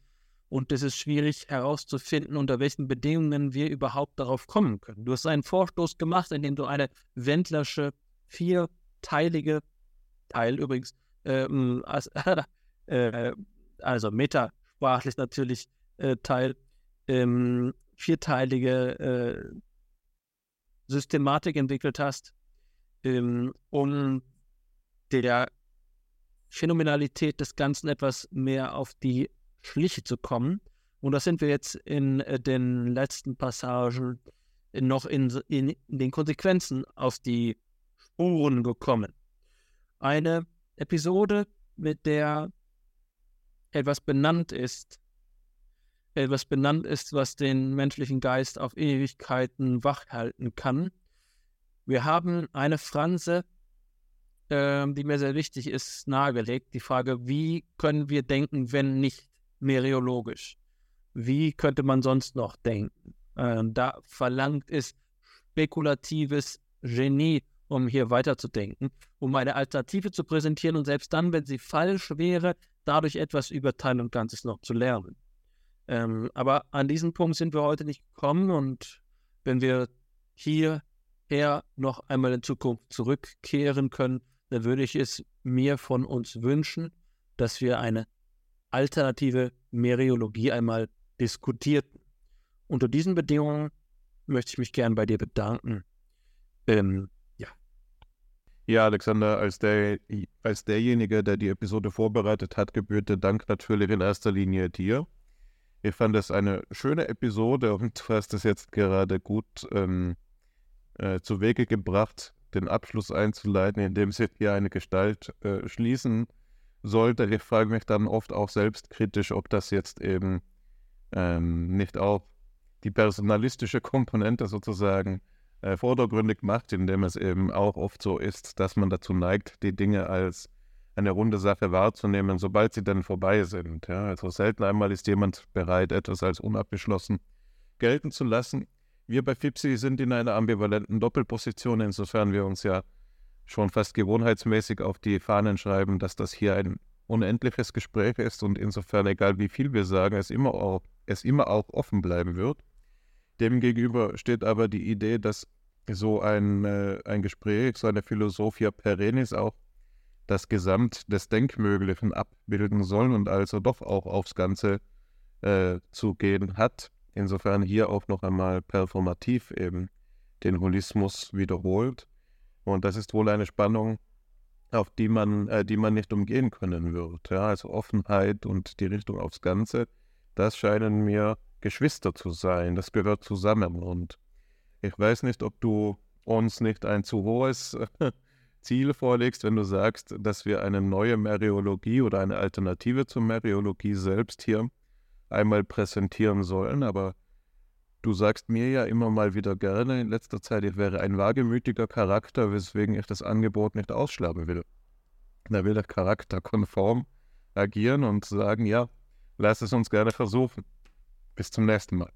und es ist schwierig herauszufinden, unter welchen Bedingungen wir überhaupt darauf kommen können. Du hast einen Vorstoß gemacht, in dem du eine Wendlersche vierteilige Teil übrigens, ähm, äh, also metasprachlich natürlich äh, Teil, ähm, vierteilige äh, Systematik entwickelt hast, ähm, um der Phänomenalität des Ganzen etwas mehr auf die Schliche zu kommen. Und das sind wir jetzt in äh, den letzten Passagen noch in, in, den Konsequenzen auf die Spuren gekommen. Eine Episode, mit der etwas benannt ist, etwas benannt ist, was den menschlichen Geist auf Ewigkeiten wachhalten kann. Wir haben eine Franse, äh, die mir sehr wichtig ist, nahegelegt. Die Frage, wie können wir denken, wenn nicht meriologisch. Wie könnte man sonst noch denken? Ähm, da verlangt es spekulatives Genie, um hier weiterzudenken, um eine Alternative zu präsentieren und selbst dann, wenn sie falsch wäre, dadurch etwas über Teil und Ganzes noch zu lernen. Ähm, aber an diesen Punkt sind wir heute nicht gekommen und wenn wir hierher noch einmal in Zukunft zurückkehren können, dann würde ich es mir von uns wünschen, dass wir eine alternative Meriologie einmal diskutierten. Unter diesen Bedingungen möchte ich mich gern bei dir bedanken. Ähm, ja. Ja, Alexander, als, der, als derjenige, der die Episode vorbereitet hat, gebührt der Dank natürlich in erster Linie dir. Ich fand es eine schöne Episode und du hast es jetzt gerade gut ähm, äh, zu Wege gebracht, den Abschluss einzuleiten, indem sie hier eine Gestalt äh, schließen sollte. Ich frage mich dann oft auch selbstkritisch, ob das jetzt eben ähm, nicht auch die personalistische Komponente sozusagen äh, vordergründig macht, indem es eben auch oft so ist, dass man dazu neigt, die Dinge als eine runde Sache wahrzunehmen, sobald sie dann vorbei sind. Ja, also selten einmal ist jemand bereit, etwas als unabgeschlossen gelten zu lassen. Wir bei FIPSI sind in einer ambivalenten Doppelposition, insofern wir uns ja schon fast gewohnheitsmäßig auf die Fahnen schreiben, dass das hier ein unendliches Gespräch ist und insofern, egal wie viel wir sagen, es immer auch, es immer auch offen bleiben wird. Demgegenüber steht aber die Idee, dass so ein, äh, ein Gespräch, so eine Philosophia perennis auch das Gesamt des Denkmöglichen abbilden soll und also doch auch aufs Ganze äh, zu gehen hat. Insofern hier auch noch einmal performativ eben den Holismus wiederholt. Und das ist wohl eine Spannung, auf die man, äh, die man nicht umgehen können wird. Ja, also Offenheit und die Richtung aufs Ganze, das scheinen mir Geschwister zu sein. Das gehört zusammen. Und ich weiß nicht, ob du uns nicht ein zu hohes Ziel vorlegst, wenn du sagst, dass wir eine neue Mariologie oder eine Alternative zur Mariologie selbst hier einmal präsentieren sollen. Aber du sagst mir ja immer mal wieder gerne in letzter Zeit, ich wäre ein wagemütiger Charakter, weswegen ich das Angebot nicht ausschlagen will. Da will der Charakter konform agieren und sagen, ja, lass es uns gerne versuchen. Bis zum nächsten Mal.